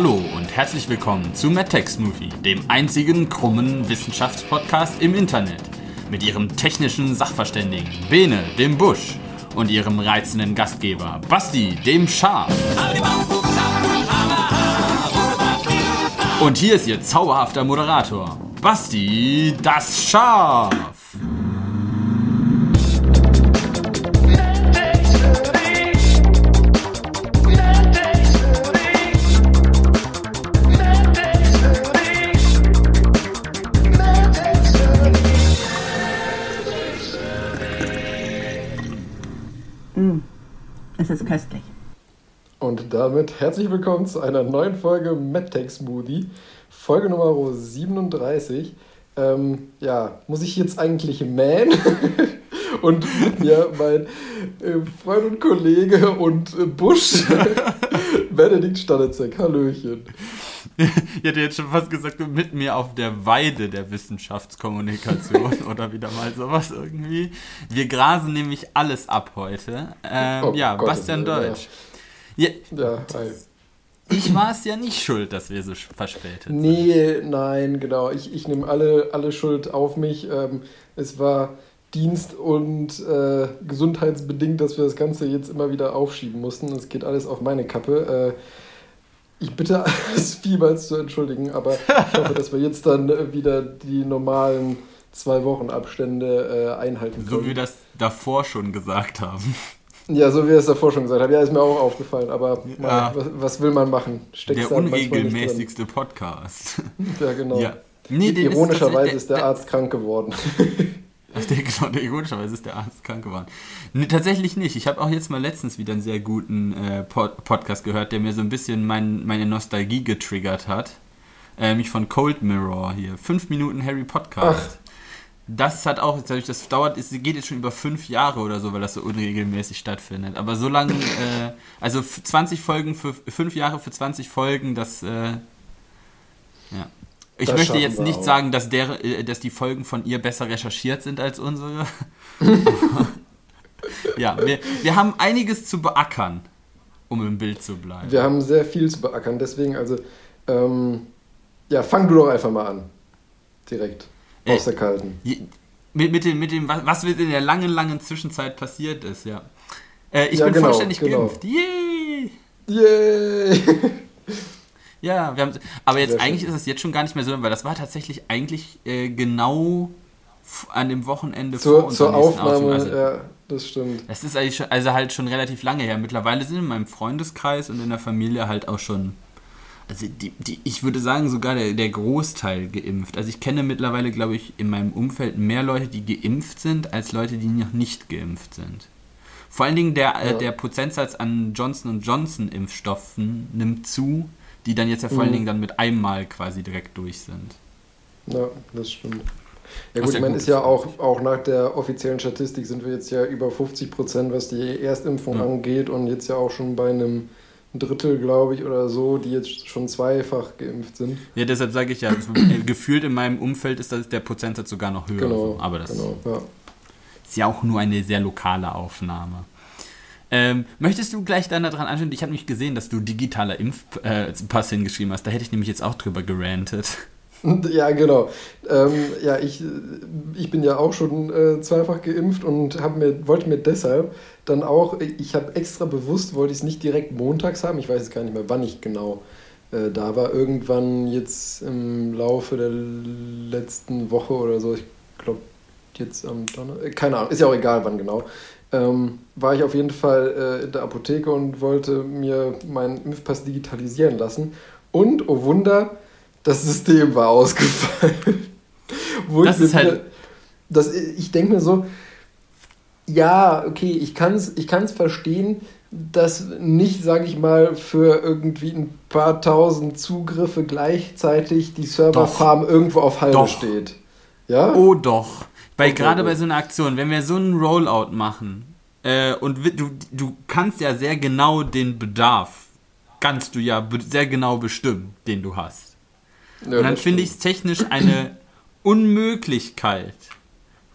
Hallo und herzlich willkommen zu MedTech Smoothie, dem einzigen krummen Wissenschaftspodcast im Internet. Mit ihrem technischen Sachverständigen Bene, dem Busch, und ihrem reizenden Gastgeber Basti, dem Schaf. Und hier ist ihr zauberhafter Moderator, Basti, das Schaf. Es ist köstlich. Und damit herzlich willkommen zu einer neuen Folge MedTech Smoothie, Folge Nummer 37. Ähm, ja, muss ich jetzt eigentlich mähen? und mir mein äh, Freund und Kollege und äh, Busch, Benedikt Stanitzek. Hallöchen. Ich hätte jetzt schon fast gesagt, mit mir auf der Weide der Wissenschaftskommunikation oder wieder mal sowas irgendwie. Wir grasen nämlich alles ab heute. Ähm, oh, ja, Gott, Bastian Deutsch. Ja, ja hi. Ich war es ja nicht schuld, dass wir so verspätet sind. Nee, nein, genau. Ich, ich nehme alle, alle Schuld auf mich. Ähm, es war Dienst- und äh, gesundheitsbedingt, dass wir das Ganze jetzt immer wieder aufschieben mussten. Es geht alles auf meine Kappe. Äh, ich bitte es vielmals zu entschuldigen, aber ich hoffe, dass wir jetzt dann äh, wieder die normalen zwei Wochen Abstände äh, einhalten können. So wie wir das davor schon gesagt haben. Ja, so wie wir es davor schon gesagt haben. Ja, ist mir auch aufgefallen, aber ja. was, was, will man machen? Steckst der unregelmäßigste Podcast. Ja, genau. Ja. Nee, Ironischerweise ist, ist der Arzt krank geworden. Der, genau, der ironischerweise ist der Arzt krank geworden. Nee, tatsächlich nicht. Ich habe auch jetzt mal letztens wieder einen sehr guten äh, Pod Podcast gehört, der mir so ein bisschen mein, meine Nostalgie getriggert hat. Äh, mich von Cold Mirror hier. Fünf Minuten Harry Podcast. Ach. Das hat auch, jetzt ich, das dauert, es geht jetzt schon über fünf Jahre oder so, weil das so unregelmäßig stattfindet. Aber so lange, äh, also 20 Folgen für fünf Jahre für 20 Folgen, das, äh, ja. Ich das möchte jetzt nicht auch. sagen, dass, der, äh, dass die Folgen von ihr besser recherchiert sind als unsere. ja, wir, wir haben einiges zu beackern, um im Bild zu bleiben. Wir haben sehr viel zu beackern, deswegen, also, ähm, ja, fang du doch einfach mal an. Direkt. Äh, aus der Kalten. Mit, mit, dem, mit dem, was in der langen, langen Zwischenzeit passiert ist, ja. Äh, ich ja, bin genau, vollständig genau. geimpft. Yay! Yay! Ja, wir haben, aber jetzt Sehr eigentlich schön. ist es jetzt schon gar nicht mehr so, weil das war tatsächlich eigentlich äh, genau an dem Wochenende zur, vor zur Aufnahme. Also, ja, das stimmt. Das ist eigentlich schon, also halt schon relativ lange her. Mittlerweile sind in meinem Freundeskreis und in der Familie halt auch schon, also die, die, ich würde sagen sogar der, der Großteil geimpft. Also ich kenne mittlerweile, glaube ich, in meinem Umfeld mehr Leute, die geimpft sind, als Leute, die noch nicht geimpft sind. Vor allen Dingen der, äh, ja. äh, der Prozentsatz an Johnson Johnson Impfstoffen nimmt zu die dann jetzt ja vor allen mhm. Dingen dann mit einem Mal quasi direkt durch sind. Ja, das stimmt. Ja gut, ich meine, ist ja auch, auch nach der offiziellen Statistik sind wir jetzt ja über 50 Prozent, was die Erstimpfung ja. angeht und jetzt ja auch schon bei einem Drittel, glaube ich, oder so, die jetzt schon zweifach geimpft sind. Ja, deshalb sage ich ja, gefühlt in meinem Umfeld ist das der Prozentsatz sogar noch höher. Genau, so. aber das genau, ja. ist ja auch nur eine sehr lokale Aufnahme. Ähm, möchtest du gleich dann daran anschauen? Ich habe nämlich gesehen, dass du digitaler Impfpass äh, hingeschrieben hast. Da hätte ich nämlich jetzt auch drüber gerantet. Ja, genau. Ähm, ja, ich, ich bin ja auch schon äh, zweifach geimpft und mir, wollte mir deshalb dann auch, ich habe extra bewusst, wollte ich es nicht direkt montags haben, ich weiß jetzt gar nicht mehr, wann ich genau äh, da war. Irgendwann jetzt im Laufe der letzten Woche oder so, ich glaube jetzt am Donnerstag, äh, keine Ahnung, ist ja auch egal, wann genau ähm, war ich auf jeden Fall äh, in der Apotheke und wollte mir meinen Impfpass digitalisieren lassen. Und, oh Wunder, das System war ausgefallen. Das ich ist halt. Das, ich denke mir so, ja, okay, ich kann es ich kann's verstehen, dass nicht, sage ich mal, für irgendwie ein paar tausend Zugriffe gleichzeitig die Serverfarm irgendwo auf doch. steht. Ja? Oh doch. Weil gerade bei so einer Aktion, wenn wir so einen Rollout machen äh, und du, du kannst ja sehr genau den Bedarf, kannst du ja sehr genau bestimmen, den du hast. Ja, und dann finde ich es technisch eine Unmöglichkeit,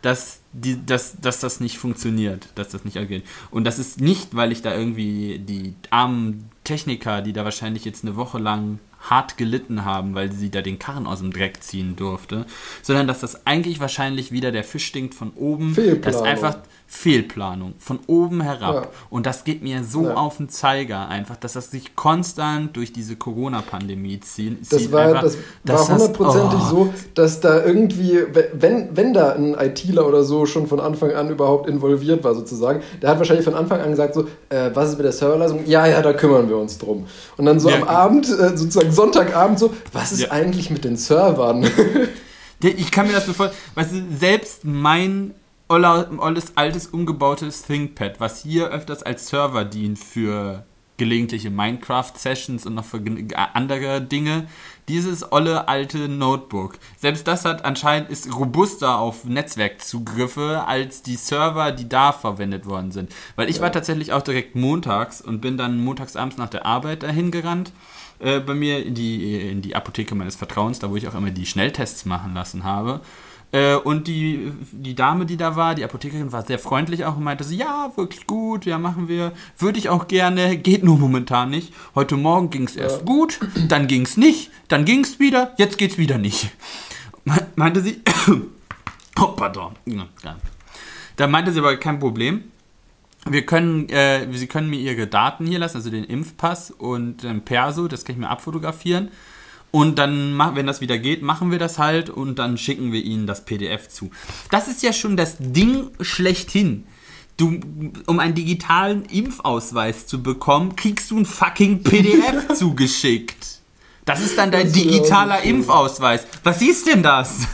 dass, die, dass, dass das nicht funktioniert, dass das nicht angeht. Und das ist nicht, weil ich da irgendwie die armen Techniker, die da wahrscheinlich jetzt eine Woche lang hart gelitten haben, weil sie da den Karren aus dem Dreck ziehen durfte, sondern dass das eigentlich wahrscheinlich wieder der Fisch stinkt von oben. Das ist einfach Fehlplanung von oben herab. Ja. Und das geht mir so ja. auf den Zeiger einfach, dass das sich konstant durch diese Corona-Pandemie zieht. Das war, einfach, das war hundertprozentig oh. so, dass da irgendwie, wenn, wenn da ein ITler oder so schon von Anfang an überhaupt involviert war sozusagen, der hat wahrscheinlich von Anfang an gesagt so, äh, was ist mit der Serverleistung? Ja, ja, da kümmern wir uns drum. Und dann so ja. am Abend, äh, sozusagen Sonntagabend so, was ist eigentlich mit den Servern? ich kann mir das bevor, weißt du, selbst mein olles, altes, umgebautes ThinkPad, was hier öfters als Server dient für gelegentliche Minecraft-Sessions und noch für andere Dinge. Dieses olle alte Notebook. Selbst das hat anscheinend ist robuster auf Netzwerkzugriffe als die Server, die da verwendet worden sind. Weil ich ja. war tatsächlich auch direkt montags und bin dann montagsabends nach der Arbeit dahin gerannt. Äh, bei mir in die, in die Apotheke meines Vertrauens, da wo ich auch immer die Schnelltests machen lassen habe. Äh, und die, die Dame, die da war, die Apothekerin, war sehr freundlich auch und meinte so, ja, wirklich gut, ja, machen wir. Würde ich auch gerne, geht nur momentan nicht. Heute Morgen ging es erst ja. gut, dann ging es nicht, dann ging es wieder, jetzt geht es wieder nicht. Meinte sie, oh, pardon. Da meinte sie aber kein Problem. Wir können, äh, Sie können mir Ihre Daten hier lassen, also den Impfpass und den Perso, das kann ich mir abfotografieren. Und dann, wenn das wieder geht, machen wir das halt und dann schicken wir ihnen das PDF zu. Das ist ja schon das Ding schlechthin. Du, um einen digitalen Impfausweis zu bekommen, kriegst du ein fucking PDF zugeschickt. Das ist dann dein digitaler Impfausweis. Was ist denn das?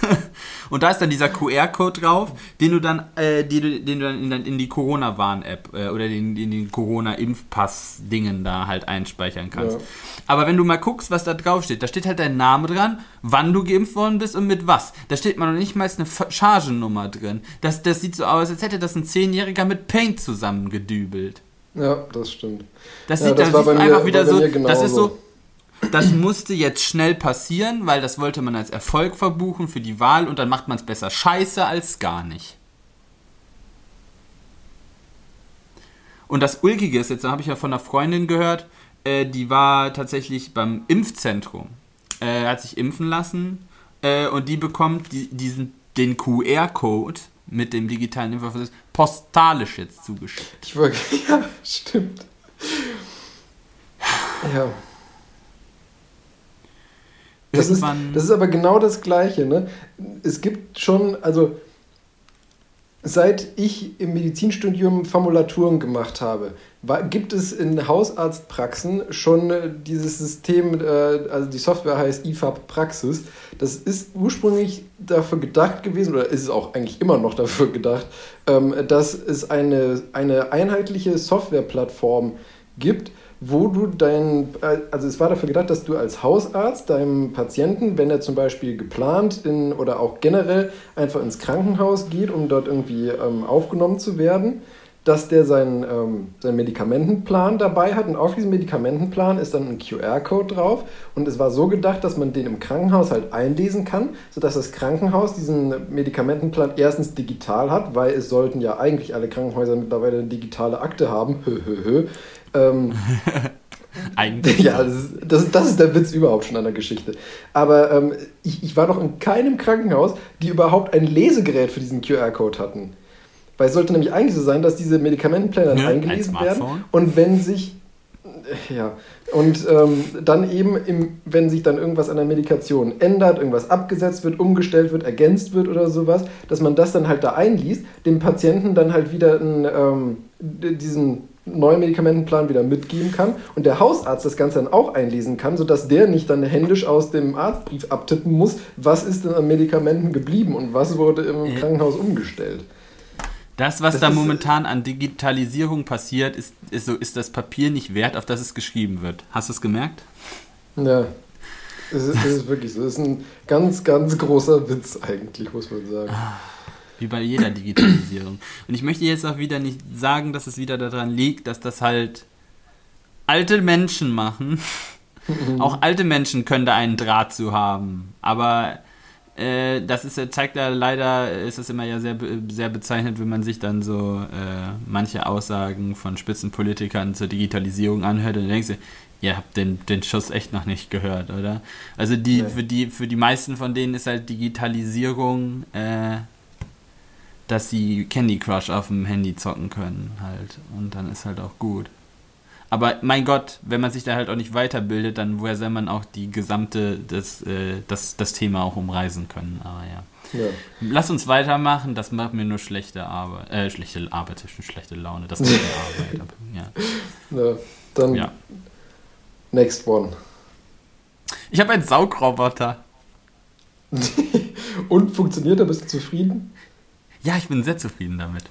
Und da ist dann dieser QR-Code drauf, den du dann, äh, den, du, den du dann in, in die Corona-Warn-App äh, oder in, in den Corona-Impfpass-Dingen da halt einspeichern kannst. Ja. Aber wenn du mal guckst, was da drauf steht, da steht halt dein Name dran, wann du geimpft worden bist und mit was. Da steht mal noch nicht mal eine Chargennummer drin. Das, das sieht so aus, als hätte das ein Zehnjähriger mit Paint zusammengedübelt. Ja, das stimmt. Das sieht, ja, das, das war einfach mir, wieder so, das ist so, das musste jetzt schnell passieren, weil das wollte man als Erfolg verbuchen für die Wahl und dann macht man es besser scheiße als gar nicht. Und das Ulkige ist, jetzt habe ich ja von einer Freundin gehört, äh, die war tatsächlich beim Impfzentrum, äh, hat sich impfen lassen äh, und die bekommt die, diesen, den QR-Code mit dem digitalen Impfausweis postalisch jetzt zugeschickt. Ich wollte, ja, stimmt. Ja. Das ist, das ist aber genau das Gleiche. Ne? Es gibt schon, also seit ich im Medizinstudium Formulaturen gemacht habe, war, gibt es in Hausarztpraxen schon äh, dieses System, äh, also die Software heißt IFAB Praxis. Das ist ursprünglich dafür gedacht gewesen, oder ist es auch eigentlich immer noch dafür gedacht, ähm, dass es eine, eine einheitliche Softwareplattform gibt, wo du dein, also es war dafür gedacht, dass du als Hausarzt deinem Patienten, wenn er zum Beispiel geplant in, oder auch generell einfach ins Krankenhaus geht, um dort irgendwie ähm, aufgenommen zu werden, dass der seinen, ähm, seinen Medikamentenplan dabei hat. Und auf diesem Medikamentenplan ist dann ein QR-Code drauf. Und es war so gedacht, dass man den im Krankenhaus halt einlesen kann, sodass das Krankenhaus diesen Medikamentenplan erstens digital hat, weil es sollten ja eigentlich alle Krankenhäuser mittlerweile eine digitale Akte haben, hö, hö, hö. Ähm, Eigentlich. Ja, das ist, das, das ist, der Witz überhaupt schon an der Geschichte. Aber ähm, ich, ich war noch in keinem Krankenhaus, die überhaupt ein Lesegerät für diesen QR-Code hatten. Weil es sollte nämlich eigentlich so sein, dass diese Medikamentenpläne ja, eingelesen werden. Und wenn sich. Ja, und ähm, dann eben, im, wenn sich dann irgendwas an der Medikation ändert, irgendwas abgesetzt wird, umgestellt wird, ergänzt wird oder sowas, dass man das dann halt da einliest, dem Patienten dann halt wieder einen, ähm, diesen neuen Medikamentenplan wieder mitgeben kann und der Hausarzt das Ganze dann auch einlesen kann, sodass der nicht dann händisch aus dem Arztbrief abtippen muss, was ist denn an Medikamenten geblieben und was wurde im äh. Krankenhaus umgestellt. Das, was das da momentan an Digitalisierung passiert, ist, ist, so, ist das Papier nicht wert, auf das es geschrieben wird. Hast du es gemerkt? Ja. Es ist, es ist wirklich so. Es ist ein ganz, ganz großer Witz eigentlich, muss man sagen. Wie bei jeder Digitalisierung. Und ich möchte jetzt auch wieder nicht sagen, dass es wieder daran liegt, dass das halt alte Menschen machen. Auch alte Menschen können da einen Draht zu haben. Aber äh, das ist, zeigt da leider, ist es immer ja sehr, sehr bezeichnet, wenn man sich dann so äh, manche Aussagen von Spitzenpolitikern zur Digitalisierung anhört und denkst du, ihr habt den, den Schuss echt noch nicht gehört, oder? Also die, nee. für, die, für die meisten von denen ist halt Digitalisierung, äh, dass sie Candy Crush auf dem Handy zocken können halt. Und dann ist halt auch gut. Aber mein Gott, wenn man sich da halt auch nicht weiterbildet, dann woher soll man auch die gesamte, das, äh, das, das Thema auch umreisen können. Aber ja. ja. Lass uns weitermachen, das macht mir nur schlechte Arbeit, äh, schlechte Arbeit, schlechte Laune, das ist Arbeit. Aber, ja. ja. Dann ja. next one. Ich habe einen Saugroboter. Und funktioniert er? Bist du zufrieden? Ja, ich bin sehr zufrieden damit.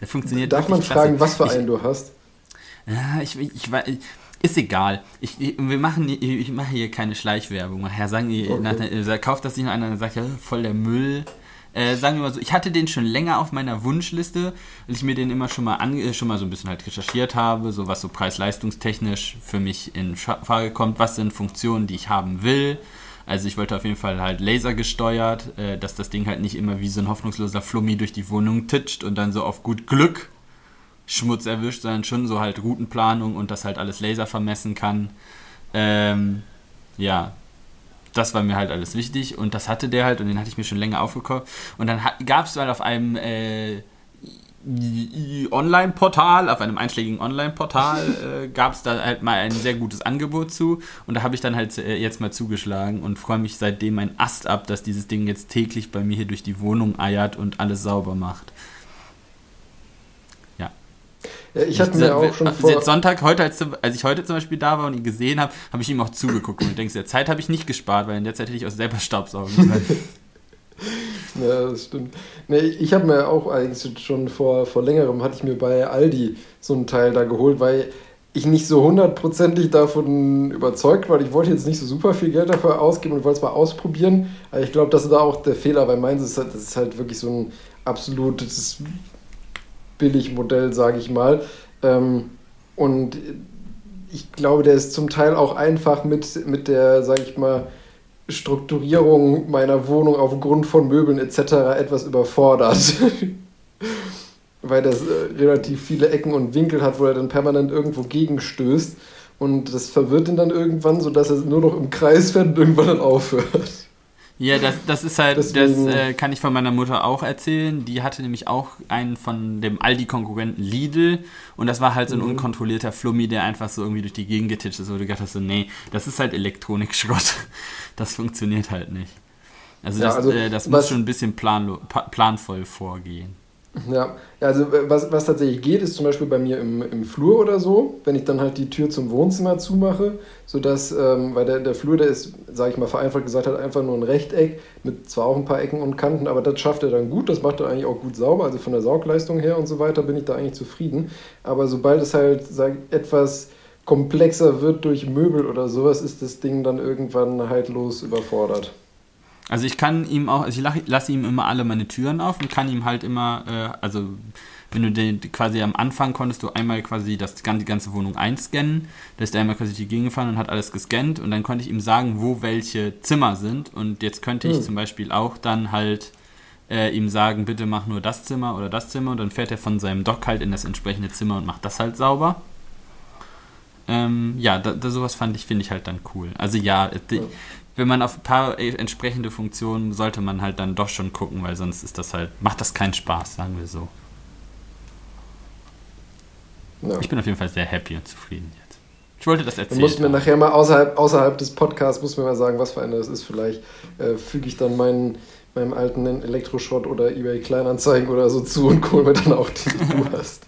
Der funktioniert Darf man fragen, klasse. was für einen ich, du hast? Ja, ich, ich, ich, ist egal. Ich, ich, wir machen, ich mache hier keine Schleichwerbung. Nachher sagen die, okay. nach, kauft das nicht nur einer, dann sagt ja, voll der Müll. Äh, sagen wir mal so, ich hatte den schon länger auf meiner Wunschliste, weil ich mir den immer schon mal, an, äh, schon mal so ein bisschen halt recherchiert habe, so was so preis-leistungstechnisch für mich in Frage kommt, was sind Funktionen, die ich haben will. Also ich wollte auf jeden Fall halt lasergesteuert, äh, dass das Ding halt nicht immer wie so ein hoffnungsloser Flummi durch die Wohnung titscht und dann so auf gut Glück Schmutz erwischt, sondern schon so halt Routenplanung und das halt alles Laser vermessen kann. Ähm, ja, das war mir halt alles wichtig und das hatte der halt und den hatte ich mir schon länger aufgekauft. Und dann gab es halt auf einem äh, Online-Portal, auf einem einschlägigen Online-Portal, äh, gab es da halt mal ein sehr gutes Angebot zu und da habe ich dann halt äh, jetzt mal zugeschlagen und freue mich seitdem ein Ast ab, dass dieses Ding jetzt täglich bei mir hier durch die Wohnung eiert und alles sauber macht. Ja, ich hatte mir auch schon vor. Jetzt Sonntag, heute, als, als ich heute zum Beispiel da war und ihn gesehen habe, habe ich ihm auch zugeguckt. Und du denkst, der Zeit habe ich nicht gespart, weil in der Zeit hätte ich auch selber Staubsaugen können. ja, das stimmt. Nee, ich habe mir auch eigentlich schon vor, vor längerem, hatte ich mir bei Aldi so einen Teil da geholt, weil ich nicht so hundertprozentig davon überzeugt war. Ich wollte jetzt nicht so super viel Geld dafür ausgeben und wollte es mal ausprobieren. Aber ich glaube, das ist da auch der Fehler, weil meins ist halt, das ist halt wirklich so ein absolutes Billigmodell, sage ich mal. Ähm, und ich glaube, der ist zum Teil auch einfach mit, mit der, sage ich mal, Strukturierung meiner Wohnung aufgrund von Möbeln etc. etwas überfordert. Weil das äh, relativ viele Ecken und Winkel hat, wo er dann permanent irgendwo gegenstößt. Und das verwirrt ihn dann irgendwann, sodass er nur noch im Kreis fährt und irgendwann dann aufhört. Ja, das, das ist halt, Deswegen. das äh, kann ich von meiner Mutter auch erzählen. Die hatte nämlich auch einen von dem Aldi-Konkurrenten Lidl und das war halt so ein mhm. unkontrollierter Flummi, der einfach so irgendwie durch die Gegend getitscht ist, wo du gedacht hast, so, nee, das ist halt Elektronikschrott. Das funktioniert halt nicht. Also das, ja, also, äh, das muss schon ein bisschen planlo planvoll vorgehen. Ja, also äh, was, was tatsächlich geht, ist zum Beispiel bei mir im, im Flur oder so, wenn ich dann halt die Tür zum Wohnzimmer zumache, sodass, ähm, weil der, der Flur, der ist, sage ich mal vereinfacht gesagt, hat einfach nur ein Rechteck mit zwar auch ein paar Ecken und Kanten, aber das schafft er dann gut, das macht er eigentlich auch gut sauber, also von der Saugleistung her und so weiter bin ich da eigentlich zufrieden. Aber sobald es halt, sag, etwas komplexer wird durch Möbel oder sowas, ist das Ding dann irgendwann haltlos überfordert. Also ich kann ihm auch, also ich lasse ihm immer alle meine Türen auf und kann ihm halt immer, äh, also wenn du den quasi am Anfang konntest du einmal quasi das, die ganze Wohnung einscannen, da ist er einmal quasi die Gegend gefahren und hat alles gescannt und dann konnte ich ihm sagen, wo welche Zimmer sind und jetzt könnte ich mhm. zum Beispiel auch dann halt äh, ihm sagen, bitte mach nur das Zimmer oder das Zimmer und dann fährt er von seinem Dock halt in das entsprechende Zimmer und macht das halt sauber. Ähm, ja, da, da, sowas fand ich, finde ich halt dann cool. Also ja, die, wenn man auf ein paar entsprechende Funktionen sollte man halt dann doch schon gucken, weil sonst ist das halt, macht das keinen Spaß, sagen wir so. Ja. Ich bin auf jeden Fall sehr happy und zufrieden jetzt. Ich wollte das erzählen. Muss mir nachher mal außerhalb, außerhalb des Podcasts, muss mir mal sagen, was für eine das ist. Vielleicht äh, füge ich dann meinen, meinem alten Elektroschrott oder eBay Kleinanzeigen oder so zu und hole mir dann auch die, die du hast.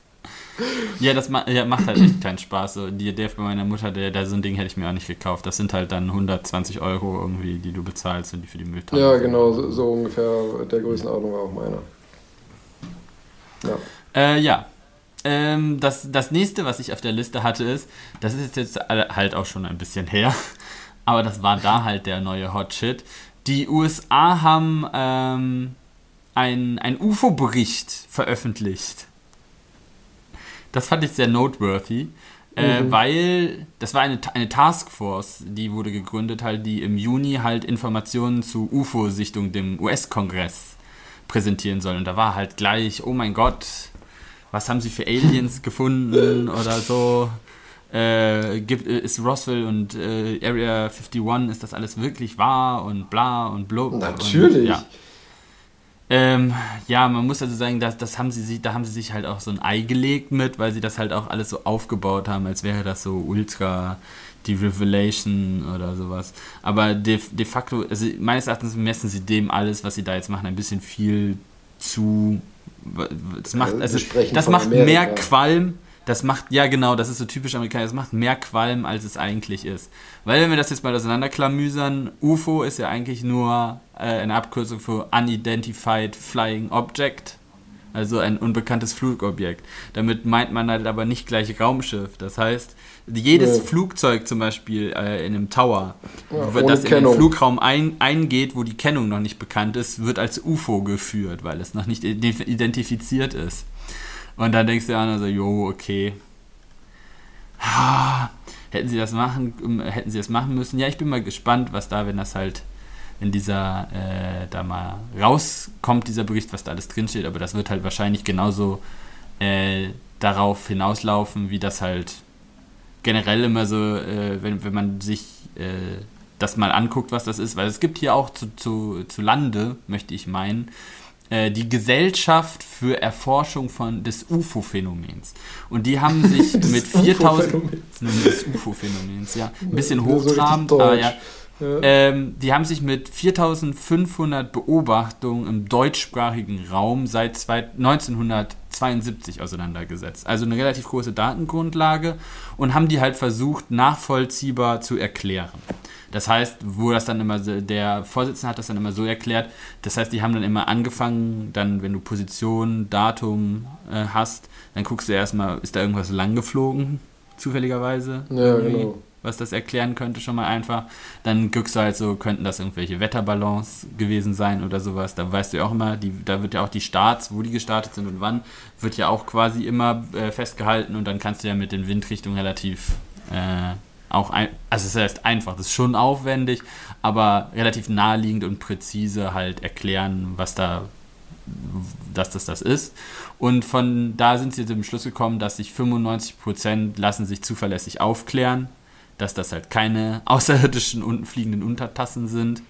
Ja, das ma ja, macht halt echt keinen Spaß. So, die Idee bei meiner Mutter, der, der, so ein Ding hätte ich mir auch nicht gekauft. Das sind halt dann 120 Euro irgendwie, die du bezahlst und die für die Mülltonne. Ja, genau, so, so, ungefähr der Größenordnung war auch meine. Ja. Äh, ja. Ähm, das, das nächste, was ich auf der Liste hatte, ist, das ist jetzt halt auch schon ein bisschen her, aber das war da halt der neue Hot Shit. Die USA haben ähm, einen UFO-Bericht veröffentlicht. Das fand ich sehr noteworthy. Äh, mhm. Weil das war eine, eine Taskforce, die wurde gegründet, halt, die im Juni halt Informationen zu UFO-Sichtung dem US-Kongress präsentieren soll. Und da war halt gleich, oh mein Gott, was haben sie für Aliens gefunden oder so. Äh, gibt, ist Roswell und äh, Area 51, ist das alles wirklich wahr und bla und blub. Natürlich. Und, ja. Ähm, ja, man muss also sagen, dass, das haben sie da haben sie sich halt auch so ein Ei gelegt mit, weil sie das halt auch alles so aufgebaut haben, als wäre das so ultra die Revelation oder sowas. Aber de, de facto, also meines Erachtens messen sie dem alles, was sie da jetzt machen, ein bisschen viel zu. Das macht, also, das macht mehr Qualm das macht, ja genau, das ist so typisch amerikanisch, das macht mehr Qualm, als es eigentlich ist. Weil wenn wir das jetzt mal auseinanderklamüsern, UFO ist ja eigentlich nur äh, eine Abkürzung für Unidentified Flying Object, also ein unbekanntes Flugobjekt. Damit meint man halt aber nicht gleich Raumschiff. Das heißt, jedes ja. Flugzeug zum Beispiel äh, in einem Tower, ja, das in den Flugraum ein, eingeht, wo die Kennung noch nicht bekannt ist, wird als UFO geführt, weil es noch nicht identifiziert ist. Und dann denkst du an, also, jo, okay. hätten sie das machen, ähm, hätten sie das machen müssen. Ja, ich bin mal gespannt, was da, wenn das halt, wenn dieser äh, da mal rauskommt, dieser Bericht, was da alles drinsteht, aber das wird halt wahrscheinlich genauso äh, darauf hinauslaufen, wie das halt generell immer so, äh, wenn, wenn man sich äh, das mal anguckt, was das ist, weil es gibt hier auch zu, zu, zu Lande, möchte ich meinen, die Gesellschaft für Erforschung von des UFO-Phänomens. Und die haben sich mit 4000 des UFO-Phänomens, ja, ein bisschen hochtrabend, aber ja, ja. Ähm, die haben sich mit 4500 Beobachtungen im deutschsprachigen Raum seit 1972 auseinandergesetzt. Also eine relativ große Datengrundlage und haben die halt versucht, nachvollziehbar zu erklären. Das heißt, wo das dann immer, der Vorsitzende hat das dann immer so erklärt, das heißt, die haben dann immer angefangen, dann, wenn du Position, Datum äh, hast, dann guckst du erstmal, ist da irgendwas lang geflogen, zufälligerweise? Ja, genau. Was das erklären könnte, schon mal einfach. Dann guckst du halt so, könnten das irgendwelche Wetterballons gewesen sein oder sowas. Da weißt du ja auch immer, die, da wird ja auch die Starts, wo die gestartet sind und wann, wird ja auch quasi immer äh, festgehalten und dann kannst du ja mit den Windrichtungen relativ äh, auch ein, also es heißt einfach, das ist schon aufwendig, aber relativ naheliegend und präzise halt erklären, was da, dass das das ist. Und von da sind sie zum Schluss gekommen, dass sich 95% lassen sich zuverlässig aufklären, dass das halt keine außerirdischen unten fliegenden Untertassen sind.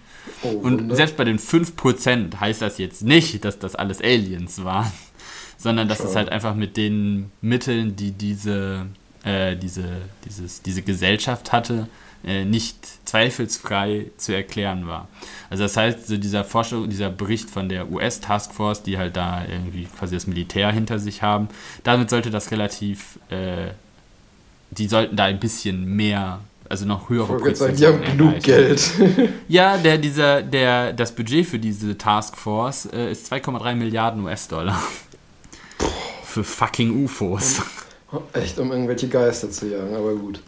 Oh, und selbst bei den 5% heißt das jetzt nicht, dass das alles Aliens waren, sondern dass es halt einfach mit den Mitteln, die diese äh, diese, dieses, diese Gesellschaft hatte, äh, nicht zweifelsfrei zu erklären war. Also das heißt, so dieser Forschung, dieser Bericht von der US-Taskforce, die halt da irgendwie quasi das Militär hinter sich haben, damit sollte das relativ, äh, die sollten da ein bisschen mehr also noch höhere Präzision Die haben genug Geld. ja, der, dieser, der, das Budget für diese Taskforce äh, ist 2,3 Milliarden US-Dollar. Für fucking UFOs. Echt, um irgendwelche Geister zu jagen, aber gut.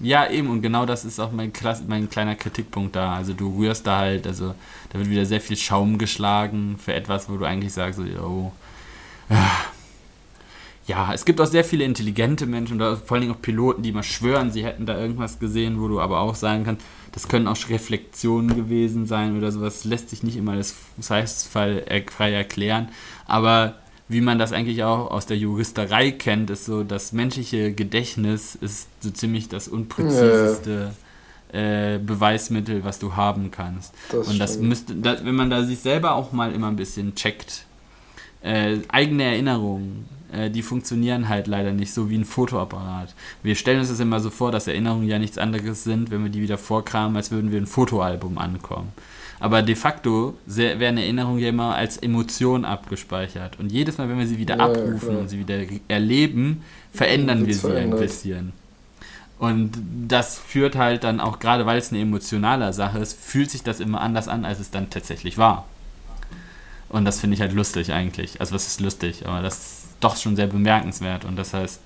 Ja, eben, und genau das ist auch mein, Klasse, mein kleiner Kritikpunkt da. Also du rührst da halt, also da wird wieder sehr viel Schaum geschlagen für etwas, wo du eigentlich sagst, so, oh, ja, es gibt auch sehr viele intelligente Menschen, vor allen Dingen auch Piloten, die mal schwören, sie hätten da irgendwas gesehen, wo du aber auch sagen kannst, das können auch Reflexionen gewesen sein oder sowas. Lässt sich nicht immer das heißt frei erklären, aber wie man das eigentlich auch aus der Juristerei kennt, ist so, das menschliche Gedächtnis ist so ziemlich das unpräziseste äh, Beweismittel, was du haben kannst. Das und das stimmt. müsste, das, wenn man da sich selber auch mal immer ein bisschen checkt, äh, eigene Erinnerungen, äh, die funktionieren halt leider nicht so wie ein Fotoapparat. Wir stellen uns das immer so vor, dass Erinnerungen ja nichts anderes sind, wenn wir die wieder vorkramen, als würden wir ein Fotoalbum ankommen. Aber de facto werden Erinnerungen ja immer als Emotion abgespeichert. Und jedes Mal, wenn wir sie wieder ja, abrufen ja, und sie wieder erleben, verändern wir sie ein bisschen. Und das führt halt dann auch, gerade weil es eine emotionale Sache ist, fühlt sich das immer anders an, als es dann tatsächlich war. Und das finde ich halt lustig eigentlich. Also was ist lustig, aber das ist doch schon sehr bemerkenswert. Und das heißt,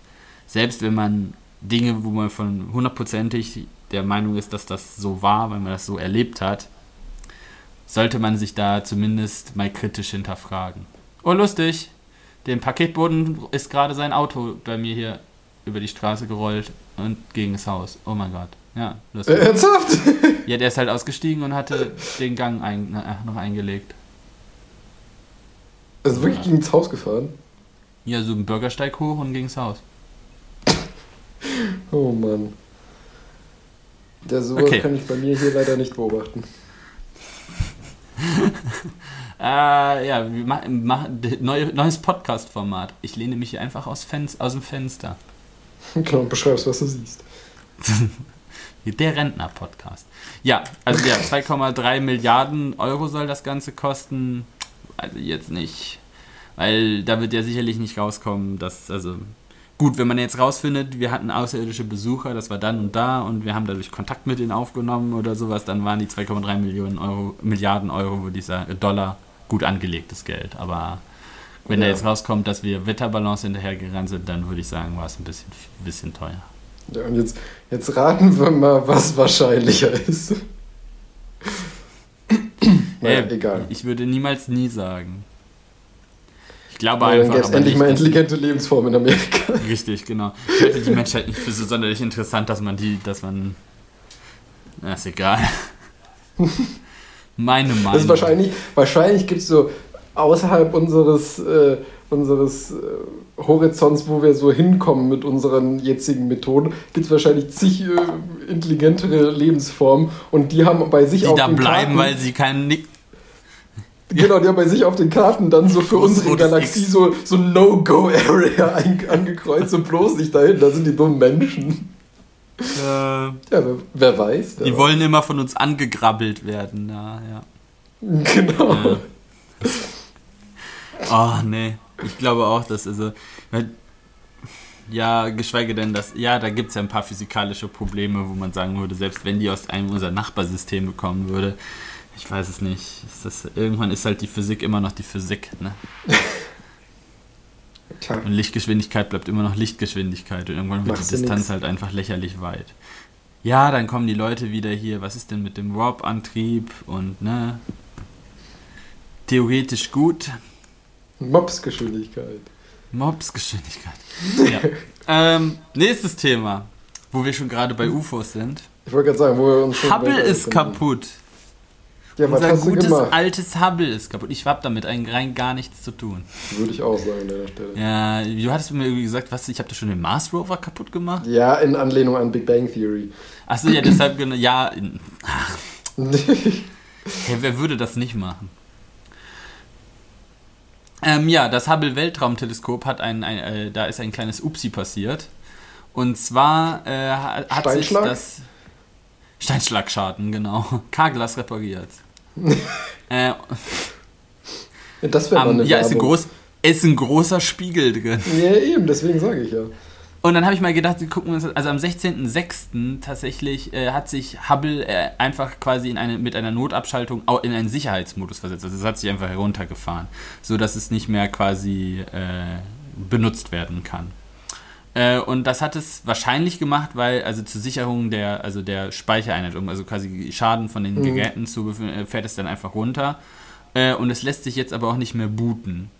selbst wenn man Dinge, wo man von hundertprozentig der Meinung ist, dass das so war, weil man das so erlebt hat, sollte man sich da zumindest mal kritisch hinterfragen. Oh, lustig. Dem Paketboden ist gerade sein Auto bei mir hier über die Straße gerollt und gegen das Haus. Oh mein Gott. Ja, Äh, lustig. ernsthaft? Ja, der ist halt ausgestiegen und hatte den Gang ein, äh, noch eingelegt. Also wirklich gegen das Haus gefahren? Ja, so einen Bürgersteig hoch und gegen das Haus. Oh Mann. Ja, sowas Okay. kann ich bei mir hier leider nicht beobachten. Äh, ja, wir machen, machen neu, neues Podcast-Format. Ich lehne mich hier einfach aus, Fenst aus dem Fenster. Genau, beschreibst, was du siehst. Der Rentner-Podcast. Ja, also ja, 2,3 Milliarden Euro soll das Ganze kosten. Also jetzt nicht. Weil da wird ja sicherlich nicht rauskommen, dass, also. Gut, wenn man jetzt rausfindet, wir hatten außerirdische Besucher, das war dann und da und wir haben dadurch Kontakt mit denen aufgenommen oder sowas, dann waren die 2,3 Millionen Euro, Milliarden Euro, würde ich sagen, Dollar, gut angelegtes Geld. Aber wenn da Ja. jetzt rauskommt, dass wir Wetterbalance hinterhergerannt sind, dann würde ich sagen, war es ein bisschen, bisschen teuer. Ja, und jetzt, jetzt raten wir mal, was wahrscheinlicher ist. Naja, Äh, egal. Ich würde niemals nie sagen. Ich glaube dann einfach. gäbe es aber endlich nicht, mal intelligente Lebensformen in Amerika. Richtig, genau. Ich halte die Menschheit nicht für so sonderlich interessant, dass man die, dass man. Na, ist egal. Meine Meinung. Das ist wahrscheinlich, wahrscheinlich gibt es so außerhalb unseres, äh, unseres äh, Horizonts, wo wir so hinkommen mit unseren jetzigen Methoden, gibt es wahrscheinlich zig äh, intelligentere Lebensformen und die haben bei sich die auf da den bleiben, Karten, weil sie keinen Nick. genau, die haben bei sich auf den Karten dann so für unsere Galaxie X. so, so No-Go-Area angekreuzt und bloß nicht dahin, da sind die dummen Menschen. Äh, Ja, wer, wer weiß. Wer die weiß. wollen immer von uns angegrabbelt werden. Ja, ja. Genau. Ja. Oh, nee. Ich glaube auch, dass also. Ja, geschweige denn, dass. Ja, da gibt es ja ein paar physikalische Probleme, wo man sagen würde, selbst wenn die aus einem unserer Nachbarsysteme kommen würde, ich weiß es nicht. Ist das, irgendwann ist halt die Physik immer noch die Physik, ne? Klar. Und Lichtgeschwindigkeit bleibt immer noch Lichtgeschwindigkeit und irgendwann wird Machst die Distanz nix. halt einfach lächerlich weit. Ja, dann kommen die Leute wieder hier, was ist denn mit dem Warp-Antrieb und ne? Theoretisch gut, Mopsgeschwindigkeit. Mobsgeschwindigkeit. Ja. ähm, nächstes Thema, wo wir schon gerade bei UFOs sind. Ich wollte gerade sagen, wo wir uns schon Hubble ist befinden. kaputt. Ja, was Unser gutes gemacht? altes Hubble ist kaputt. Ich habe damit eigentlich rein gar nichts zu tun. Würde ich auch sagen an deiner Stelle. Ja, du hattest mir irgendwie gesagt, was, ich habe da schon den Mars Rover kaputt gemacht. Ja, in Anlehnung an Big Bang Theory. Achso, ja, deshalb, genau, ja, in, Hey, wer würde das nicht machen? Ähm, ja, das Hubble Weltraumteleskop hat ein, ein äh, da ist ein kleines Upsi passiert. Und zwar äh, ha- hat sich Steinschlag? das Steinschlagschaden, genau. K-Glas repariert. äh, das wäre eine ja, ist ein, groß, ist ein großer Spiegel drin. Ja, eben, deswegen sage ich ja. Und dann habe ich mal gedacht, wir gucken uns also am 16.06. tatsächlich äh, hat sich Hubble äh, einfach quasi in eine, mit einer Notabschaltung in einen Sicherheitsmodus versetzt. Also es hat sich einfach heruntergefahren, so dass es nicht mehr quasi äh, benutzt werden kann. Äh, und das hat es wahrscheinlich gemacht, weil also zur Sicherung der, also der Speichereinheit, um also quasi Schaden von den Mhm. Geräten zu bef- äh, fährt es dann einfach runter. Äh, und es lässt sich jetzt aber auch nicht mehr booten.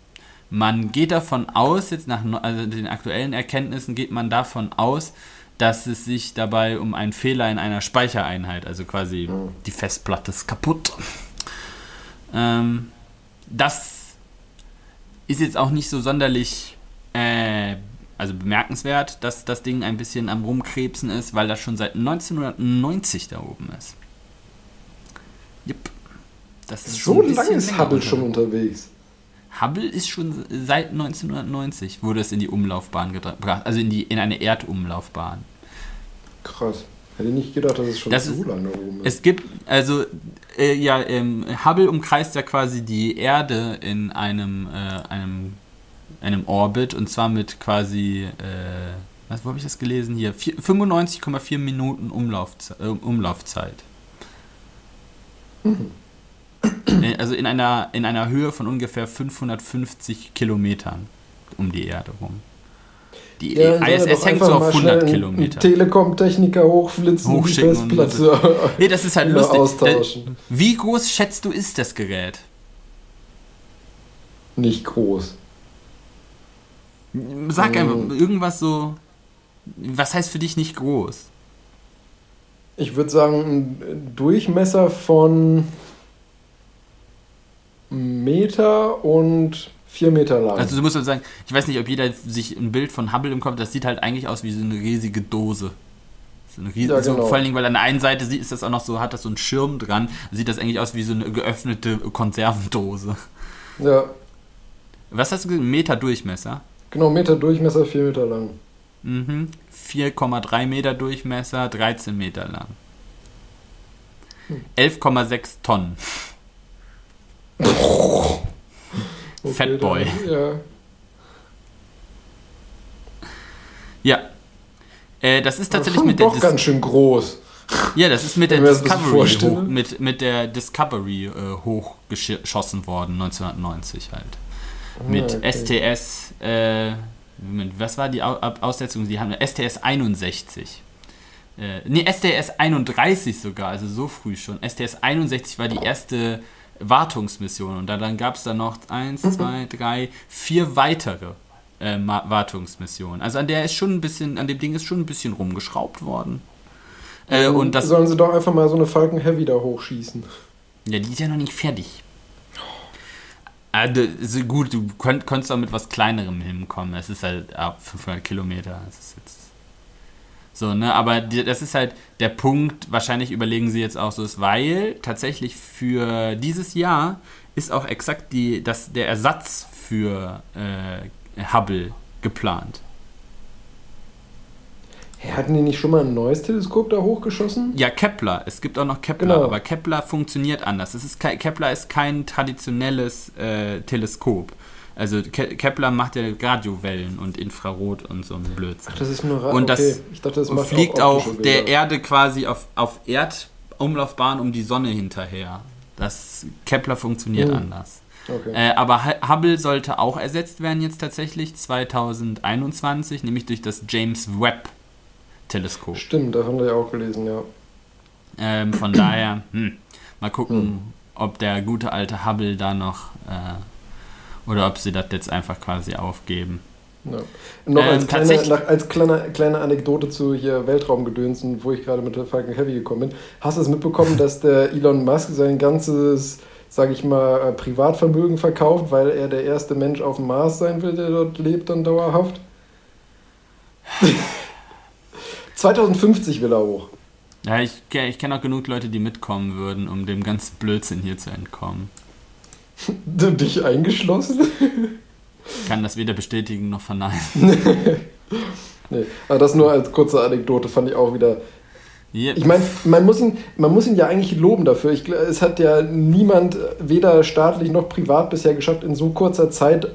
Man geht davon aus, jetzt nach also den aktuellen Erkenntnissen geht man davon aus, dass es sich dabei um einen Fehler in einer Speichereinheit, also quasi Mhm. die Festplatte ist kaputt. Ähm, das ist jetzt auch nicht so sonderlich äh, also bemerkenswert, dass das Ding ein bisschen am Rumkrebsen ist, weil das schon seit 1990 da oben ist. Jupp. Das ist So lange ist Hubble schon unterwegs. Hubble ist schon seit 1990 wurde es in die Umlaufbahn gebracht, also in die in eine Erdumlaufbahn. Krass. Hätte nicht gedacht, dass es schon Das so ist- lange oben ist. Es gibt also äh, ja ähm, Hubble umkreist ja quasi die Erde in einem äh, einem einem Orbit und zwar mit quasi äh, was wo habe ich das gelesen hier Vier- 95,4 Minuten Umlaufze äh, Umlaufzeit. Äh, Also in einer, in einer Höhe von ungefähr 550 Kilometern um die Erde rum. Die Ja, ISS hängt so auf mal 100 schnell einen- Kilometer. Telekom-Techniker hochflitzen Hochschicken und Festplatte Nee, das ist halt lustig. austauschen. Äh, Wie groß schätzt du ist das Gerät? Nicht groß. Sag einfach irgendwas so. Was heißt für dich nicht groß? Ich würde sagen, ein Durchmesser von Meter und vier Meter lang. Also du musst halt sagen, ich weiß nicht, ob jeder sich ein Bild von Hubble im Kopf, das sieht halt eigentlich aus wie so eine riesige Dose. So eine riesige, Ja, genau. so, vor allen Dingen, weil an der einen Seite sieht, ist das auch noch so, hat das so einen Schirm dran, sieht das eigentlich aus wie so eine geöffnete Konservendose. ja, Was hast du gesagt? Meter Durchmesser? genau, Meter Durchmesser, vier Meter lang. Mhm. 4,3 Meter Durchmesser, 13 Meter lang. Hm. 11,6 Tonnen. Fatboy. dann- Ja. Ja. Äh, das ist tatsächlich mit der doch Dis ganz schön groß. Ja, das ist mit der Discovery hoch, mit, mit der Discovery äh, hochgeschossen worden 1990 halt. Mit Ah, okay. STS äh, Moment, was war die Aussetzung? Die haben STS 61. Äh, nee, STS 31 sogar, also so früh schon. STS 61 war die erste Wartungsmission und da, dann gab es da noch eins, Mhm. zwei, drei, vier weitere äh, Wartungsmissionen. Also an der ist schon ein bisschen, an dem Ding ist schon ein bisschen rumgeschraubt worden. Äh, und das Sollen sie doch einfach mal so eine Falcon Heavy da hochschießen. Ja, die ist ja noch nicht fertig. Also, so gut, du könnt, konntest auch mit was Kleinerem hinkommen. Es ist halt ah, 500 Kilometer. Das ist jetzt so, ne? Aber das ist halt der Punkt. Wahrscheinlich überlegen sie jetzt auch so, ist, weil tatsächlich für dieses Jahr ist auch exakt die, das, der Ersatz für äh, Hubble geplant. Hatten die nicht schon mal ein neues Teleskop da hochgeschossen? Ja, Kepler. Es gibt auch noch Kepler, Genau. aber Kepler funktioniert anders. Es ist Kepler ist kein traditionelles äh, Teleskop. Also Ke Kepler macht ja Radiowellen und Infrarot und so ein Blödsinn. Ach, das ist nur Ra Und das okay. Ich dachte, das Und fliegt auch auch der. Erde quasi auf, auf Erdumlaufbahn um die Sonne hinterher. Das Kepler funktioniert Hm. anders. Okay. Äh, aber Hu- Hubble sollte auch ersetzt werden jetzt tatsächlich 2021, nämlich durch das James Webb Teleskop. Stimmt, da haben wir ja auch gelesen, ja. Ähm, von daher, hm, mal gucken, Hm. ob der gute alte Hubble da noch äh, oder ob sie das jetzt einfach quasi aufgeben. ja. Noch Ähm, als, kleine, als kleine, kleine Anekdote zu hier Weltraumgedönsen, wo ich gerade mit der Falcon Heavy gekommen bin. Hast du es mitbekommen, dass der Elon Musk sein ganzes, sage ich mal, äh, Privatvermögen verkauft, weil er der erste Mensch auf dem Mars sein will, der dort lebt dann dauerhaft? 2050 will er hoch. Ja, ich, ich kenne auch genug Leute, die mitkommen würden, um dem ganzen Blödsinn hier zu entkommen. Dich eingeschlossen? Ich kann das weder bestätigen noch verneinen. Nee, aber das nur als kurze Anekdote fand ich auch wieder. Yep. Ich meine, man, muss ihn- man muss ihn ja eigentlich loben dafür. Ich, es hat ja niemand, weder staatlich noch privat bisher geschafft, in so kurzer Zeit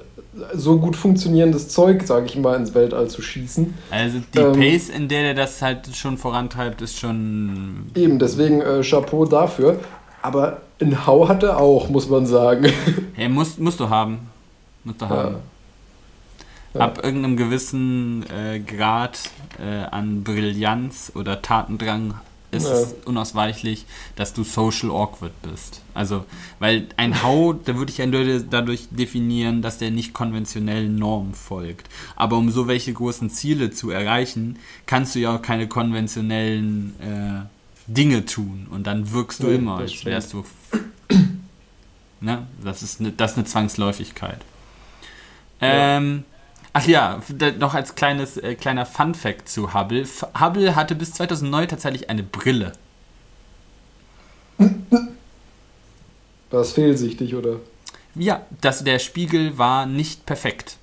so gut funktionierendes Zeug, sage ich mal, ins Weltall zu schießen. also die ähm, Pace, in der der das halt schon vorantreibt, ist schon. Eben, deswegen äh, Chapeau dafür. Aber ein Hau hat er auch, muss man sagen. Hey, musst, musst du haben. Musst du haben. Ja. Ab irgendeinem gewissen äh, Grad äh, an Brillanz oder Tatendrang ist Ja. es unausweichlich, dass du social awkward bist. Also, weil ein Hau, da würde ich nur dadurch definieren, dass der nicht konventionellen Normen folgt. Aber um so welche großen Ziele zu erreichen, kannst du ja auch keine konventionellen äh, Dinge tun. Und dann wirkst du Ja, immer, als wärst du. Ne? Das, ist eine, das ist eine Zwangsläufigkeit. Ja. Ähm, ach ja, noch als kleines, äh, kleiner Fun-Fact zu Hubble. F Hubble hatte bis 2009 tatsächlich eine Brille. War es fehlsichtig, oder? Ja, das, der Spiegel war nicht perfekt.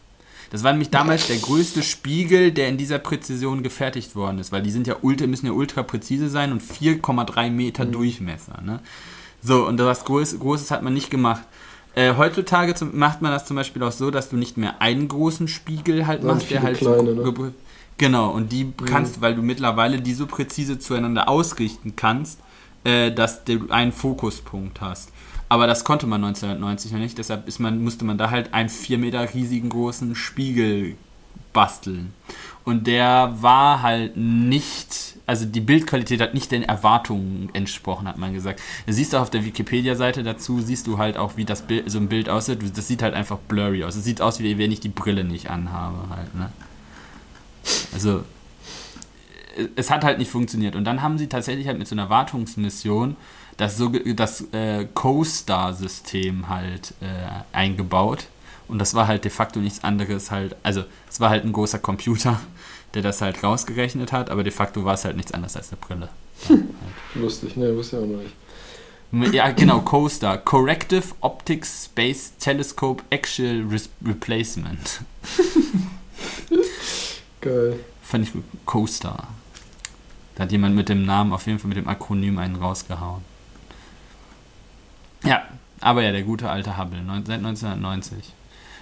Das war nämlich damals der größte Spiegel, der in dieser Präzision gefertigt worden ist, weil die sind ja ultra, müssen ja ultra präzise sein und 4,3 Meter Durchmesser. Ne? So, und was Groß, Großes hat man nicht gemacht. Äh, heutzutage zum, macht man das zum Beispiel auch so, dass du nicht mehr einen großen Spiegel halt machst, der halt kleine, so ne? ge- Genau, und die kannst, weil du mittlerweile die so präzise zueinander ausrichten kannst, äh, dass du einen Fokuspunkt hast. Aber das konnte man 1990 noch nicht, deshalb man, musste man da halt einen 4 Meter riesigen großen Spiegel basteln. Und der war halt nicht, also die Bildqualität hat nicht den Erwartungen entsprochen, hat man gesagt. Du siehst auch auf der Wikipedia-Seite dazu, siehst du halt auch, wie das Bild, so ein Bild aussieht. Das sieht halt einfach blurry aus. Es sieht aus, wie wenn ich die Brille nicht anhabe halt, ne? Also, es hat halt nicht funktioniert. Und dann haben sie tatsächlich halt mit so einer Wartungsmission das, so, das äh, Co-Star-System halt äh, eingebaut. Und das war halt de facto nichts anderes halt, also es war halt ein großer Computer, der das halt rausgerechnet hat, aber de facto war es halt nichts anderes als eine Brille. Halt. Lustig, ne, wusste ich auch noch nicht. Ja, genau, COSTAR. Corrective Optics Space Telescope Axial Re Replacement. Geil. Fand ich gut. COSTAR. Da hat jemand mit dem Namen, auf jeden Fall mit dem Akronym einen rausgehauen. Ja, aber ja, der gute alte Hubble, seit 1990.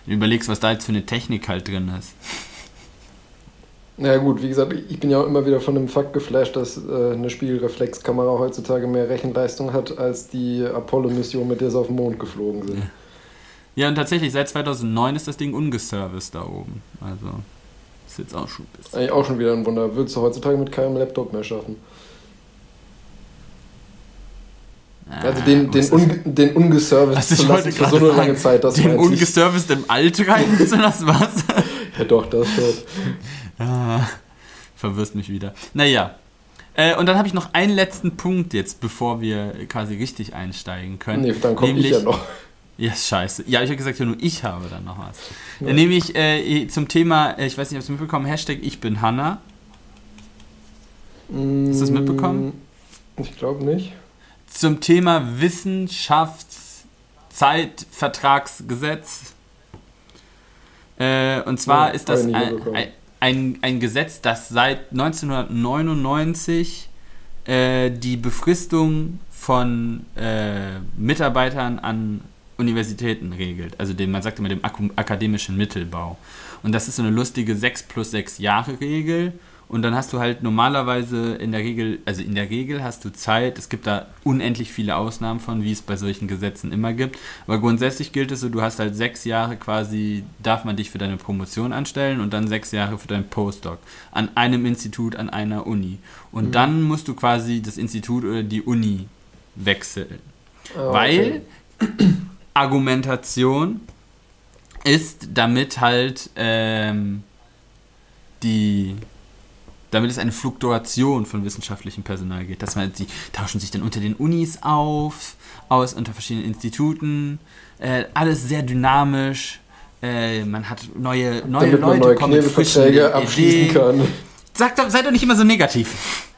Du überlegst, was da jetzt für eine Technik halt drin ist. Ja gut, wie gesagt, ich bin ja auch immer wieder von dem Fakt geflasht, dass äh, eine Spiegelreflexkamera heutzutage mehr Rechenleistung hat als die Apollo-Mission, mit der sie auf den Mond geflogen sind. Ja. ja, und tatsächlich, seit 2009 ist das Ding ungeserviced da oben. Also, ist jetzt auch schon ein bisschen. Eigentlich auch schon wieder ein Wunder. Würdest du heutzutage mit keinem Laptop mehr schaffen. Also den, den, un, den ungeserviced also ich wollte für so eine lange Zeit. Das den ungeserviced im Alt rein, das was? ja doch, das schon. Ah, verwirrst mich wieder. Naja. Äh, und dann habe ich noch einen letzten Punkt jetzt, bevor wir quasi richtig einsteigen können. Nee, dann komme ich ja noch. Ja, scheiße. Ja, ich habe gesagt, ja, nur ich habe dann noch was. Ja. Äh, nämlich äh, zum Thema, äh, ich weiß nicht, ob du mitbekommen Hashtag Ich bin Hanna. Hast du das mitbekommen? Ich glaube nicht zum Thema Wissenschaftszeitvertragsgesetz. Äh, und zwar ja, ist das ein, ein, ein, Gesetz, das seit 1999 äh, die Befristung von äh, Mitarbeitern an Universitäten regelt. Also den, man sagt immer dem akademischen Mittelbau. Und das ist so eine lustige 6 plus 6 Jahre Regel. Und dann hast du halt normalerweise in der Regel, also in der Regel hast du Zeit, es gibt da unendlich viele Ausnahmen von, wie es bei solchen Gesetzen immer gibt. Aber grundsätzlich gilt es so, du hast halt sechs Jahre quasi, darf man dich für deine Promotion anstellen und dann sechs Jahre für deinen Postdoc an einem Institut, an einer Uni. Und mhm. dann musst du quasi das Institut oder die Uni wechseln. Oh, Weil Argumentation ist, damit halt ähm, die damit es eine Fluktuation von wissenschaftlichem Personal gibt. Dass man, die tauschen sich dann unter den Unis auf, aus, unter verschiedenen Instituten. Äh, alles sehr dynamisch. Äh, man hat neue, neue Damit Leute, neue kommen mit frischen abschließen kann. Sagt, seid doch nicht immer so negativ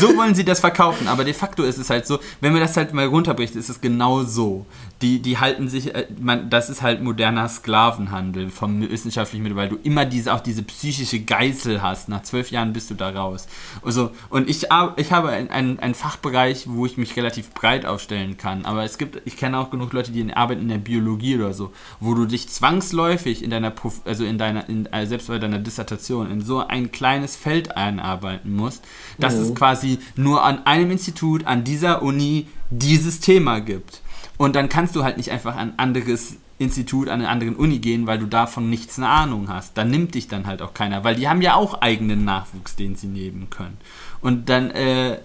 so wollen sie das verkaufen, aber de facto ist es halt so, wenn man das halt mal runterbricht, ist es genau so. Die, die halten sich, äh, man, das ist halt moderner Sklavenhandel vom wissenschaftlichen Mittel, weil du immer diese, auch diese psychische Geißel hast. Nach zwölf Jahren bist du da raus. Also, und ich, ich habe einen, einen Fachbereich, wo ich mich relativ breit aufstellen kann, aber es gibt, ich kenne auch genug Leute, die arbeiten in der Biologie oder so, wo du dich zwangsläufig in deiner, also in deiner, in, äh, selbst bei deiner Dissertation in so ein kleines Feld einarbeiten musst, dass mhm es quasi nur an einem Institut, an dieser Uni dieses Thema gibt. Und dann kannst du halt nicht einfach an ein anderes Institut, an eine andere Uni gehen, weil du davon nichts eine Ahnung hast. Dann nimmt dich dann halt auch keiner, weil die haben ja auch eigenen Nachwuchs, den sie nehmen können. Und dann, äh,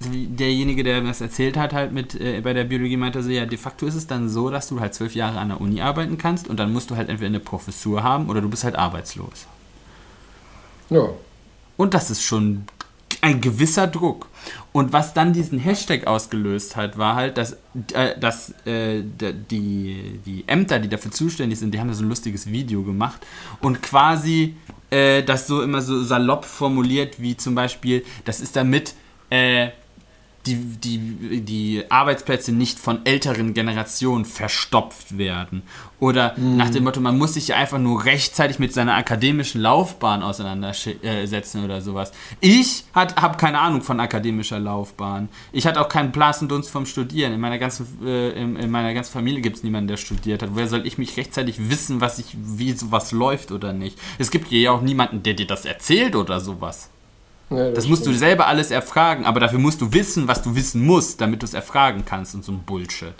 derjenige, der mir das erzählt hat, halt mit äh, bei der Biologie meinte so, ja, de facto ist es dann so, dass du halt zwölf Jahre an der Uni arbeiten kannst und dann musst du halt entweder eine Professur haben oder du bist halt arbeitslos. Ja. Und das ist schon ein gewisser Druck. Und was dann diesen Hashtag ausgelöst hat, war halt, dass, äh, dass äh, die, die Ämter, die dafür zuständig sind, die haben da so ein lustiges Video gemacht und quasi äh, das so immer so salopp formuliert, wie zum Beispiel, das ist damit äh, die, die, die Arbeitsplätze nicht von älteren Generationen verstopft werden. Oder mhm. nach dem Motto, man muss sich einfach nur rechtzeitig mit seiner akademischen Laufbahn auseinandersetzen oder sowas. Ich habe keine Ahnung von akademischer Laufbahn. Ich hatte auch keinen blassen Dunst vom Studieren. In meiner ganzen, äh, in, in, meiner ganzen Familie gibt es niemanden, der studiert hat. Woher soll ich mich rechtzeitig wissen, was ich, wie sowas läuft oder nicht? Es gibt hier ja auch niemanden, der dir das erzählt oder sowas. Ja, das, das musst du selber alles erfragen, aber dafür musst du wissen, was du wissen musst, damit du es erfragen kannst und so ein Bullshit.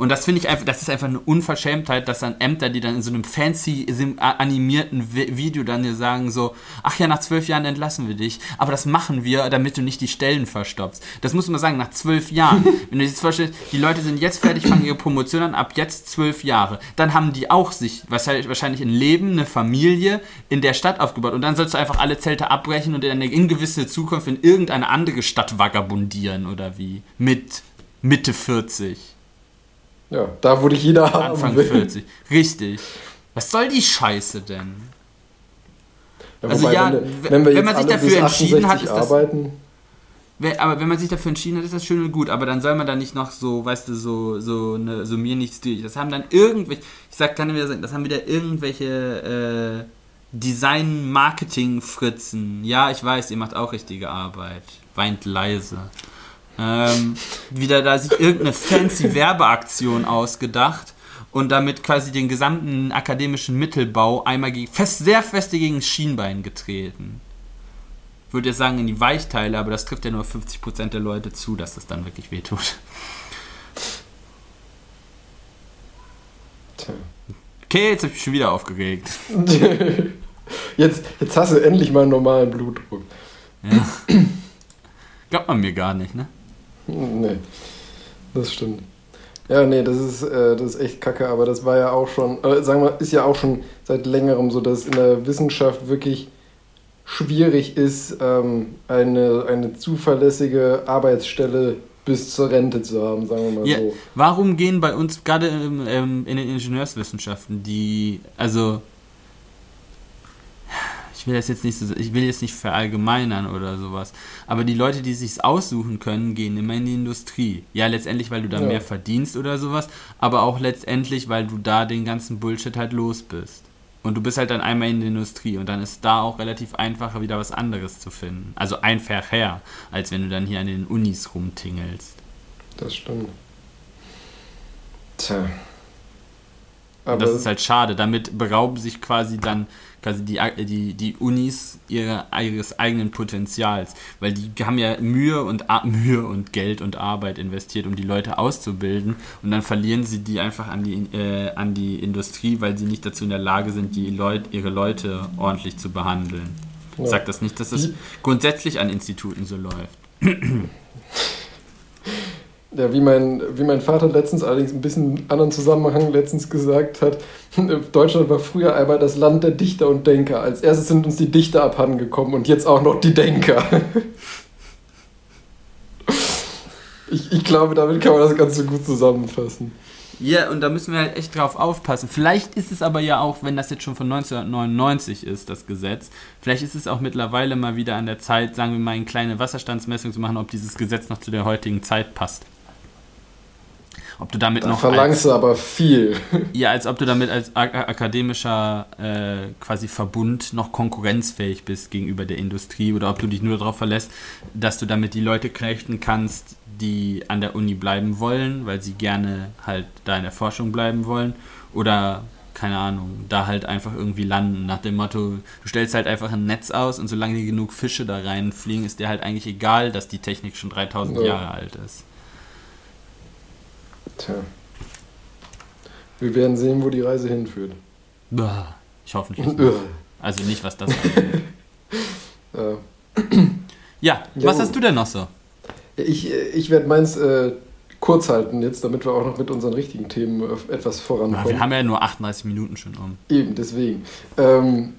Und das finde ich einfach, das ist einfach eine Unverschämtheit, dass dann Ämter, die dann in so einem fancy animierten Video dann dir sagen so, ach ja, nach zwölf Jahren entlassen wir dich, aber das machen wir, damit du nicht die Stellen verstopfst. Das muss man sagen, nach zwölf Jahren. Wenn du dir jetzt vorstellst, die Leute sind jetzt fertig, fangen ihre Promotion an, ab jetzt zwölf Jahre. Dann haben die auch sich wahrscheinlich ein Leben, eine Familie in der Stadt aufgebaut und dann sollst du einfach alle Zelte abbrechen und in eine ungewisse Zukunft in irgendeine andere Stadt vagabundieren oder wie? Mit Mitte 40. Ja, da wurde ich jeder haben Anfang will. 40. Richtig. Was soll die Scheiße denn? Ja, also wobei, ja, wenn, wenn, wenn man sich dafür entschieden hat, ist das, aber wenn man sich dafür entschieden hat, ist das schön und gut. Aber dann soll man da nicht noch so, weißt du, so, so, eine, so mir nichts durch. Das haben dann irgendwelche, ich sag, kann wieder sagen, das haben wieder irgendwelche äh, Design-Marketing-Fritzen. Ja, ich weiß, ihr macht auch richtige Arbeit. Weint leise ähm, wieder da sich irgendeine fancy Werbeaktion ausgedacht und damit quasi den gesamten akademischen Mittelbau einmal gegen, fest, sehr feste gegen das Schienbein getreten. Ich würde jetzt sagen in die Weichteile, aber das trifft ja nur 50% der Leute zu, dass das dann wirklich wehtut. Okay, jetzt habe ich mich schon wieder aufgeregt. jetzt, jetzt hast du endlich mal einen normalen Blutdruck. Ja. Glaubt man mir gar nicht, ne? Nee, das stimmt. Ja, nee, das ist, äh, das ist echt kacke, aber das war ja auch schon, äh, sagen wir, ist ja auch schon seit längerem so, dass in der Wissenschaft wirklich schwierig ist, ähm, eine, eine zuverlässige Arbeitsstelle bis zur Rente zu haben, sagen wir mal ja, so. Warum gehen bei uns gerade ähm, in den Ingenieurswissenschaften die, also ich will das jetzt nicht so, ich will jetzt nicht verallgemeinern oder sowas, aber die Leute, die sich aussuchen können, gehen immer in die Industrie. Ja, letztendlich, weil du da ja. mehr verdienst oder sowas, aber auch letztendlich, weil du da den ganzen Bullshit halt los bist. Und du bist halt dann einmal in der Industrie und dann ist da auch relativ einfacher, wieder was anderes zu finden. Also einfacher, als wenn du dann hier an den Unis rumtingelst. Das stimmt. Tja. Aber das ist halt schade. Damit berauben sich quasi dann quasi die, die, die Unis ihre, ihres eigenen Potenzials, weil die haben ja Mühe und, Mühe und Geld und Arbeit investiert, um die Leute auszubilden und dann verlieren sie die einfach an die, äh, an die Industrie, weil sie nicht dazu in der Lage sind, die Leut, ihre Leute ordentlich zu behandeln. Ja. Ich sage das nicht, dass das grundsätzlich an Instituten so läuft. Ja, wie mein, wie mein Vater letztens allerdings ein bisschen anderen Zusammenhang letztens gesagt hat, Deutschland war früher einmal das Land der Dichter und Denker. Als erstes sind uns die Dichter abhandengekommen und jetzt auch noch die Denker. Ich, ich glaube, damit kann man das Ganze gut zusammenfassen. Ja, und da müssen wir halt echt drauf aufpassen. Vielleicht ist es aber ja auch, wenn das jetzt schon von 1999 ist, das Gesetz, vielleicht ist es auch mittlerweile mal wieder an der Zeit, sagen wir mal, eine kleine Wasserstandsmessung zu machen, ob dieses Gesetz noch zu der heutigen Zeit passt. Ob du damit da noch. Verlangst als, du aber viel. Ja, als ob du damit als akademischer äh, quasi Verbund noch konkurrenzfähig bist gegenüber der Industrie oder ob du dich nur darauf verlässt, dass du damit die Leute knechten kannst, die an der Uni bleiben wollen, weil sie gerne halt da in der Forschung bleiben wollen oder keine Ahnung, da halt einfach irgendwie landen. Nach dem Motto, du stellst halt einfach ein Netz aus und solange genug Fische da reinfliegen, ist dir halt eigentlich egal, dass die Technik schon 3000 ja. Jahre alt ist. Tja. Wir werden sehen, wo die Reise hinführt. Ich hoffe nicht. also nicht, was das angeht. ja. ja, was hast du denn noch so? Ich, ich werde meins äh, kurz halten jetzt, damit wir auch noch mit unseren richtigen Themen etwas vorankommen. wir haben ja nur 38 Minuten schon um. Eben, deswegen. Ähm,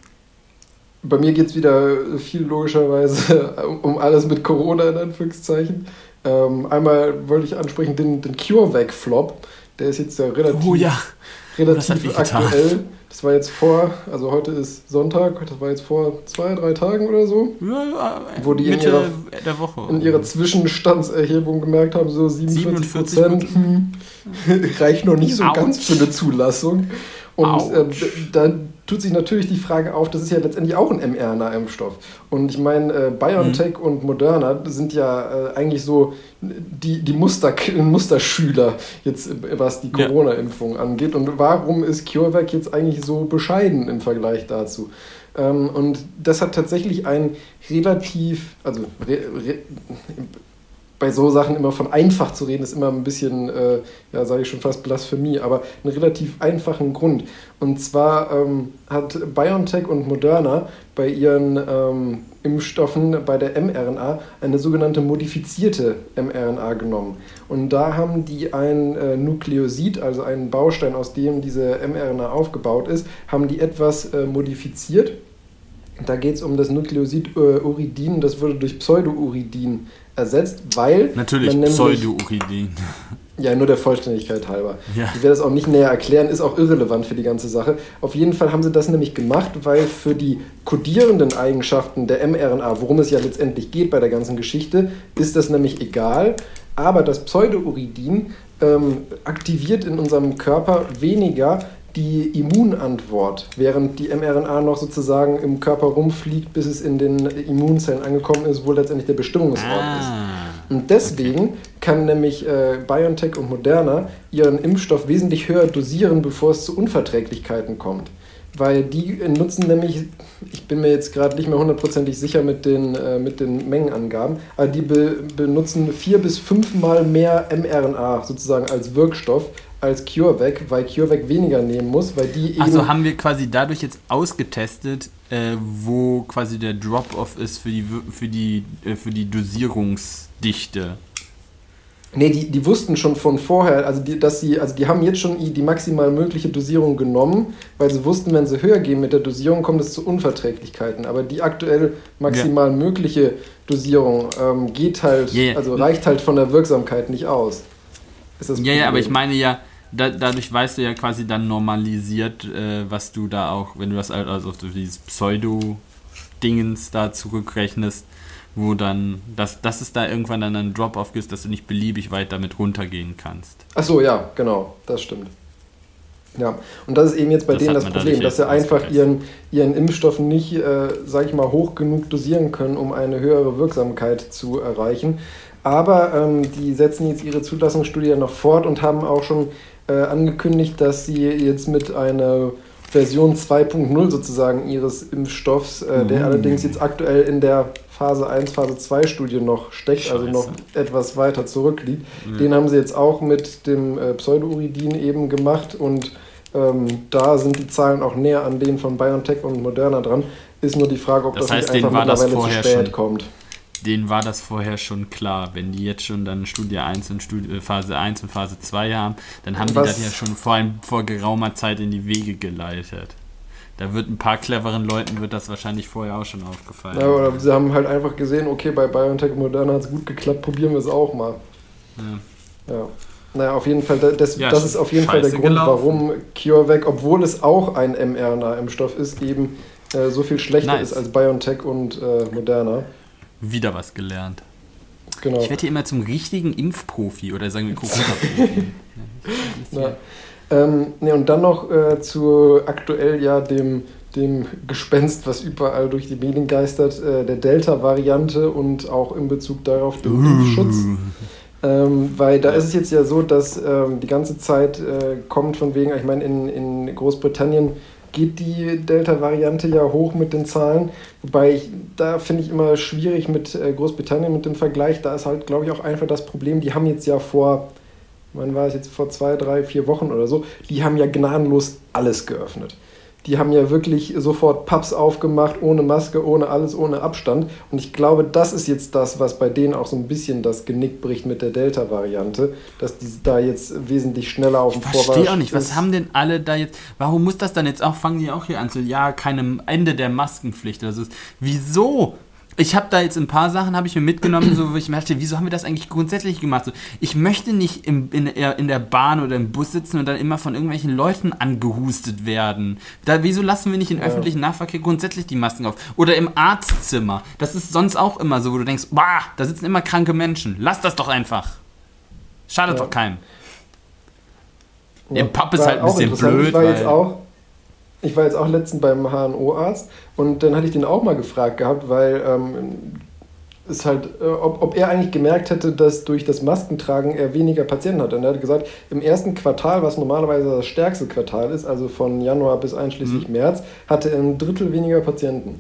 bei mir geht es wieder viel logischerweise um alles mit Corona in Anführungszeichen. Ähm, einmal wollte ich ansprechen den, den CureVac-Flop. Der ist jetzt ja relativ, oh, ja. relativ aktuell. Das war jetzt vor, also heute ist Sonntag, das war jetzt vor zwei, drei Tagen oder so. Ja, wo die Mitte in ihrer, der Woche. In ihrer Zwischenstandserhebung gemerkt haben, so 47 Prozent hm, reicht noch nicht so Ouch. ganz für eine Zulassung. Und äh, da tut sich natürlich die Frage auf, das ist ja letztendlich auch ein mRNA-Impfstoff. Und ich meine, äh, BioNTech mhm. und Moderna sind ja äh, eigentlich so die, die Muster, Musterschüler, jetzt, was die Corona-Impfung ja. angeht. Und warum ist CureVac jetzt eigentlich so bescheiden im Vergleich dazu? Ähm, und das hat tatsächlich ein relativ, also re, re, bei so Sachen immer von einfach zu reden, ist immer ein bisschen, äh, ja, sage ich schon fast Blasphemie, aber einen relativ einfachen Grund. Und zwar ähm, hat BioNTech und Moderna bei ihren ähm, Impfstoffen bei der mRNA eine sogenannte modifizierte mRNA genommen. Und da haben die ein äh, Nukleosid, also einen Baustein, aus dem diese mRNA aufgebaut ist, haben die etwas äh, modifiziert. Da geht es um das Nukleosid äh, Uridin, das wurde durch Pseudouridin ersetzt, weil. Natürlich Pseudouridin. Ja, nur der Vollständigkeit halber. Ja. Ich werde das auch nicht näher erklären, ist auch irrelevant für die ganze Sache. Auf jeden Fall haben sie das nämlich gemacht, weil für die kodierenden Eigenschaften der mRNA, worum es ja letztendlich geht bei der ganzen Geschichte, ist das nämlich egal. Aber das Pseudouridin ähm, aktiviert in unserem Körper weniger die Immunantwort, während die mRNA noch sozusagen im Körper rumfliegt, bis es in den Immunzellen angekommen ist, wo letztendlich der Bestimmungsort ah, ist. Und deswegen okay. kann nämlich äh, BioNTech und Moderna ihren Impfstoff wesentlich höher dosieren, bevor es zu Unverträglichkeiten kommt. Weil die nutzen nämlich, ich bin mir jetzt gerade nicht mehr hundertprozentig sicher mit den, äh, mit den Mengenangaben, aber die be benutzen vier bis fünfmal mehr mRNA sozusagen als Wirkstoff als CureVac, weil CureVac weniger nehmen muss, weil die eben. Also haben wir quasi dadurch jetzt ausgetestet, äh, wo quasi der Drop-off ist für die, für, die, äh, für die Dosierungsdichte. Nee, die, die wussten schon von vorher, also die, dass sie, also die haben jetzt schon die maximal mögliche Dosierung genommen, weil sie wussten, wenn sie höher gehen mit der Dosierung, kommt es zu Unverträglichkeiten. Aber die aktuell maximal ja. mögliche Dosierung ähm, geht halt, yeah. also reicht halt von der Wirksamkeit nicht aus. ja, ja, aber ich meine ja, da, dadurch weißt du ja quasi dann normalisiert, äh, was du da auch, wenn du das also auf dieses Pseudo-Dingens da zurückrechnest, wo dann, dass, dass es da irgendwann dann einen Drop-off gibt, dass du nicht beliebig weit damit runtergehen kannst. Ach so, ja, genau, das stimmt. Ja, und das ist eben jetzt bei das denen das Problem, dass sie einfach ihren, ihren Impfstoff nicht, äh, sag ich mal, hoch genug dosieren können, um eine höhere Wirksamkeit zu erreichen. Aber ähm, die setzen jetzt ihre Zulassungsstudie noch fort und haben auch schon äh, angekündigt, dass sie jetzt mit einer Version 2.0 sozusagen ihres Impfstoffs, äh, der mhm. allerdings jetzt aktuell in der Phase 1, Phase 2 Studie noch steckt, Scheiße. also noch etwas weiter zurückliegt. Mhm. Den haben sie jetzt auch mit dem äh, Pseudouridin eben gemacht und ähm, da sind die Zahlen auch näher an denen von BioNTech und Moderna dran. Ist nur die Frage, ob das, das heißt, nicht einfach mittlerweile zu spät schon. kommt denen war das vorher schon klar. Wenn die jetzt schon dann Studie 1 und Studie, äh, Phase 1 und Phase 2 haben, dann haben Was? die das ja schon vor, ein, vor geraumer Zeit in die Wege geleitet. Da wird ein paar cleveren Leuten wird das wahrscheinlich vorher auch schon aufgefallen. Ja, oder sie haben halt einfach gesehen, okay, bei BioNTech Moderna hat es gut geklappt, probieren wir es auch mal. Ja. ja. Naja, auf jeden Fall, das, ja, das ist auf jeden Fall der Grund, gelaufen. warum CureVac, obwohl es auch ein mRNA-Impfstoff ist, eben äh, so viel schlechter nice. ist als BioNTech und äh, Moderna. Wieder was gelernt. Genau. Ich werde hier immer zum richtigen Impfprofi oder sagen wir Corona-Profi. ja. ähm, nee, und dann noch äh, zu aktuell ja dem, dem Gespenst, was überall durch die Medien geistert, äh, der Delta-Variante und auch in Bezug darauf den uh. Impfschutz. Ähm, weil da ist es jetzt ja so, dass ähm, die ganze Zeit äh, kommt von wegen, ich meine, in, in Großbritannien geht die Delta-Variante ja hoch mit den Zahlen. Wobei ich, da finde ich immer schwierig mit äh, Großbritannien mit dem Vergleich. Da ist halt, glaube ich, auch einfach das Problem, die haben jetzt ja vor, wann war es jetzt, vor zwei, drei, vier Wochen oder so, die haben ja gnadenlos alles geöffnet die haben ja wirklich sofort Pubs aufgemacht, ohne Maske, ohne alles, ohne Abstand. Und ich glaube, das ist jetzt das, was bei denen auch so ein bisschen das Genick bricht mit der Delta-Variante, dass die da jetzt wesentlich schneller auf dem Vormarsch Ich verstehe auch nicht, was haben denn alle da jetzt, warum muss das dann jetzt auch, fangen die auch hier an zu, ja, keinem Ende der Maskenpflicht. Also, wieso? Ich habe da jetzt ein paar Sachen habe ich mir mitgenommen, so wo ich mir dachte, wieso haben wir das eigentlich grundsätzlich gemacht? So, ich möchte nicht im, in, in, der Bahn oder im Bus sitzen und dann immer von irgendwelchen Leuten angehustet werden. Da, wieso lassen wir nicht in ja. öffentlichen Nahverkehr grundsätzlich die Masken auf? Oder im Arztzimmer. Das ist sonst auch immer so, wo du denkst, bah, da sitzen immer kranke Menschen. Lass das doch einfach. Schadet ja. doch keinem. Ja, Im Pub ist halt ein bisschen blöd. Ich war jetzt auch ich war jetzt auch letztens beim HNO-Arzt und dann hatte ich den auch mal gefragt gehabt, weil ähm, ist halt, äh, ob, ob er eigentlich gemerkt hätte, dass durch das Maskentragen er weniger Patienten hat. Und er hat gesagt, im ersten Quartal, was normalerweise das stärkste Quartal ist, also von Januar bis einschließlich mhm. März, hatte er ein Drittel weniger Patienten.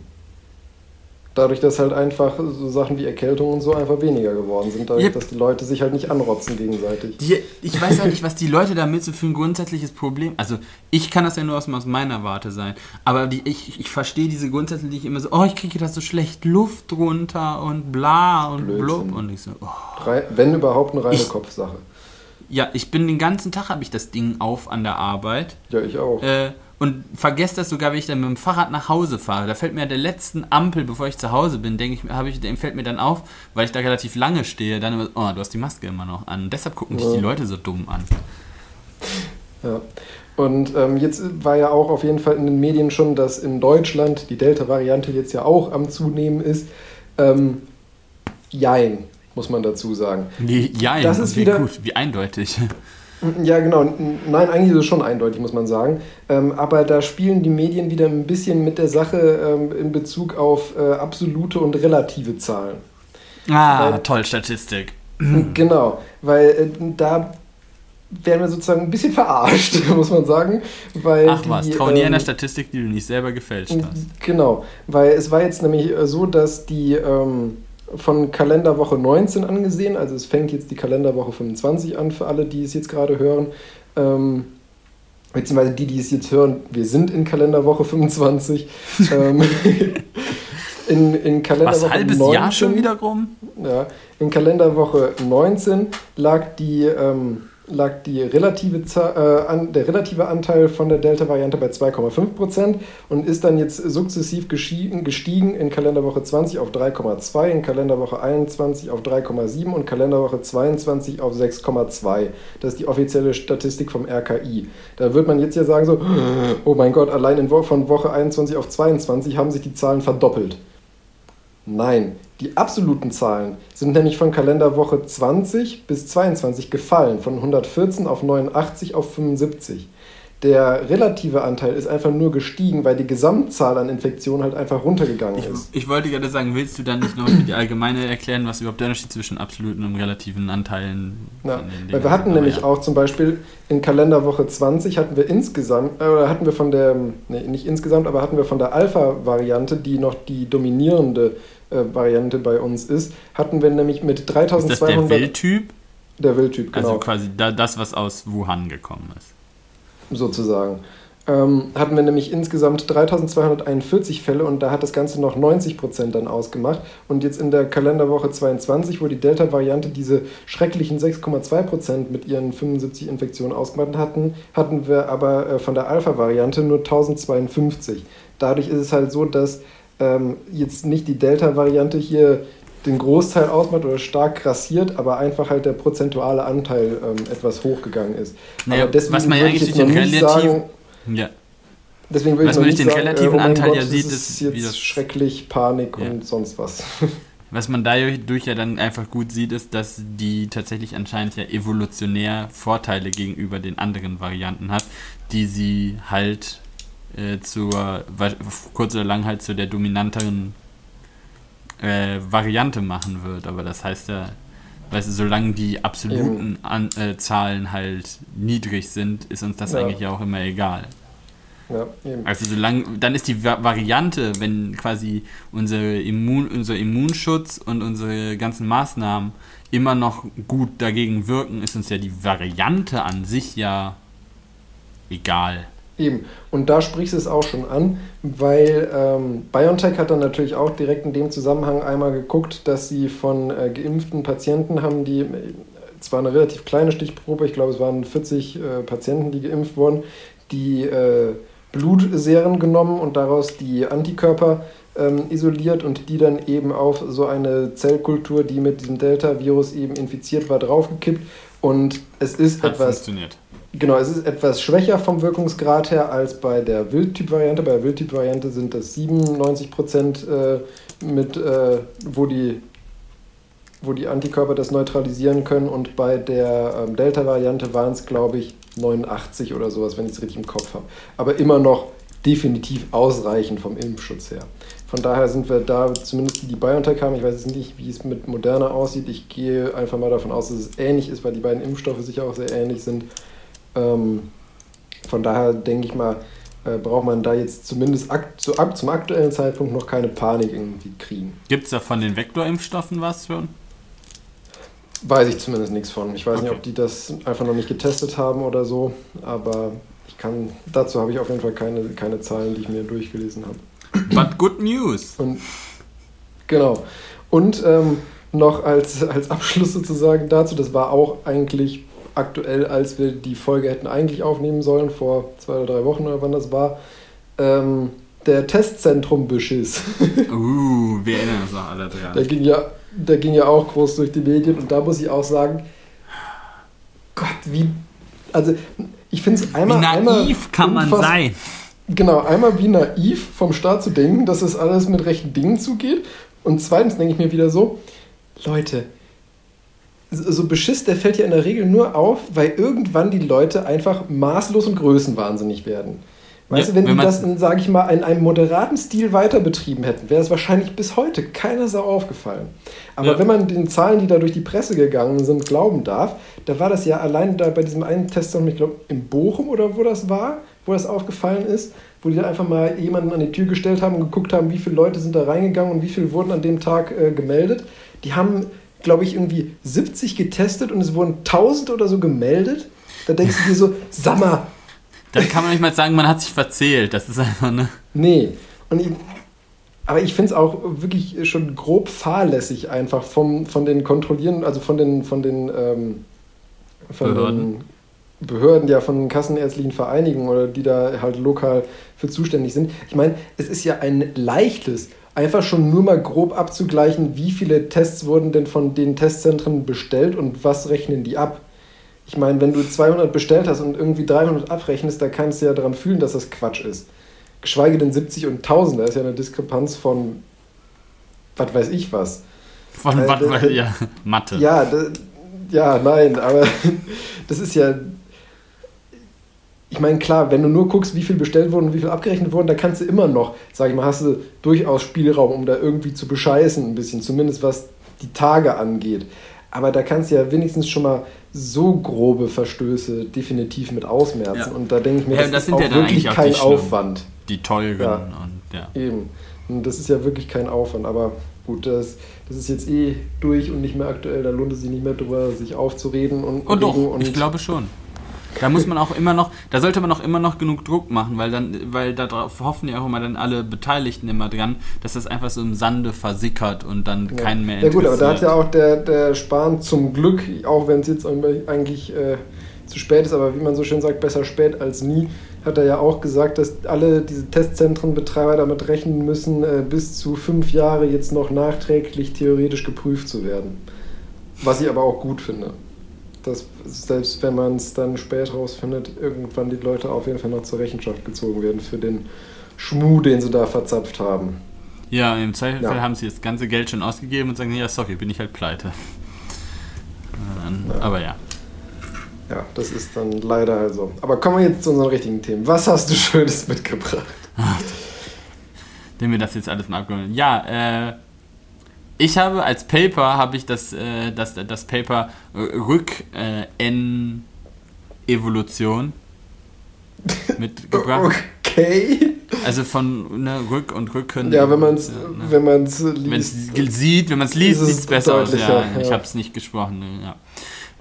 Dadurch, dass halt einfach so Sachen wie Erkältung und so einfach weniger geworden sind, dadurch, yep. dass die Leute sich halt nicht anrotzen gegenseitig. Die, ich weiß ja nicht, was die Leute damit so für ein grundsätzliches Problem. Also ich kann das ja nur aus, aus meiner Warte sein. Aber die, ich, ich verstehe diese Grundsätze, die ich immer so, oh, ich kriege da so schlecht Luft drunter und bla und Blödsinn. blub. Und ich so, oh. Wenn überhaupt eine reine ich, Kopfsache. Ja, ich bin den ganzen Tag, habe ich das Ding auf an der Arbeit. Ja, ich auch. Äh, und vergesse das sogar, wenn ich dann mit dem Fahrrad nach Hause fahre. Da fällt mir an der letzten Ampel, bevor ich zu Hause bin, denke ich, ich, fällt mir dann auf, weil ich da relativ lange stehe, dann immer, oh, du hast die Maske immer noch an. Und deshalb gucken dich ja. die Leute so dumm an. Ja. Und ähm, jetzt war ja auch auf jeden Fall in den Medien schon, dass in Deutschland die Delta-Variante jetzt ja auch am Zunehmen ist. Ähm, jein, muss man dazu sagen. Jein, das ist wieder gut, wie eindeutig. Ja, genau. Nein, eigentlich ist es schon eindeutig, muss man sagen. Ähm, aber da spielen die Medien wieder ein bisschen mit der Sache ähm, in Bezug auf äh, absolute und relative Zahlen. Ah, weil, toll, Statistik. Genau, weil äh, da werden wir sozusagen ein bisschen verarscht, muss man sagen. Weil Ach was, trau ähm, nie einer Statistik, die du nicht selber gefälscht hast. Genau, weil es war jetzt nämlich äh, so, dass die ähm, von Kalenderwoche 19 angesehen. Also es fängt jetzt die Kalenderwoche 25 an für alle, die es jetzt gerade hören. Ähm, beziehungsweise die, die es jetzt hören, wir sind in Kalenderwoche 25. ähm, in, in Kalenderwoche Was, halbes 19, Jahr schon wieder rum? Ja, in Kalenderwoche 19 lag die ähm, lag die relative, äh, an, der relative Anteil von der Delta-Variante bei 2,5% und ist dann jetzt sukzessiv gestiegen, in Kalenderwoche 20 auf 3,2, in Kalenderwoche 21 auf 3,7 und Kalenderwoche 22 auf 6,2. Das ist die offizielle Statistik vom RKI. Da wird man jetzt ja sagen so, oh mein Gott, allein in von Woche 21 auf 22 haben sich die Zahlen verdoppelt. Nein, die absoluten Zahlen sind nämlich von Kalenderwoche 20 bis 22 gefallen, von 114 auf 89 auf 75. Der relative Anteil ist einfach nur gestiegen, weil die Gesamtzahl an Infektionen halt einfach runtergegangen ich, ist. Ich wollte gerade sagen, willst du dann nicht noch für die allgemeine erklären, was überhaupt der Unterschied zwischen absoluten und relativen Anteilen ja, weil wir hatten nämlich ja. auch zum Beispiel in Kalenderwoche 20 hatten wir insgesamt, äh, oder hatten wir von der, nee, nicht insgesamt, aber hatten wir von der Alpha-Variante, die noch die dominierende äh, Variante bei uns ist, hatten wir nämlich mit 3200. Ist das der Wildtyp? Der Wildtyp, genau. Also quasi das, was aus Wuhan gekommen ist. Sozusagen. Ähm, hatten wir nämlich insgesamt 3241 Fälle und da hat das Ganze noch 90 Prozent dann ausgemacht. Und jetzt in der Kalenderwoche 22, wo die Delta-Variante diese schrecklichen 6,2 Prozent mit ihren 75 Infektionen ausgemacht hatten, hatten wir aber äh, von der Alpha-Variante nur 1052. Dadurch ist es halt so, dass ähm, jetzt nicht die Delta-Variante hier den Großteil ausmacht oder stark grassiert, aber einfach halt der prozentuale Anteil ähm, etwas hochgegangen ist. Naja, was man ja eigentlich durch den relativen... Ja. Deswegen würde was ich man durch den sagen, relativen äh, oh Anteil Gott, ja sieht, ist, ist jetzt das, schrecklich Panik ja. und sonst was. Was man dadurch ja dann einfach gut sieht, ist, dass die tatsächlich anscheinend ja evolutionär Vorteile gegenüber den anderen Varianten hat, die sie halt äh, zur, kurz oder lang halt zu der dominanteren äh, Variante machen wird. Aber das heißt ja, weißt du, solange die absoluten An äh, Zahlen halt niedrig sind, ist uns das ja. eigentlich ja auch immer egal. Ja, also solange, dann ist die Variante, wenn quasi unser, Immun, unser Immunschutz und unsere ganzen Maßnahmen immer noch gut dagegen wirken, ist uns ja die Variante an sich ja egal. Eben. Und da sprichst du es auch schon an, weil ähm, BioNTech hat dann natürlich auch direkt in dem Zusammenhang einmal geguckt, dass sie von äh, geimpften Patienten haben, die äh, zwar eine relativ kleine Stichprobe, ich glaube es waren 40 äh, Patienten, die geimpft wurden, die äh, Blutserien genommen und daraus die Antikörper ähm, isoliert und die dann eben auf so eine Zellkultur, die mit diesem Delta-Virus eben infiziert war, draufgekippt. Und es ist Hat etwas. Funktioniert. Genau, es ist etwas schwächer vom Wirkungsgrad her als bei der Wildtyp-Variante. Bei der Wildtyp-Variante sind das 97 Prozent, äh, äh, wo, die, wo die Antikörper das neutralisieren können. Und bei der ähm, Delta-Variante waren es, glaube ich, 89 oder sowas, wenn ich es richtig im Kopf habe. Aber immer noch definitiv ausreichend vom Impfschutz her. Von daher sind wir da, zumindest die, die BioNTech haben, ich weiß jetzt nicht, wie es mit Moderna aussieht. Ich gehe einfach mal davon aus, dass es ähnlich ist, weil die beiden Impfstoffe sicher auch sehr ähnlich sind. Ähm, von daher denke ich mal, äh, braucht man da jetzt zumindest akt zu, ab, zum aktuellen Zeitpunkt noch keine Panik irgendwie kriegen. Gibt es da von den Vektorimpfstoffen was schon? Weiß ich zumindest nichts von. Ich weiß okay. nicht, ob die das einfach noch nicht getestet haben oder so, aber ich kann, dazu habe ich auf jeden Fall keine, keine Zahlen, die ich mir durchgelesen habe. But good news. Und, genau. Und ähm, noch als, als Abschluss sozusagen dazu, das war auch eigentlich aktuell, als wir die Folge hätten eigentlich aufnehmen sollen, vor zwei oder drei Wochen oder wann das war, ähm, der Testzentrum-Beschiss. uh, wir erinnern uns noch alle dran. Der ging, ja, der ging ja auch groß durch die Medien und da muss ich auch sagen, Gott, wie, also ich finde es einmal... Wie naiv einmal kann man sein. Genau, einmal wie naiv vom Staat zu denken, dass es alles mit rechten Dingen zugeht und zweitens denke ich mir wieder so, Leute, so Beschiss, der fällt ja in der Regel nur auf, weil irgendwann die Leute einfach maßlos und größenwahnsinnig werden. Weißt ja, du, wenn, wenn die das, sage ich mal, in einem moderaten Stil weiter betrieben hätten, wäre es wahrscheinlich bis heute keiner Sau aufgefallen. Aber ja. wenn man den Zahlen, die da durch die Presse gegangen sind, glauben darf, da war das ja allein da bei diesem einen Test, ich glaube, in Bochum oder wo das war, wo das aufgefallen ist, wo die da einfach mal jemanden an die Tür gestellt haben und geguckt haben, wie viele Leute sind da reingegangen und wie viele wurden an dem Tag äh, gemeldet. Die haben glaube ich, irgendwie 70 getestet und es wurden 1000 oder so gemeldet. Da denkst du dir so, sag mal. Da kann man nicht mal sagen, man hat sich verzählt. Das ist einfach, ne? Nee. Und ich, aber ich finde es auch wirklich schon grob fahrlässig einfach vom, von den Kontrollieren, also von den, von den, ähm, von Behörden. den Behörden, ja, von kassenärztlichen Vereinigungen oder die da halt lokal für zuständig sind. Ich meine, es ist ja ein leichtes einfach schon nur mal grob abzugleichen, wie viele Tests wurden denn von den Testzentren bestellt und was rechnen die ab. Ich meine, wenn du 200 bestellt hast und irgendwie 300 abrechnest, da kannst du ja daran fühlen, dass das Quatsch ist. Geschweige denn 70 und 1000, da ist ja eine Diskrepanz von, was weiß ich was. Von äh, was weiß ich, ja, Mathe. Ja, ja, nein, aber das ist ja ich meine, klar, wenn du nur guckst, wie viel bestellt wurden und wie viel abgerechnet wurden, da kannst du immer noch, sag ich mal, hast du durchaus Spielraum, um da irgendwie zu bescheißen, ein bisschen, zumindest was die Tage angeht. Aber da kannst du ja wenigstens schon mal so grobe Verstöße definitiv mit ausmerzen. Ja. Und da denke ich mir, das, ja, das ist auch ja wirklich kein Aufwand. Die teuren ja. und ja. Eben. Und das ist ja wirklich kein Aufwand. Aber gut, das, das ist jetzt eh durch und nicht mehr aktuell. Da lohnt es sich nicht mehr drüber, sich aufzureden und. Oh doch, und ich glaube schon. Da muss man auch immer noch, da sollte man auch immer noch genug Druck machen, weil dann, weil darauf hoffen ja auch immer dann alle Beteiligten immer dran, dass das einfach so im Sande versickert und dann ja. keinen mehr interessiert. Ja gut, aber da hat ja auch der, der Spahn zum Glück, auch wenn es jetzt eigentlich äh, zu spät ist, aber wie man so schön sagt, besser spät als nie, hat er ja auch gesagt, dass alle diese Testzentrenbetreiber damit rechnen müssen, äh, bis zu fünf Jahre jetzt noch nachträglich theoretisch geprüft zu werden. Was ich aber auch gut finde dass selbst wenn man es dann später rausfindet, irgendwann die Leute auf jeden Fall noch zur Rechenschaft gezogen werden für den Schmuh, den sie da verzapft haben. Ja, im Zweifelsfall ja. haben sie das ganze Geld schon ausgegeben und sagen, ja, sorry, bin ich halt pleite. Ja. Aber ja. Ja, das ist dann leider also. Aber kommen wir jetzt zu unseren richtigen Themen. Was hast du Schönes mitgebracht? Dem wir das jetzt alles mal abgeholt Ja, äh, ich habe als Paper habe ich das, äh, das, das Paper Rück-N-Evolution äh, mitgebracht. Okay. Also von ne, Rück und Rücken. Ja, wenn man es ne? wenn man's liest. sieht, wenn man es liest, sieht es besser aus. Ja, ja. Ich habe es nicht gesprochen. Ne, ja.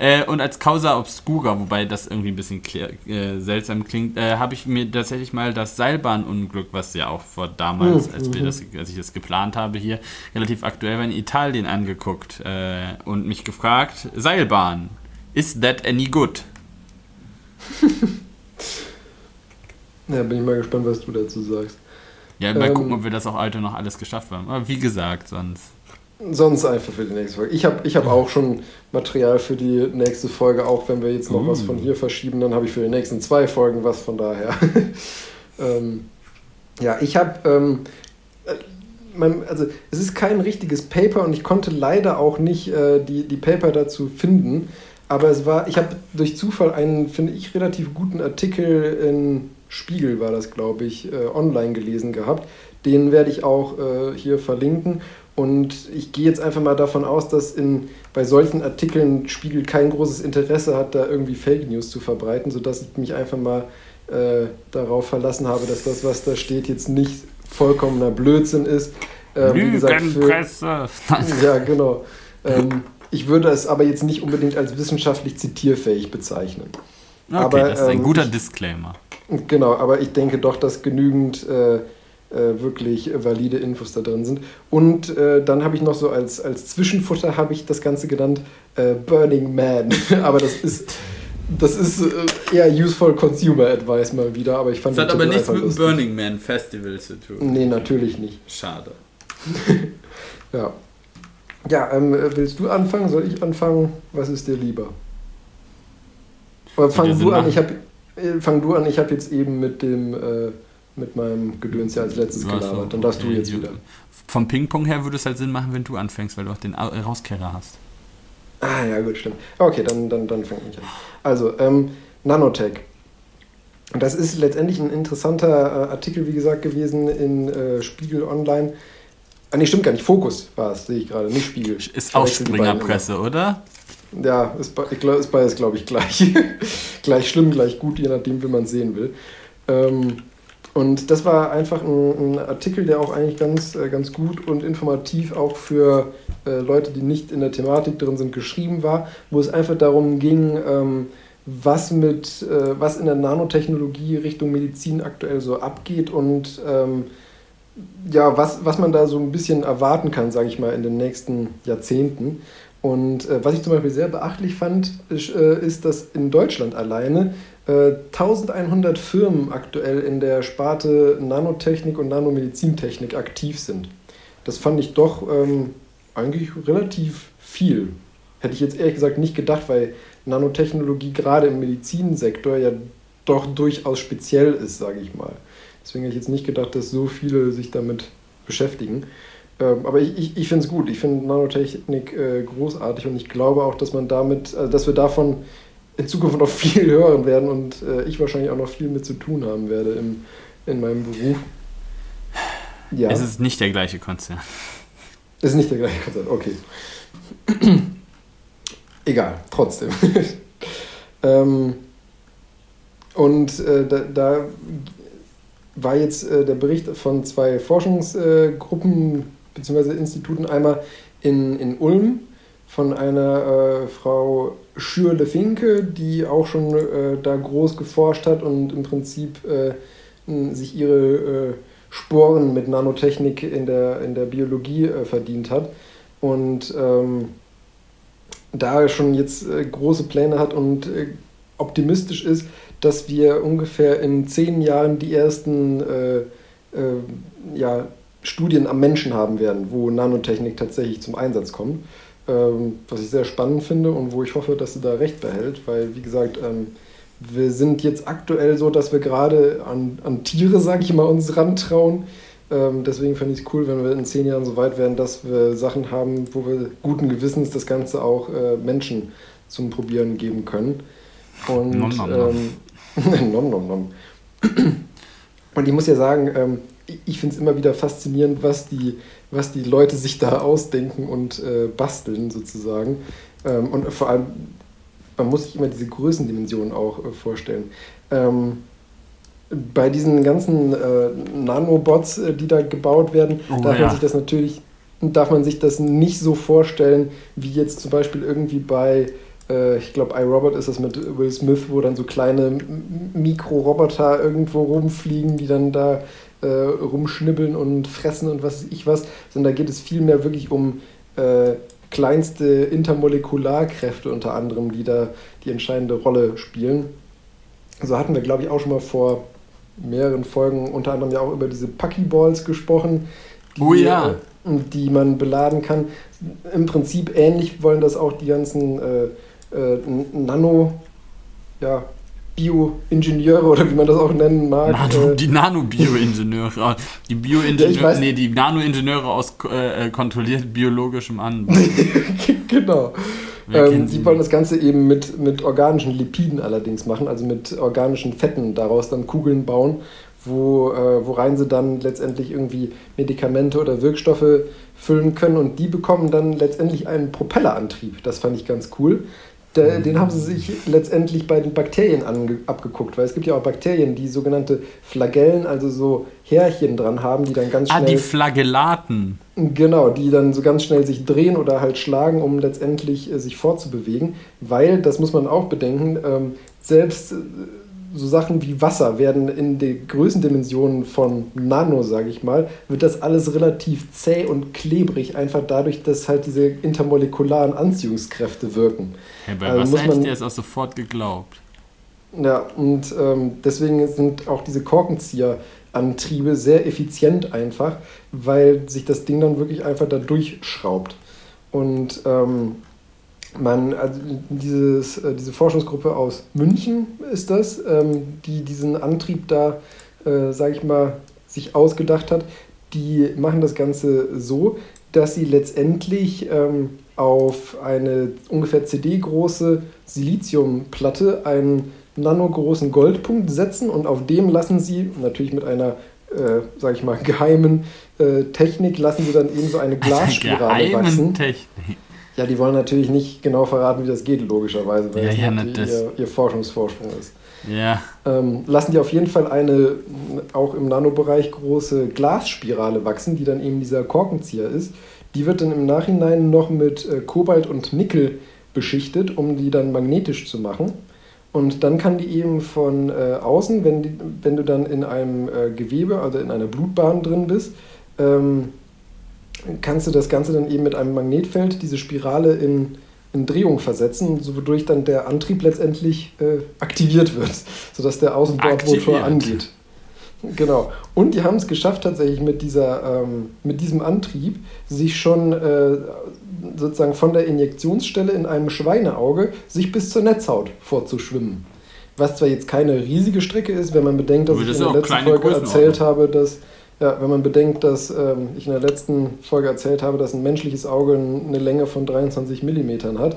Äh, und als Causa Obscura, wobei das irgendwie ein bisschen äh, seltsam klingt, äh, habe ich mir tatsächlich mal das Seilbahnunglück, was ja auch vor damals, mhm. als, wir das, als ich das geplant habe, hier relativ aktuell war in Italien angeguckt äh, und mich gefragt: Seilbahn, is that any good? ja, bin ich mal gespannt, was du dazu sagst. Ja, mal ähm, gucken, ob wir das auch heute noch alles geschafft haben. Aber wie gesagt, sonst. Sonst einfach für die nächste Folge. Ich habe ich hab auch schon Material für die nächste Folge, auch wenn wir jetzt noch uh. was von hier verschieben, dann habe ich für die nächsten zwei Folgen was von daher. ähm, ja, ich habe, ähm, äh, also es ist kein richtiges Paper und ich konnte leider auch nicht äh, die, die Paper dazu finden, aber es war, ich habe durch Zufall einen, finde ich, relativ guten Artikel in Spiegel, war das, glaube ich, äh, online gelesen gehabt. Den werde ich auch äh, hier verlinken. Und ich gehe jetzt einfach mal davon aus, dass in, bei solchen Artikeln Spiegel kein großes Interesse hat, da irgendwie Fake News zu verbreiten, sodass ich mich einfach mal äh, darauf verlassen habe, dass das, was da steht, jetzt nicht vollkommener Blödsinn ist. Ähm, Lügenpresse! ja, genau. Ähm, ich würde es aber jetzt nicht unbedingt als wissenschaftlich zitierfähig bezeichnen. Okay, aber, das ist ein ähm, guter Disclaimer. Genau, aber ich denke doch, dass genügend äh, äh, wirklich valide Infos da drin sind. Und äh, dann habe ich noch so als, als Zwischenfutter habe ich das Ganze genannt äh, Burning Man. aber das ist das ist äh, eher useful Consumer Advice mal wieder, aber ich fand das hat aber nichts mit dem Burning Man Festival zu tun. Nee, natürlich nicht. Schade. ja. Ja, ähm, willst du anfangen? Soll ich anfangen? Was ist dir lieber? Oder fang du an, ich habe äh, fang du an, ich habe jetzt eben mit dem äh, mit meinem Gedöns ja als letztes gelabert. Dann darfst du jetzt wieder. Vom Ping-Pong her würde es halt Sinn machen, wenn du anfängst, weil du auch den Rauskehrer hast. Ah ja, gut, stimmt. Okay, dann, dann, dann fange ich an. Also, ähm, Nanotech. Das ist letztendlich ein interessanter äh, Artikel, wie gesagt, gewesen in äh, Spiegel Online. Ah, nee, stimmt gar nicht. Fokus war es, sehe ich gerade, nicht Spiegel. Ist auch Springerpresse, oder? Ja, ist, ich ist beides, glaube ich, gleich. gleich schlimm, gleich gut, je nachdem, wie man es sehen will. Ähm, und das war einfach ein, ein, Artikel, der auch eigentlich ganz, äh, ganz gut und informativ auch für äh, Leute, die nicht in der Thematik drin sind, geschrieben war, wo es einfach darum ging, ähm, was mit äh, was in der Nanotechnologie Richtung Medizin aktuell so abgeht und ähm, ja, was, was man da so ein bisschen erwarten kann, sage ich mal, in den nächsten Jahrzehnten. Und äh, was ich zum Beispiel sehr beachtlich fand, ist, äh, ist dass in Deutschland alleine 1100 äh, Firmen aktuell in der Sparte Nanotechnik und Nanomedizintechnik aktiv sind. Das fand ich doch ähm, eigentlich relativ viel. Hätte ich jetzt ehrlich gesagt nicht gedacht, weil Nanotechnologie gerade im Medizinsektor ja doch durchaus speziell ist, sage ich mal. Deswegen hätte ich jetzt nicht gedacht, dass so viele sich damit beschäftigen. Ähm, aber ich, ich, ich finde es gut. Ich finde Nanotechnik äh, großartig und ich glaube auch, dass man damit, also dass wir davon in Zukunft noch viel hören werden und äh, ich wahrscheinlich auch noch viel mit zu tun haben werde im, in meinem Beruf. Ja. Es ist nicht der gleiche Konzern. Es ist nicht der gleiche Konzern, okay. Egal, trotzdem. ähm, und äh, da, da, war jetzt äh, der Bericht von zwei Forschungsgruppen bzw. Instituten, einmal in, in Ulm von einer äh, Frau Schürle-Finke, die auch schon äh, da groß geforscht hat und im Prinzip äh, sich ihre äh, Sporen mit Nanotechnik in der, in der Biologie äh, verdient hat. Und ähm, da schon jetzt äh, große Pläne hat und optimistisch ist, dass wir ungefähr in zehn Jahren die ersten ja, Studien am Menschen haben werden, wo Nanotechnik tatsächlich zum Einsatz kommt ähm, was ich sehr spannend finde und wo ich hoffe, dass sie da recht behält, weil, wie gesagt, ähm, wir sind jetzt aktuell so, dass wir gerade an, an Tiere, sage ich mal, uns rantrauen. Ähm, deswegen fände ich es cool, wenn wir in zehn Jahren so weit wären, dass wir Sachen haben, wo wir guten Gewissens das Ganze auch äh, Menschen zum Probieren geben können. Und nom, nom, nom. Ähm, nom, nom, nom. Und ich muss ja sagen, ähm, ich finde es immer wieder faszinierend, was die, was die Leute sich da ausdenken und äh, basteln sozusagen. Ähm, und vor allem, man muss sich immer diese Größendimensionen auch äh, vorstellen. Ähm, bei diesen ganzen äh, Nanobots, äh, die da gebaut werden, oh, darf ja. man sich das natürlich darf man sich das nicht so vorstellen, wie jetzt zum Beispiel irgendwie bei, ich glaube, iRobot ist das mit Will Smith, wo dann so kleine Mikroroboter irgendwo rumfliegen, die dann da äh, rumschnibbeln und fressen und was ich was, sondern da geht es vielmehr wirklich um äh, kleinste Intermolekularkräfte unter anderem, die da die entscheidende Rolle spielen. So hatten wir, glaube ich, auch schon mal vor mehreren Folgen unter anderem ja auch über diese Puckyballs gesprochen, die, oh ja. Äh, die man beladen kann. Im Prinzip ähnlich wollen das auch die ganzen äh, äh, Nano, ja, Bioingenieure oder wie man das auch nennen mag. Nano, äh, die Nano-Bioingenieure. Die Bioingenieure, ja, nee, die Nanoingenieure aus äh, kontrolliert biologischem Anbau. genau. Ähm, die wollen das Ganze eben mit, mit organischen Lipiden allerdings machen, also mit organischen Fetten daraus dann Kugeln bauen, wo, äh, worein sie dann letztendlich irgendwie Medikamente oder Wirkstoffe füllen können und die bekommen dann letztendlich einen Propellerantrieb. Das fand ich ganz cool Der. Den haben sie sich letztendlich bei den Bakterien ange, abgeguckt, weil es gibt ja auch Bakterien, die sogenannte Flagellen, also so Härchen dran haben, die dann ganz schnell. Ah, die Flagellaten. Genau, die dann so ganz schnell sich drehen oder halt schlagen, um letztendlich äh, sich fortzubewegen, weil, das muss man auch bedenken, ähm, selbst. Äh, so Sachen wie Wasser werden in den Größendimensionen von Nano, sage ich mal, wird das alles relativ zäh und klebrig, einfach dadurch, dass halt diese intermolekularen Anziehungskräfte wirken. Ja, bei also Wasser hätte ich dir das auch sofort geglaubt. Ja, und ähm, deswegen sind auch diese Korkenzieherantriebe sehr effizient einfach, weil sich das Ding dann wirklich einfach da durchschraubt. Und ähm, man, also dieses, äh, diese Forschungsgruppe aus München ist das, ähm, die diesen Antrieb da, äh, sage ich mal, sich ausgedacht hat. Die machen das Ganze so, dass sie letztendlich ähm, auf eine ungefähr CD-große Siliziumplatte einen nanogroßen Goldpunkt setzen und auf dem lassen sie, natürlich mit einer, äh, sage ich mal, geheimen äh, Technik, lassen sie dann eben so eine Glasspirale wachsen. Technik. Ja, die wollen natürlich nicht genau verraten, wie das geht, logischerweise, weil ja, ja, das ihr, ihr, Forschungsvorsprung ist. Ja. Ähm, lassen die auf jeden Fall eine auch im Nanobereich große Glasspirale wachsen, die dann eben dieser Korkenzieher ist. Die wird dann im Nachhinein noch mit äh, Kobalt und Nickel beschichtet, um die dann magnetisch zu machen. Und dann kann die eben von äh, außen, wenn, die, wenn du dann in einem äh, Gewebe, also in einer Blutbahn drin bist, ähm, kannst du das Ganze dann eben mit einem Magnetfeld, diese Spirale in, in Drehung versetzen, wodurch dann der Antrieb letztendlich äh, aktiviert wird, sodass der Außenbordmotor angeht. Genau. Und die haben es geschafft, tatsächlich mit, dieser, ähm, mit diesem Antrieb sich schon äh, sozusagen von der Injektionsstelle in einem Schweineauge sich bis zur Netzhaut vorzuschwimmen. Was zwar jetzt keine riesige Strecke ist, wenn man bedenkt, dass ich in der letzten Folge erzählt habe, dass ja, wenn man bedenkt, dass ähm, ich in der letzten Folge erzählt habe, dass ein menschliches Auge eine Länge von 23 mm hat,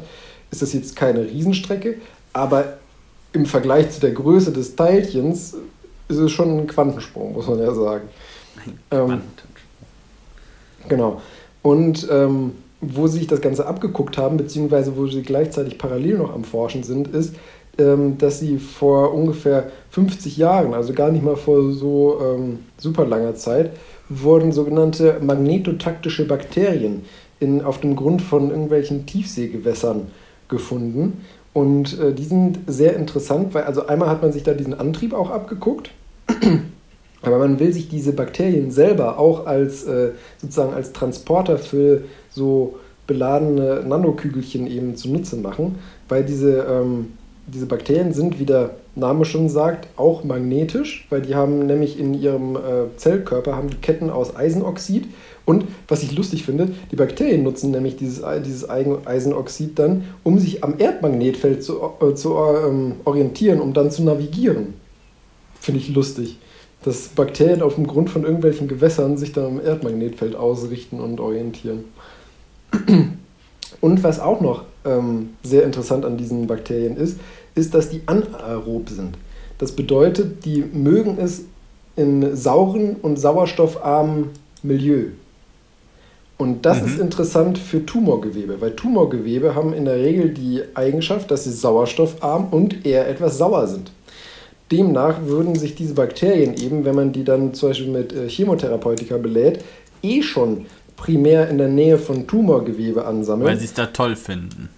ist das jetzt keine Riesenstrecke, aber im Vergleich zu der Größe des Teilchens ist es schon ein Quantensprung, muss man ja sagen. Ähm, genau. Und ähm, wo sie sich das Ganze abgeguckt haben, beziehungsweise wo sie gleichzeitig parallel noch am Forschen sind, ist, ähm, dass sie vor ungefähr 50 Jahren, also gar nicht mal vor so ähm, super langer Zeit, wurden sogenannte magnetotaktische Bakterien in, auf dem Grund von irgendwelchen Tiefseegewässern gefunden. Und äh, die sind sehr interessant, weil also einmal hat man sich da diesen Antrieb auch abgeguckt, aber man will sich diese Bakterien selber auch als äh, sozusagen als Transporter für so beladene Nanokügelchen eben zunutze machen, weil diese ähm, diese Bakterien sind, wie der Name schon sagt, auch magnetisch, weil die haben nämlich in ihrem äh, Zellkörper haben die Ketten aus Eisenoxid. Und was ich lustig finde, die Bakterien nutzen nämlich dieses, dieses Eisenoxid dann, um sich am Erdmagnetfeld zu, äh, zu ähm, orientieren, um dann zu navigieren. Finde ich lustig. Dass Bakterien auf dem Grund von irgendwelchen Gewässern sich dann am Erdmagnetfeld ausrichten und orientieren. Und was auch noch ähm, sehr interessant an diesen Bakterien ist, ist, dass die anaerob sind. Das bedeutet, die mögen es in sauren und sauerstoffarmen Milieu. Und das mhm. ist interessant für Tumorgewebe, weil Tumorgewebe haben in der Regel die Eigenschaft, dass sie sauerstoffarm und eher etwas sauer sind. Demnach würden sich diese Bakterien eben, wenn man die dann zum Beispiel mit äh, Chemotherapeutika belädt, eh schon primär in der Nähe von Tumorgewebe ansammeln. Weil sie es da toll finden.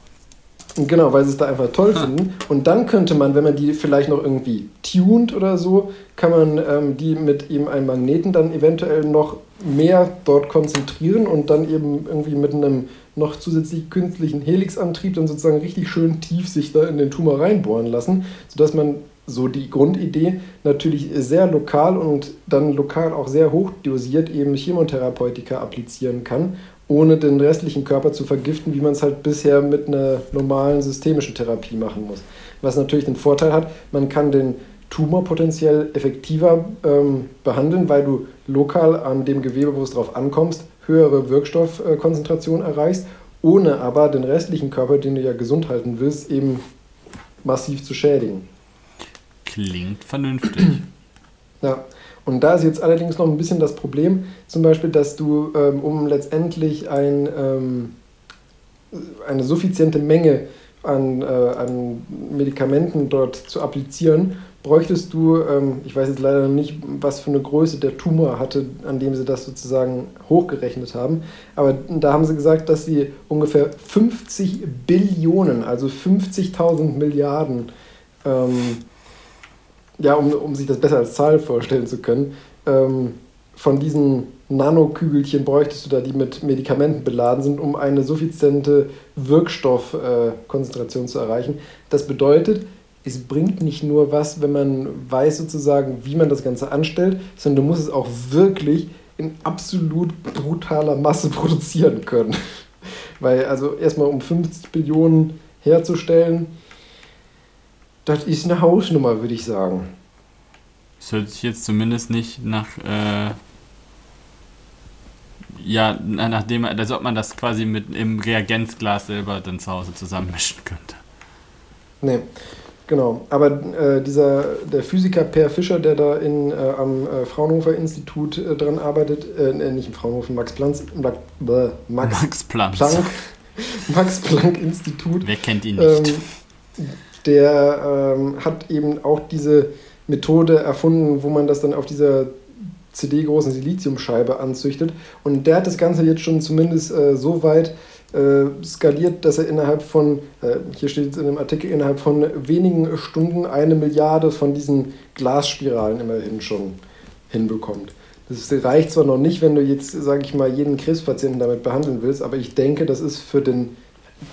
Genau, weil sie es da einfach toll finden. Und dann könnte man, wenn man die vielleicht noch irgendwie tuned oder so, kann man ähm, die mit eben einem Magneten dann eventuell noch mehr dort konzentrieren und dann eben irgendwie mit einem noch zusätzlich künstlichen Helixantrieb dann sozusagen richtig schön tief sich da in den Tumor reinbohren lassen, sodass man so die Grundidee natürlich sehr lokal und dann lokal auch sehr hoch dosiert eben Chemotherapeutika applizieren kann, ohne den restlichen Körper zu vergiften, wie man es halt bisher mit einer normalen systemischen Therapie machen muss. Was natürlich den Vorteil hat, man kann den Tumor potenziell effektiver ähm, behandeln, weil du lokal an dem Gewebe, wo es drauf ankommst, höhere Wirkstoffkonzentration erreichst, ohne aber den restlichen Körper, den du ja gesund halten willst, eben massiv zu schädigen. Klingt vernünftig. Ja, und da ist jetzt allerdings noch ein bisschen das Problem, zum Beispiel, dass du, ähm, um letztendlich ein, ähm, eine suffiziente Menge an, äh, an Medikamenten dort zu applizieren, bräuchtest du, ähm, ich weiß jetzt leider nicht, was für eine Größe der Tumor hatte, an dem sie das sozusagen hochgerechnet haben, aber da haben sie gesagt, dass sie ungefähr 50 Billionen, also 50.000 Milliarden, ähm, ja, um, um sich das besser als Zahl vorstellen zu können, ähm, von diesen Nanokügelchen bräuchtest du da, die mit Medikamenten beladen sind, um eine suffiziente Wirkstoffkonzentration äh, zu erreichen. Das bedeutet, es bringt nicht nur was, wenn man weiß sozusagen, wie man das Ganze anstellt, sondern du musst es auch wirklich in absolut brutaler Masse produzieren können. Weil also erstmal um 50 Billionen herzustellen, das ist eine Hausnummer, würde ich sagen. Das hört sich jetzt zumindest nicht nach äh, ja, nachdem, als ob man das quasi mit im Reagenzglas selber dann zu Hause zusammenmischen könnte. Nee, genau. Aber äh, dieser, der Physiker Per Fischer, der da in, äh, am äh, Fraunhofer Institut äh, dran arbeitet, äh, nicht im Fraunhofer, Max Planck, Max, Max Planck. Planck Max Planck Institut. Wer kennt ihn nicht? Ähm, der ähm, hat eben auch diese Methode erfunden, wo man das dann auf dieser CD-großen Siliziumscheibe anzüchtet. Und der hat das Ganze jetzt schon zumindest äh, so weit äh, skaliert, dass er innerhalb von, äh, hier steht es in dem Artikel, innerhalb von wenigen Stunden eine Milliarde von diesen Glasspiralen immerhin schon hinbekommt. Das reicht zwar noch nicht, wenn du jetzt, sage ich mal, jeden Krebspatienten damit behandeln willst, aber ich denke, das ist für den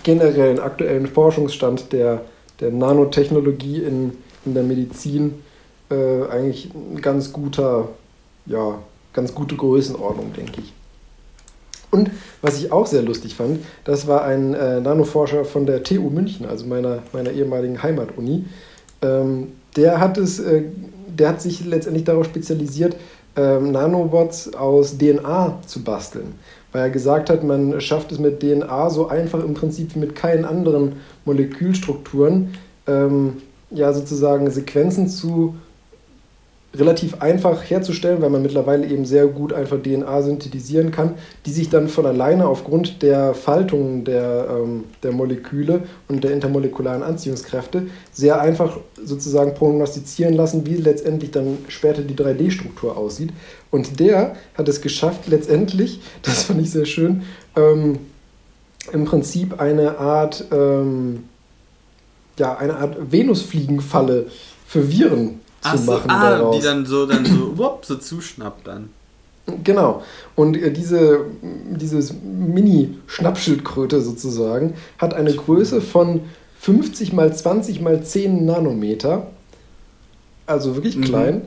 generellen aktuellen Forschungsstand der, der Nanotechnologie in, in der Medizin äh, eigentlich ein ganz guter ja, ganz gute Größenordnung, denke ich. Und was ich auch sehr lustig fand, das war ein äh, Nanoforscher von der TU München, also meiner, meiner ehemaligen Heimatuni. Ähm, der, hat es, äh, der hat sich letztendlich darauf spezialisiert, ähm, Nanobots aus DNA zu basteln. Weil er gesagt hat, man schafft es mit DNA so einfach im Prinzip wie mit keinen anderen Molekülstrukturen, ähm, ja sozusagen Sequenzen zu relativ einfach herzustellen, weil man mittlerweile eben sehr gut einfach DNA synthetisieren kann, die sich dann von alleine aufgrund der Faltung der, ähm, der Moleküle und der intermolekularen Anziehungskräfte sehr einfach sozusagen prognostizieren lassen, wie letztendlich dann später die 3D-Struktur aussieht. Und der hat es geschafft, letztendlich, das fand ich sehr schön, ähm, im Prinzip eine Art, ähm, ja, eine Art Venusfliegenfalle für Viren Ach zu machen. ah, daraus. die dann so, dann so, wupp, so zuschnappt dann. Genau. Und äh, diese dieses Mini-Schnappschildkröte sozusagen hat eine Größe von 50 mal 20 mal 10 Nanometer. Also wirklich mhm. klein.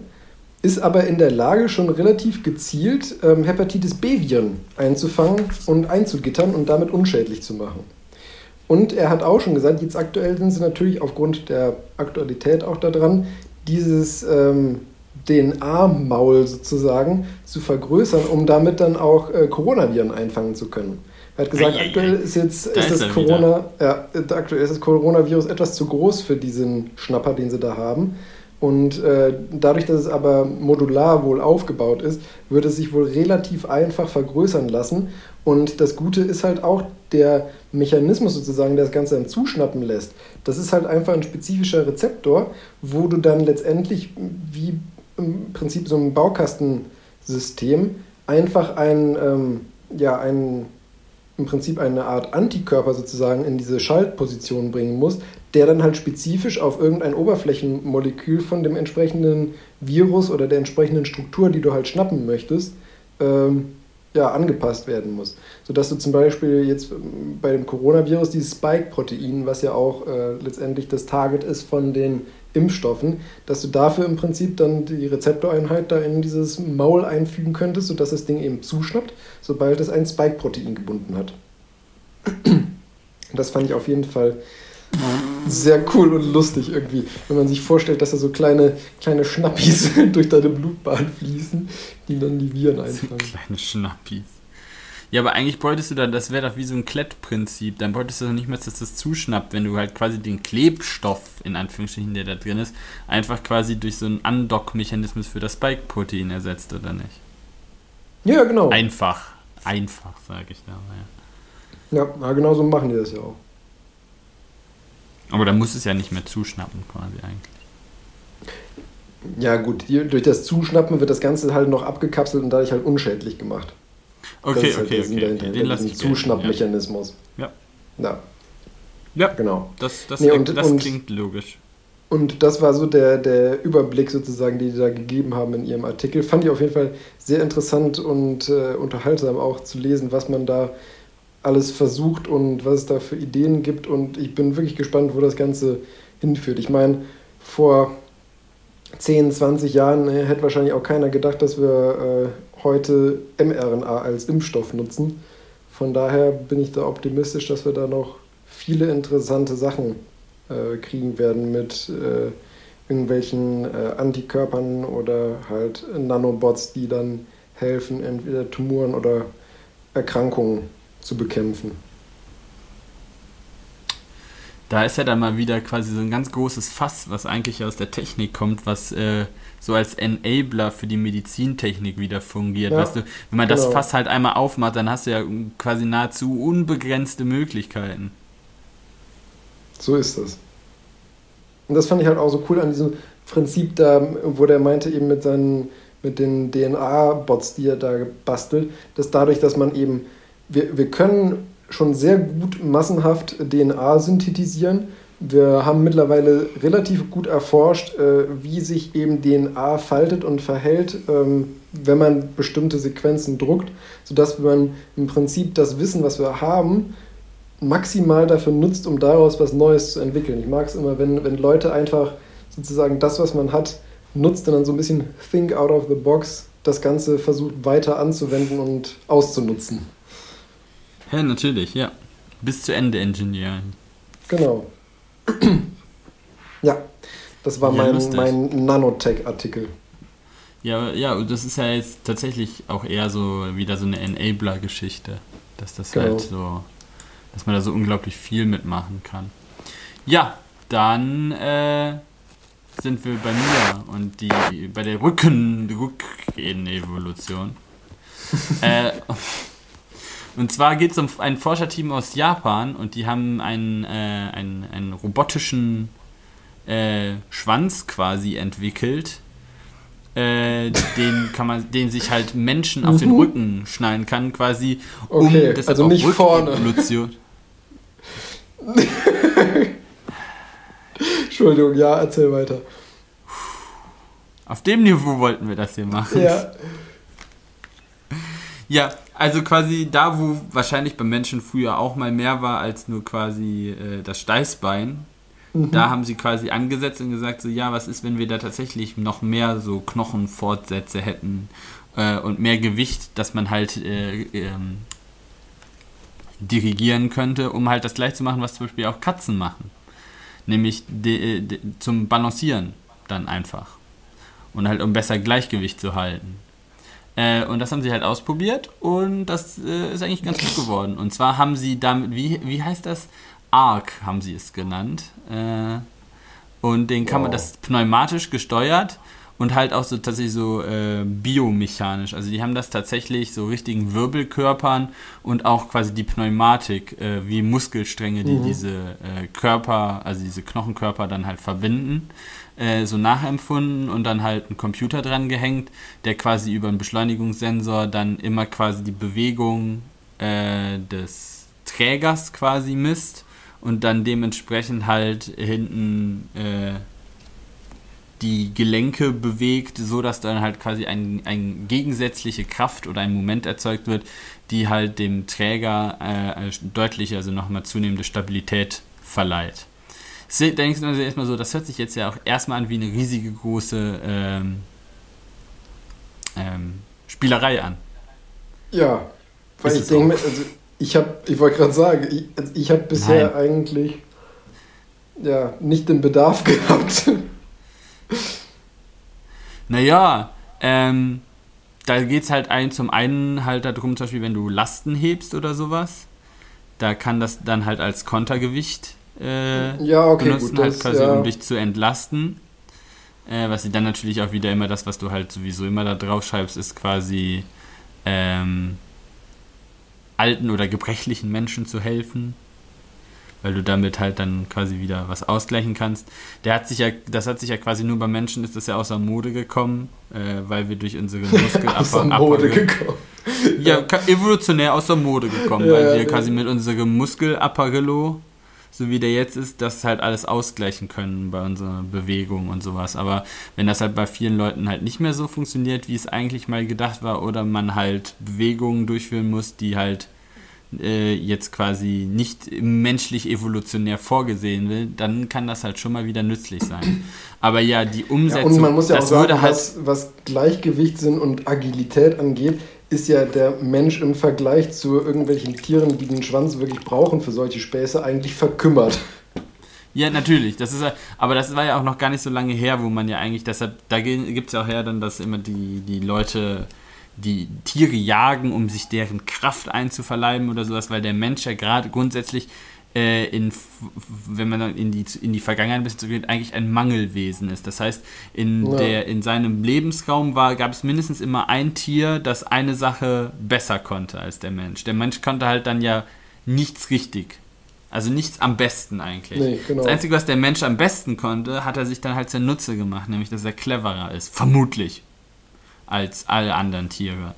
Ist aber in der Lage, schon relativ gezielt ähm, Hepatitis B-Viren einzufangen und einzugittern und damit unschädlich zu machen. Und er hat auch schon gesagt, jetzt aktuell sind sie natürlich aufgrund der Aktualität auch daran, dieses ähm, DNA-Maul sozusagen zu vergrößern, um damit dann auch äh, Coronaviren einfangen zu können. Er hat gesagt, ei, aktuell ist jetzt da ist das Corona, ja, aktuell ist das Coronavirus etwas zu groß für diesen Schnapper, den sie da haben. Und äh, dadurch, dass es aber modular wohl aufgebaut ist, wird es sich wohl relativ einfach vergrößern lassen. Und das Gute ist halt auch der Mechanismus sozusagen, der das Ganze dann zuschnappen lässt. Das ist halt einfach ein spezifischer Rezeptor, wo du dann letztendlich wie im Prinzip so ein Baukastensystem einfach ein, ähm, ja, ein, im Prinzip eine Art Antikörper sozusagen in diese Schaltposition bringen musst, der dann halt spezifisch auf irgendein Oberflächenmolekül von dem entsprechenden Virus oder der entsprechenden Struktur, die du halt schnappen möchtest, ähm, ja, angepasst werden muss. Sodass du zum Beispiel jetzt ähm, bei dem Coronavirus dieses Spike-Protein, was ja auch äh, letztendlich das Target ist von den Impfstoffen, dass du dafür im Prinzip dann die Rezeptoreinheit da in dieses Maul einfügen könntest, sodass das Ding eben zuschnappt, sobald es ein Spike-Protein gebunden hat. Das fand ich auf jeden Fall sehr cool und lustig irgendwie, wenn man sich vorstellt, dass da so kleine, kleine Schnappis durch deine Blutbahn fließen, die dann die Viren einfangen. Kleine Schnappis. Ja, aber eigentlich bräuchtest du dann, das wäre doch wie so ein Klettprinzip, dann bräuchtest du doch nicht mehr, dass das zuschnappt, wenn du halt quasi den Klebstoff, in Anführungsstrichen, der da drin ist, einfach quasi durch so einen Undock-Mechanismus für das Spike-Protein ersetzt, oder nicht? Ja, genau. Einfach. Einfach, sage ich da. Ja. ja, genau so machen die das ja auch. Aber da muss es ja nicht mehr zuschnappen, quasi eigentlich. Ja, gut, durch das Zuschnappen wird das Ganze halt noch abgekapselt und dadurch halt unschädlich gemacht. Okay, halt okay, okay. Dahinter, Den lasse ich Zuschnappmechanismus. Ja. Ja. Ja, genau. Das, das, Nee, und- das und- klingt logisch. Und das war so der, der Überblick sozusagen, den die da gegeben haben in ihrem Artikel. Fand ich auf jeden Fall sehr interessant und äh, unterhaltsam auch zu lesen, was man da alles versucht und was es da für Ideen gibt. Und ich bin wirklich gespannt, wo das Ganze hinführt. Ich meine, vor 10, 20 Jahren äh, hätte wahrscheinlich auch keiner gedacht, dass wir äh, heute mRNA als Impfstoff nutzen. Von daher bin ich da optimistisch, dass wir da noch viele interessante Sachen äh, kriegen werden mit äh, irgendwelchen äh, Antikörpern oder halt Nanobots, die dann helfen, entweder Tumoren oder Erkrankungen zu bekämpfen. Da ist ja dann mal wieder quasi so ein ganz großes Fass, was eigentlich aus der Technik kommt, was äh, so als Enabler für die Medizintechnik wieder fungiert. Ja, weißt du, wenn man das genau. Fass halt einmal aufmacht, dann hast du ja quasi nahezu unbegrenzte Möglichkeiten. So ist das. Und das fand ich halt auch so cool an diesem Prinzip da, wo der meinte eben mit seinen, mit den DNA-Bots, die er da bastelt, dass dadurch, dass man eben, wir, wir können schon sehr gut massenhaft DNA synthetisieren. Wir haben mittlerweile relativ gut erforscht, äh, wie sich eben DNA faltet und verhält, ähm, wenn man bestimmte Sequenzen druckt, sodass man im Prinzip das Wissen, was wir haben, maximal dafür nutzt, um daraus was Neues zu entwickeln. Ich mag es immer, wenn, wenn Leute einfach sozusagen das, was man hat, nutzt und dann so ein bisschen think out of the box das Ganze versucht weiter anzuwenden und auszunutzen. Ja, natürlich, ja. Bis zu Ende engineeren. Genau. ja, das war Ja, mein, lustig. mein Nanotech-Artikel. Ja, ja, das ist ja jetzt tatsächlich auch eher so wieder so eine Enabler-Geschichte. Dass das Genau. halt so, dass man da so unglaublich viel mitmachen kann. Ja, dann äh, sind wir bei mir und die bei der Rücken Rückenevolution. äh, und zwar geht es um ein Forscherteam aus Japan und die haben einen, äh, einen, einen robotischen äh, Schwanz quasi entwickelt, äh, den kann man, den sich halt Menschen auf den Mhm. Rücken schnallen kann, quasi um Okay, deshalb also nicht vorne. Entschuldigung, ja, erzähl weiter. Auf dem Niveau wollten wir das hier machen. Ja, Ja, also quasi da, wo wahrscheinlich beim Menschen früher auch mal mehr war als nur quasi äh, das Steißbein, Mhm. da haben sie quasi angesetzt und gesagt, so ja, was ist, wenn wir da tatsächlich noch mehr so Knochenfortsätze hätten äh, und mehr Gewicht, dass man halt äh, ähm, dirigieren könnte, um halt das gleich zu machen, was zum Beispiel auch Katzen machen. Nämlich de, de, zum Balancieren dann einfach. Und halt um besser Gleichgewicht zu halten. Äh, und das haben sie halt ausprobiert und das äh, ist eigentlich ganz gut geworden. Und zwar haben sie damit, wie, wie heißt das? Arc haben sie es genannt. Äh, und den kann man Wow. das pneumatisch gesteuert und halt auch so tatsächlich so äh, biomechanisch. Also die haben das tatsächlich so richtigen Wirbelkörpern und auch quasi die Pneumatik wie wie Muskelstränge, die Mhm. diese äh, Körper, also diese Knochenkörper dann halt verbinden, äh, so nachempfunden und dann halt ein Computer dran gehängt, der quasi über einen Beschleunigungssensor dann immer quasi die Bewegung äh, des Trägers quasi misst und dann dementsprechend halt hinten äh, die Gelenke bewegt, so dass dann halt quasi ein, ein gegensätzliche Kraft oder ein Moment erzeugt wird, die halt dem Träger äh, deutlich, also nochmal zunehmende Stabilität verleiht. Denkst du erstmal so, das hört sich jetzt ja auch erstmal an wie eine riesige große ähm, ähm, Spielerei an. ja. Weil Ist ich denke, also ich habe, ich wollte gerade sagen, ich, also ich habe bisher Nein. eigentlich ja nicht den Bedarf gehabt. Naja, ähm, da geht es halt ein, zum einen halt darum, zum Beispiel, wenn du Lasten hebst oder sowas, da kann das dann halt als Kontergewicht äh, ja, okay, benutzen, gut. halt Das, quasi, ja. um dich zu entlasten. Äh, was sie dann natürlich auch wieder immer das, was du halt sowieso immer da drauf schreibst, ist quasi ähm, alten oder gebrechlichen Menschen zu helfen. weil du damit halt dann quasi wieder was ausgleichen kannst. Der hat sich ja, das hat sich ja quasi nur bei Menschen ist das ja außer Mode gekommen, äh, weil wir durch unsere Muskel außer Mode gekommen. Ja, evolutionär aus der Mode gekommen, ja, weil wir ja. quasi mit unserem Muskelapparillo, so wie der jetzt ist, das halt alles ausgleichen können bei unserer Bewegung und sowas. Aber wenn das halt bei vielen Leuten halt nicht mehr so funktioniert, wie es eigentlich mal gedacht war, oder man halt Bewegungen durchführen muss, die halt äh, jetzt quasi nicht menschlich evolutionär vorgesehen will, dann kann das halt schon mal wieder nützlich sein. Aber ja, die Umsetzung. Ja, und man muss ja auch sagen, halt was, was Gleichgewichtssinn und Agilität angeht, ist ja der Mensch im Vergleich zu irgendwelchen Tieren, die den Schwanz wirklich brauchen für solche Späße, eigentlich verkümmert. Ja, natürlich. Das ist aber das war ja auch noch gar nicht so lange her, wo man ja eigentlich, deshalb, da gibt es ja auch her dann, dass immer die, die Leute die Tiere jagen, um sich deren Kraft einzuverleiben oder sowas, weil der Mensch ja gerade grundsätzlich äh, in, wenn man dann in die, in die Vergangenheit ein bisschen zurückgeht, eigentlich ein Mangelwesen ist. Das heißt, in, ja. der, in seinem Lebensraum war, gab es mindestens immer ein Tier, das eine Sache besser konnte als der Mensch. Der Mensch konnte halt dann ja nichts richtig. Also nichts am besten eigentlich. Nee, genau. Das Einzige, was der Mensch am besten konnte, hat er sich dann halt zunutze gemacht, nämlich dass er cleverer ist. Vermutlich als alle anderen Tiere.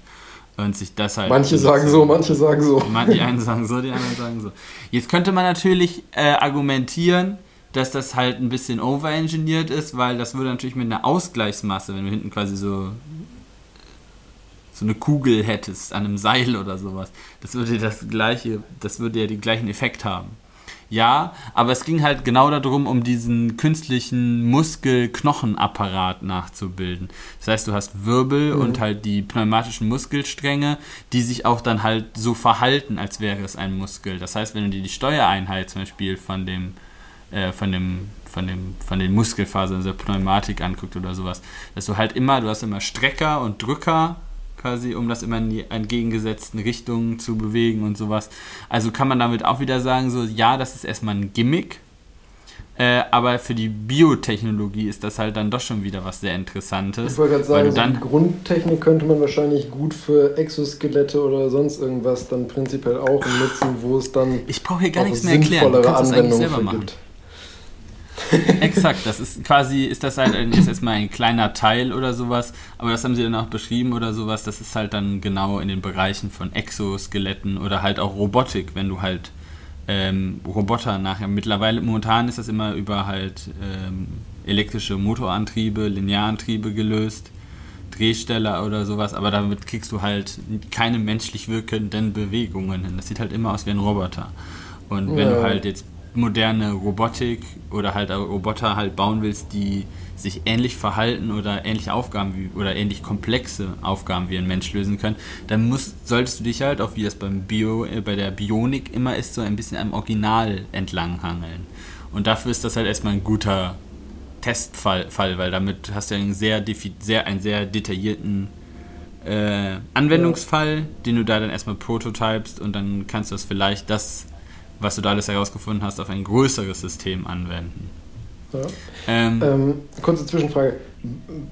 Und sich das halt. Manche sagen so, manche sagen so. Die einen sagen so, die anderen sagen so. Jetzt könnte man natürlich äh, argumentieren, dass das halt ein bisschen overengineert ist, weil das würde natürlich mit einer Ausgleichsmasse, wenn du hinten quasi so so eine Kugel hättest an einem Seil oder sowas, das würde das gleiche, das würde ja den gleichen Effekt haben. Ja, aber es ging halt genau darum, um diesen künstlichen Muskel-Knochenapparat nachzubilden. Das heißt, du hast Wirbel mhm. und halt die pneumatischen Muskelstränge, die sich auch dann halt so verhalten, als wäre es ein Muskel. Das heißt, wenn du dir die Steuereinheit zum Beispiel von dem, äh, von dem, von dem, von den Muskelfasern der Pneumatik anguckt oder sowas, dass du halt immer, du hast immer Strecker und Drücker quasi, um das immer in die entgegengesetzten Richtungen zu bewegen und sowas. Also kann man damit auch wieder sagen, so ja, das ist erstmal ein Gimmick, äh, aber für die Biotechnologie ist das halt dann doch schon wieder was sehr Interessantes. Ich wollte gerade sagen, so die Grundtechnik könnte man wahrscheinlich gut für Exoskelette oder sonst irgendwas dann prinzipiell auch nutzen, wo es dann ich brauche hier gar nichts mehr erklären. Du kannst das eigentlich selber machen. Gibt. Exakt, das ist quasi, ist das halt jetzt erstmal ein kleiner Teil oder sowas, aber das haben sie dann auch beschrieben oder sowas, das ist halt dann genau in den Bereichen von Exoskeletten oder halt auch Robotik, wenn du halt ähm, Roboter nachher, mittlerweile, momentan ist das immer über halt ähm, elektrische Motorantriebe, Linearantriebe gelöst, Drehsteller oder sowas, aber damit kriegst du halt keine menschlich wirkenden Bewegungen hin. Das sieht halt immer aus wie ein Roboter. Und wenn ja. du halt jetzt moderne Robotik oder halt Roboter halt bauen willst, die sich ähnlich verhalten oder ähnliche Aufgaben wie, oder ähnlich komplexe Aufgaben wie ein Mensch lösen können, dann musst, solltest du dich halt, auch wie das beim Bio, äh, bei der Bionik immer ist, so ein bisschen am Original entlanghangeln. Und dafür ist das halt erstmal ein guter Testfall, Fall, weil damit hast du einen sehr, sehr, einen sehr detaillierten äh, Anwendungsfall, den du da dann erstmal prototypst und dann kannst du das vielleicht das was du da alles herausgefunden hast, auf ein größeres System anwenden. Ja. Ähm, ähm, kurze Zwischenfrage.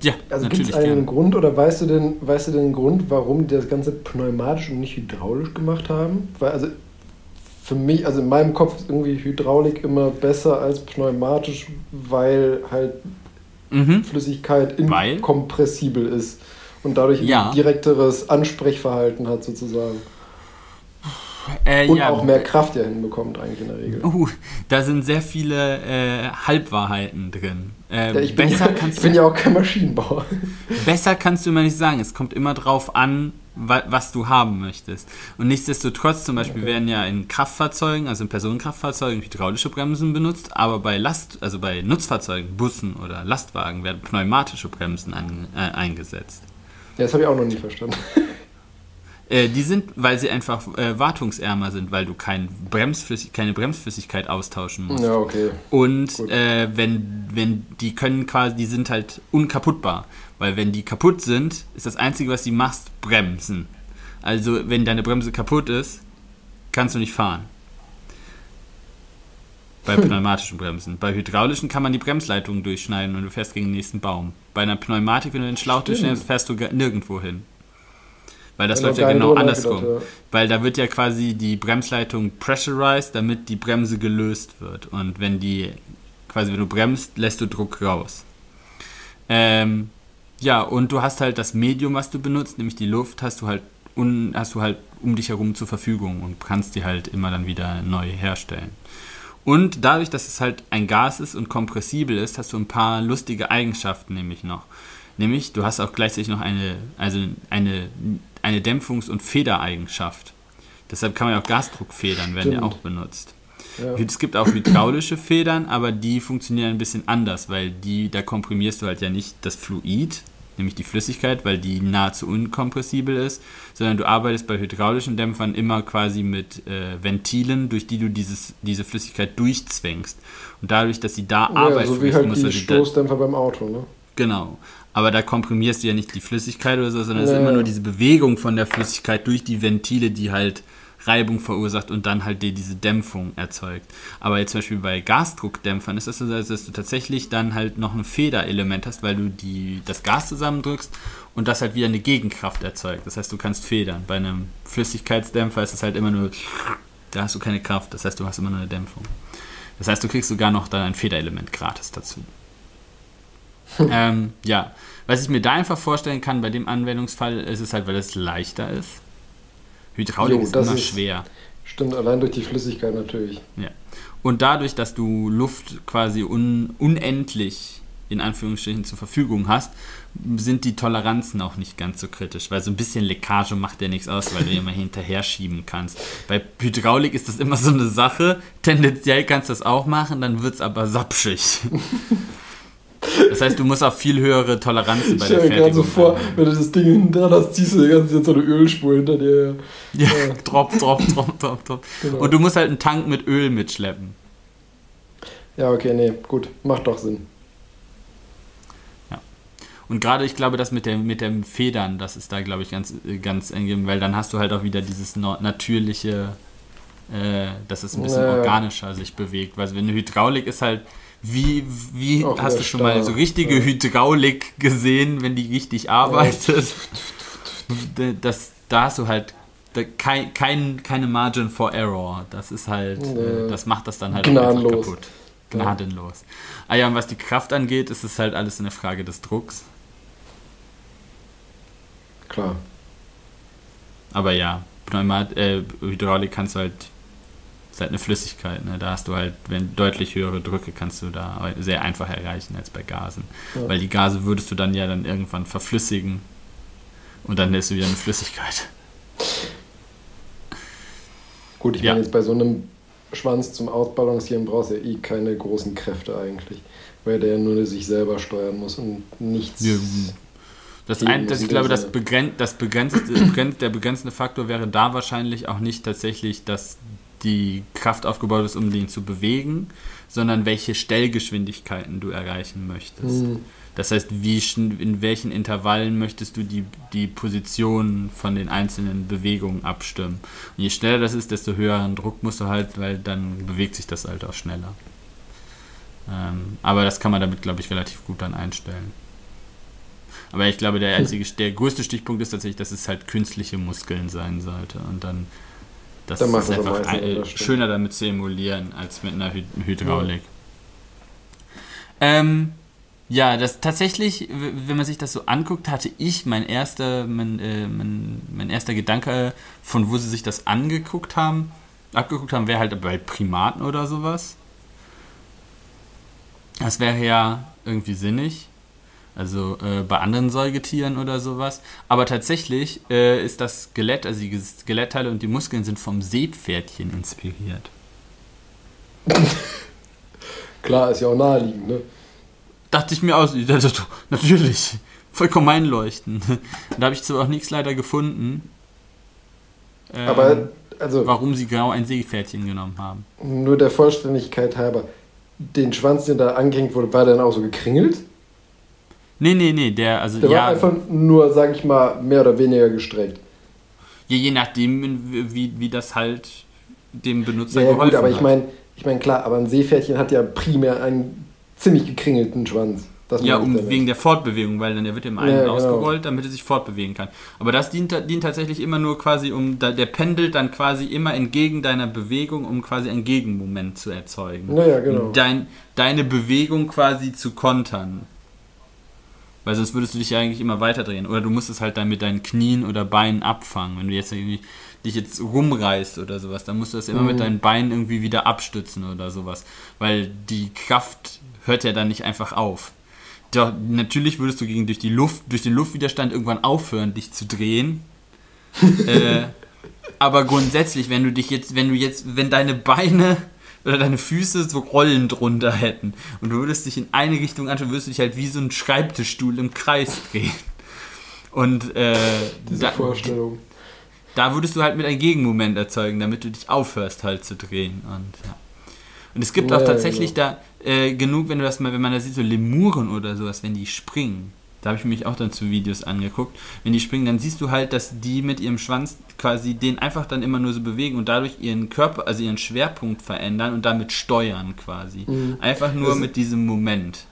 Ja, also gibt es einen gerne. Grund oder weißt du denn, weißt du den Grund, warum die das Ganze pneumatisch und nicht hydraulisch gemacht haben? Weil also für mich, also in meinem Kopf ist irgendwie Hydraulik immer besser als pneumatisch, weil halt mhm. Flüssigkeit inkompressibel ist und dadurch ja. ein direkteres Ansprechverhalten hat sozusagen. Äh, und ja, auch mehr Kraft ja hinbekommt eigentlich in der Regel. Uh, da sind sehr viele äh, Halbwahrheiten drin. Äh, ja, ich, bin ja, ich bin ja auch kein Maschinenbauer. Besser kannst du immer nicht sagen. Es kommt immer drauf an, wa was du haben möchtest. Und nichtsdestotrotz zum Beispiel okay. werden ja in Kraftfahrzeugen, also in Personenkraftfahrzeugen, hydraulische Bremsen benutzt, aber bei Last, also bei Nutzfahrzeugen, Bussen oder Lastwagen werden pneumatische Bremsen an, äh, eingesetzt. Ja, das habe ich auch noch nie verstanden. Äh, die sind, weil sie einfach äh, wartungsärmer sind, weil du kein Bremsflüssig keine Bremsflüssigkeit austauschen musst. Ja, okay. Und äh, wenn, wenn die können quasi, die sind halt unkaputtbar. Weil wenn die kaputt sind, ist das Einzige, was du machst, bremsen. Also wenn deine Bremse kaputt ist, kannst du nicht fahren. Bei pneumatischen Bremsen. Bei hydraulischen kann man die Bremsleitungen durchschneiden und du fährst gegen den nächsten Baum. Bei einer Pneumatik, wenn du den Schlauch durchschneidest, fährst du nirgendwo hin. Weil das läuft ja genau andersrum. Gedacht, ja. Weil da wird ja quasi die Bremsleitung pressurized, damit die Bremse gelöst wird. Und wenn die, quasi wenn du bremst, lässt du Druck raus. Ähm, ja, und du hast halt das Medium, was du benutzt, nämlich die Luft, hast du halt un, hast du halt um dich herum zur Verfügung und kannst die halt immer dann wieder neu herstellen. Und dadurch, dass es halt ein Gas ist und kompressibel ist, hast du ein paar lustige Eigenschaften nämlich noch. Nämlich, du hast auch gleichzeitig noch eine, also eine, eine Dämpfungs- und Federeigenschaft. Deshalb kann man ja auch Gasdruckfedern, werden ja auch benutzt. Ja. Es gibt auch hydraulische Federn, aber die funktionieren ein bisschen anders, weil die, da komprimierst du halt ja nicht das Fluid, nämlich die Flüssigkeit, weil die nahezu unkompressibel ist, sondern du arbeitest bei hydraulischen Dämpfern immer quasi mit äh, Ventilen, durch die du dieses, diese Flüssigkeit durchzwängst. Und dadurch, dass sie da ja, Arbeit so wie halt die Stoßdämpfer beim Auto, ne? Genau. Aber da komprimierst du ja nicht die Flüssigkeit oder so, sondern es ist immer nur diese Bewegung von der Flüssigkeit durch die Ventile, die halt Reibung verursacht und dann halt dir diese Dämpfung erzeugt. Aber jetzt zum Beispiel bei Gasdruckdämpfern ist das so, dass du tatsächlich dann halt noch ein Federelement hast, weil du die, das Gas zusammendrückst und das halt wieder eine Gegenkraft erzeugt. Das heißt, du kannst federn. Bei einem Flüssigkeitsdämpfer ist es halt immer nur, da hast du keine Kraft, das heißt, du hast immer nur eine Dämpfung. Das heißt, du kriegst sogar noch dann ein Federelement gratis dazu. ähm, ja, was ich mir da einfach vorstellen kann bei dem Anwendungsfall, ist es halt, weil es leichter ist Hydraulik jo, ist immer ist, schwer. Stimmt, allein durch die Flüssigkeit natürlich. Ja. Und dadurch, dass du Luft quasi un, unendlich in Anführungsstrichen zur Verfügung hast, sind die Toleranzen auch nicht ganz so kritisch, weil so ein bisschen Leckage macht ja nichts aus, weil du immer hinterher schieben kannst. Bei Hydraulik ist das immer so eine Sache. Tendenziell kannst du das auch machen, dann wird es aber sapschig. Das heißt, du musst auch viel höhere Toleranzen bei ich der Fertigung gerade so vor, wenn du das Ding hinten dran hast, ziehst du die ganze Zeit so eine Ölspur hinter dir. Ja, ja. drop, drop, drop, drop, drop. Genau. Und du musst halt einen Tank mit Öl mitschleppen. Ja, okay, nee, gut, macht doch Sinn. Ja. Und gerade ich glaube, das mit dem, mit dem Federn, das ist da, glaube ich, ganz, ganz eng, weil dann hast du halt auch wieder dieses natürliche, äh, dass es ein bisschen ja, organischer sich bewegt. Weil wenn eine Hydraulik ist halt wie, wie Auch hast du schon stark. mal so richtige ja. Hydraulik gesehen, wenn die richtig arbeitet? Ja. Das, da hast du halt kein, kein, keine Margin for Error. Das ist halt, ja. das macht das dann halt Gnadenlos. kaputt. Gnadenlos. Ah ja, und was die Kraft angeht, ist es halt alles eine Frage des Drucks. Klar. Aber ja, Pneumat äh, Hydraulik kannst du halt ist halt eine Flüssigkeit. Ne? Da hast du halt, wenn deutlich höhere Drücke kannst du da sehr einfach erreichen als bei Gasen. Ja. Weil die Gase würdest du dann ja dann irgendwann verflüssigen und dann ist du wieder eine Flüssigkeit. Gut, ich ja. meine jetzt bei so einem Schwanz zum Ausbalancieren brauchst du ja eh keine großen Kräfte eigentlich, weil der ja nur sich selber steuern muss und nichts. Ja. Das, ein, das ich glaube, das, begrenzt, das begrenzte, der begrenzende Faktor wäre da wahrscheinlich auch nicht tatsächlich, dass die Kraft aufgebaut ist, um den zu bewegen, sondern welche Stellgeschwindigkeiten du erreichen möchtest. Mhm. Das heißt, wie, in welchen Intervallen möchtest du die, die Position von den einzelnen Bewegungen abstimmen. Und je schneller das ist, desto höheren Druck musst du halt, weil dann bewegt sich das halt auch schneller. Ähm, aber das kann man damit, glaube ich, relativ gut dann einstellen. Aber ich glaube, der einzige, der größte Stichpunkt ist tatsächlich, dass es halt künstliche Muskeln sein sollte. Und dann das Dann ist einfach ein, schöner damit zu emulieren als mit einer Hy Hydraulik. Ja. Ähm, ja, das tatsächlich, wenn man sich das so anguckt, hatte ich mein erster, mein, äh, mein, mein erster Gedanke, von wo sie sich das angeguckt haben, abgeguckt haben, wäre halt bei Primaten oder sowas. Das wäre ja irgendwie sinnig. Also äh, bei anderen Säugetieren oder sowas. Aber tatsächlich äh, ist das Skelett, also die Skelettteile und die Muskeln sind vom Seepferdchen inspiriert. Klar, ist ja auch naheliegend, ne? Dachte ich mir aus, natürlich, vollkommen einleuchten. da habe ich zwar auch nichts leider gefunden. Ähm, Aber, also. Warum sie genau ein Seepferdchen genommen haben. Nur der Vollständigkeit halber. Den Schwanz, den da angehängt wurde, war der dann auch so gekringelt? Nee, nee, nee, der, also der ja. war einfach nur, sag ich mal, mehr oder weniger gestreckt. Ja, je nachdem, wie, wie das halt dem Benutzer ja, ja, geholfen gut, aber hat. ich meine, ich mein, klar, aber ein Seepferdchen hat ja primär einen ziemlich gekringelten Schwanz. ja, um, wegen der Fortbewegung, weil dann der wird im einen ja, ausgerollt, genau. damit er sich fortbewegen kann. Aber das dient, dient tatsächlich immer nur quasi, um der pendelt dann quasi immer entgegen deiner Bewegung, um quasi ein Gegenmoment zu erzeugen. Ja, ja, genau. Dein, deine Bewegung quasi zu kontern. Weil sonst würdest du dich ja eigentlich immer weiter drehen. Oder du musst es halt dann mit deinen Knien oder Beinen abfangen. Wenn du jetzt irgendwie dich jetzt rumreißt oder sowas, dann musst du das immer mhm. mit deinen Beinen irgendwie wieder abstützen oder sowas. Weil die Kraft hört ja dann nicht einfach auf. Doch, natürlich würdest du gegen durch die Luft, durch den Luftwiderstand irgendwann aufhören, dich zu drehen. äh, aber grundsätzlich, wenn du dich jetzt, wenn du jetzt, wenn deine Beine oder deine Füße so Rollen drunter hätten und du würdest dich in eine Richtung anschauen, würdest du dich halt wie so ein Schreibtischstuhl im Kreis drehen. Und äh, Diese da, Vorstellung. Da würdest du halt mit einem Gegenmoment erzeugen, damit du dich aufhörst halt zu drehen. Und, ja. und es gibt ja, auch tatsächlich genau. da äh, genug, wenn du das mal, wenn man da sieht, so Lemuren oder sowas, wenn die springen. Da habe ich mich auch dann zu Videos angeguckt. Wenn die springen, dann siehst du halt, dass die mit ihrem Schwanz quasi den einfach dann immer nur so bewegen und dadurch ihren Körper, also ihren Schwerpunkt verändern und damit steuern quasi. Mhm. Einfach nur das, mit diesem Moment.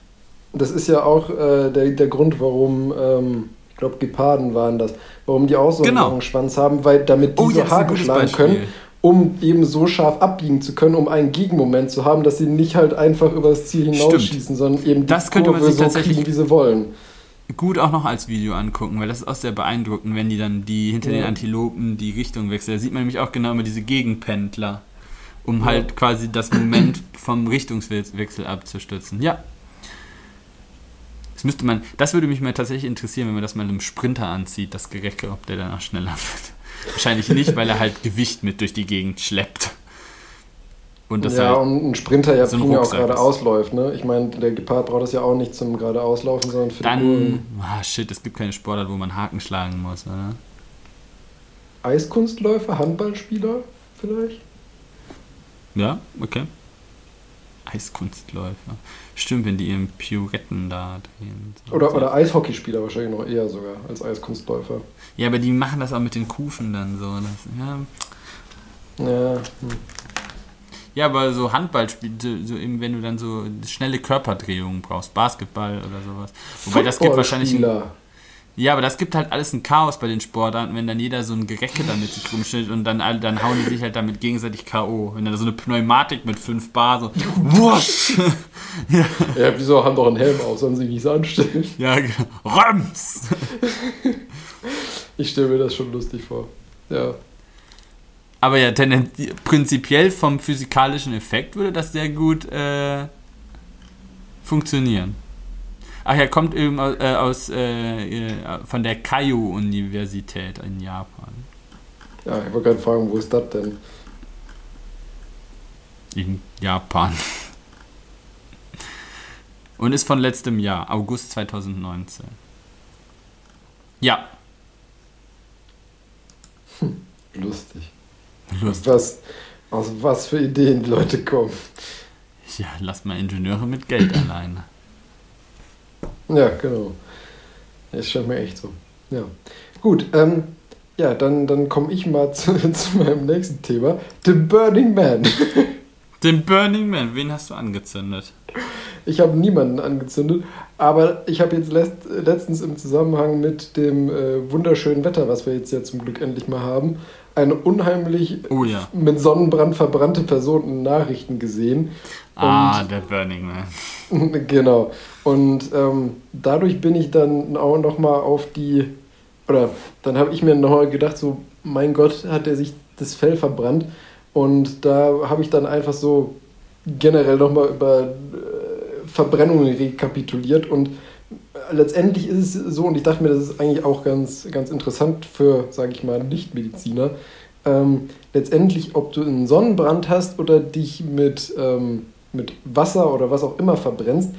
Das ist ja auch äh, der, der Grund, warum, ähm, ich glaube, Geparden waren das, warum die auch so genau. einen langen Schwanz haben, weil damit die oh, so Haken schlagen können um eben so scharf abbiegen zu können, um einen Gegenmoment zu haben, dass sie nicht halt einfach über das Ziel hinausschießen, sondern eben die das könnte Kurve man sich so tatsächlich kriegen, wie sie wollen gut auch noch als Video angucken, weil das ist auch sehr beeindruckend, wenn die dann die hinter ja. den Antilopen die Richtung wechseln. Da sieht man nämlich auch genau immer diese Gegenpendler, um ja. halt quasi das Moment vom Richtungswechsel abzustützen. Ja. Das müsste man, das würde mich mal tatsächlich interessieren, wenn man das mal einem Sprinter anzieht, das Gerecke, ob der danach schneller wird. Wahrscheinlich nicht, weil er halt Gewicht mit durch die Gegend schleppt. Und das ja, halt und ein Sprinter ja, so ja auch gerade ausläuft. Ne? Ich meine, der Gepard braucht das ja auch nicht zum gerade auslaufen, sondern für Dann, ah, shit, es gibt keine Sportart, wo man Haken schlagen muss, oder? Eiskunstläufer, Handballspieler vielleicht? Ja, okay. Eiskunstläufer. Stimmt, wenn die ihren Pirouetten da drehen. So oder, oder Eishockeyspieler wahrscheinlich noch eher sogar als Eiskunstläufer. Ja, aber die machen das auch mit den Kufen dann so. Das, ja. Ja. Hm. Ja, aber so Handballspiel, so eben, wenn du dann so schnelle Körperdrehungen brauchst, Basketball oder sowas. Wobei das gibt wahrscheinlich. Ein, ja, aber das gibt halt alles ein Chaos bei den Sportarten, wenn dann jeder so ein Gerecke damit sich rumstellt und dann, dann hauen die sich halt damit gegenseitig K.O. Wenn dann so eine Pneumatik mit 5 Bar so. Wusch! ja. ja, wieso haben doch einen Helm auf, sollen sie nicht anstellen? Ja, genau. Rams! ich stelle mir das schon lustig vor. Ja. Aber ja, prinzipiell vom physikalischen Effekt würde das sehr gut äh, funktionieren. Ach ja, kommt eben aus, äh, aus äh, von der Kaiyo-Universität in Japan. Ja, ich wollte gerade fragen, wo ist das denn? In Japan. Und ist von letztem Jahr, August 2019. Ja. Hm, lustig. Lustig. Was, aus was für Ideen die Leute kommen. Ja, lass mal Ingenieure mit Geld alleine. Ja, genau. Das scheint mir echt so. Ja. Gut, ähm, ja, dann, dann komme ich mal zu, zu meinem nächsten Thema. The Burning Man. Den Burning Man, wen hast du angezündet? Ich habe niemanden angezündet, aber ich habe jetzt letztens im Zusammenhang mit dem äh, wunderschönen Wetter, was wir jetzt ja zum Glück endlich mal haben, eine unheimlich oh, ja. mit Sonnenbrand verbrannte Person in Nachrichten gesehen. Ah, der Burning Man. genau. Und ähm, dadurch bin ich dann auch nochmal auf die, oder dann habe ich mir nochmal gedacht, so, mein Gott, hat er sich das Fell verbrannt. Und da habe ich dann einfach so generell nochmal über äh, Verbrennungen rekapituliert und letztendlich ist es so, und ich dachte mir, das ist eigentlich auch ganz, ganz interessant für, sage ich mal, Nichtmediziner. Ähm, letztendlich, ob du einen Sonnenbrand hast oder dich mit, ähm, mit Wasser oder was auch immer verbrennst,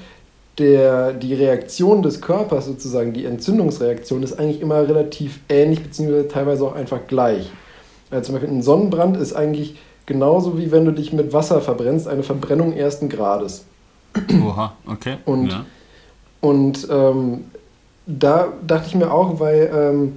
der, die Reaktion des Körpers sozusagen, die Entzündungsreaktion ist eigentlich immer relativ ähnlich, beziehungsweise teilweise auch einfach gleich. Also zum Beispiel ein Sonnenbrand ist eigentlich genauso wie wenn du dich mit Wasser verbrennst, eine Verbrennung ersten Grades. Oha, okay. Und ja. Und ähm, da dachte ich mir auch, weil ähm,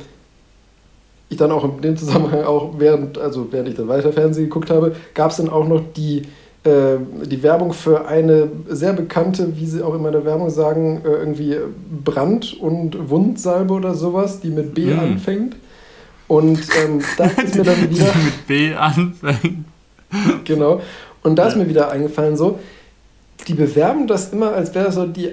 ich dann auch in dem Zusammenhang auch während, also während ich dann weiter Fernsehen geguckt habe, gab es dann auch noch die, äh, die Werbung für eine sehr bekannte, wie sie auch immer in der Werbung sagen, äh, irgendwie Brand- und Wundsalbe oder sowas, die mit B mm. anfängt. Und ähm, da ist mir dann wieder. Die mit B anfängt. genau. Und da ist mir wieder eingefallen, so, die bewerben das immer, als wäre das so die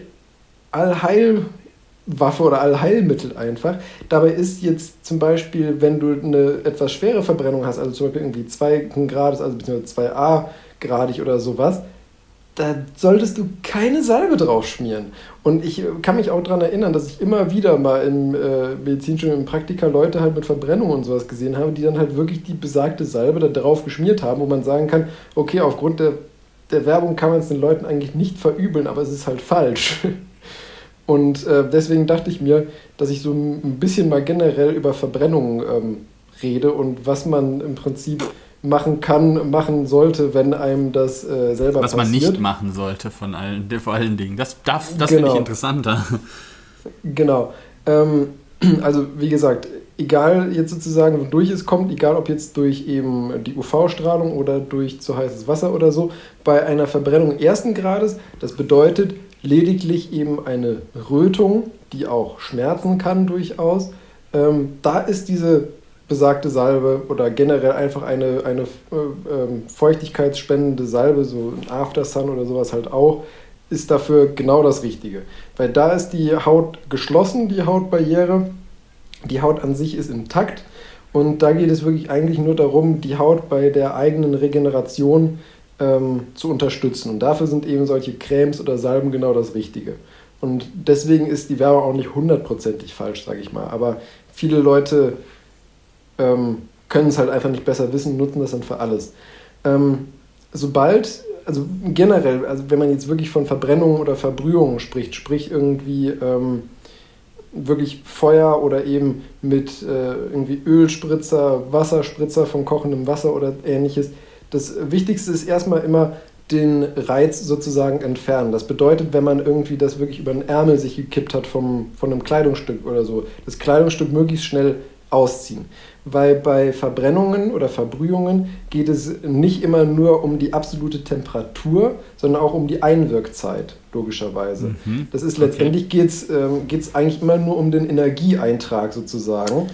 Allheilwaffe oder Allheilmittel einfach. Dabei ist jetzt zum Beispiel, wenn du eine etwas schwere Verbrennung hast, also zum Beispiel irgendwie 2 Grad, also beziehungsweise 2a gradig oder sowas, da solltest du keine Salbe drauf schmieren. Und ich kann mich auch daran erinnern, dass ich immer wieder mal im äh, Medizinstudium im Praktika Leute halt mit Verbrennung und sowas gesehen habe, die dann halt wirklich die besagte Salbe da drauf geschmiert haben, wo man sagen kann, okay, aufgrund der, der Werbung kann man es den Leuten eigentlich nicht verübeln, aber es ist halt falsch. Und äh, deswegen dachte ich mir, dass ich so ein bisschen mal generell über Verbrennung ähm, rede und was man im Prinzip machen kann, machen sollte, wenn einem das äh, selber Was passiert. man nicht machen sollte von allen, vor allen Dingen. Das, das, das genau. finde ich interessanter. Genau. Ähm, also wie gesagt, egal jetzt sozusagen, wodurch es kommt, egal ob jetzt durch eben die UV-Strahlung oder durch zu heißes Wasser oder so, bei einer Verbrennung ersten Grades, das bedeutet lediglich eben eine Rötung, die auch schmerzen kann durchaus. Ähm, da ist diese besagte Salbe oder generell einfach eine, eine äh, ähm, feuchtigkeitsspendende Salbe, so ein After Sun oder sowas halt auch, ist dafür genau das Richtige. Weil da ist die Haut geschlossen, die Hautbarriere. Die Haut an sich ist intakt. Und da geht es wirklich eigentlich nur darum, die Haut bei der eigenen Regeneration ähm, zu unterstützen. Und dafür sind eben solche Cremes oder Salben genau das Richtige. Und deswegen ist die Werbung auch nicht hundertprozentig falsch, sage ich mal. Aber viele Leute ähm, können es halt einfach nicht besser wissen, nutzen das dann für alles. Ähm, sobald, also generell, also wenn man jetzt wirklich von Verbrennungen oder Verbrühungen spricht, sprich irgendwie ähm, wirklich Feuer oder eben mit äh, irgendwie Ölspritzer, Wasserspritzer von kochendem Wasser oder ähnliches, das Wichtigste ist erstmal immer den Reiz sozusagen entfernen. Das bedeutet, wenn man irgendwie das wirklich über den Ärmel sich gekippt hat vom, von einem Kleidungsstück oder so, das Kleidungsstück möglichst schnell ausziehen weil bei Verbrennungen oder Verbrühungen geht es nicht immer nur um die absolute Temperatur, sondern auch um die Einwirkzeit, logischerweise. Mhm. Das ist letztendlich okay. geht es ähm, eigentlich immer nur um den Energieeintrag sozusagen.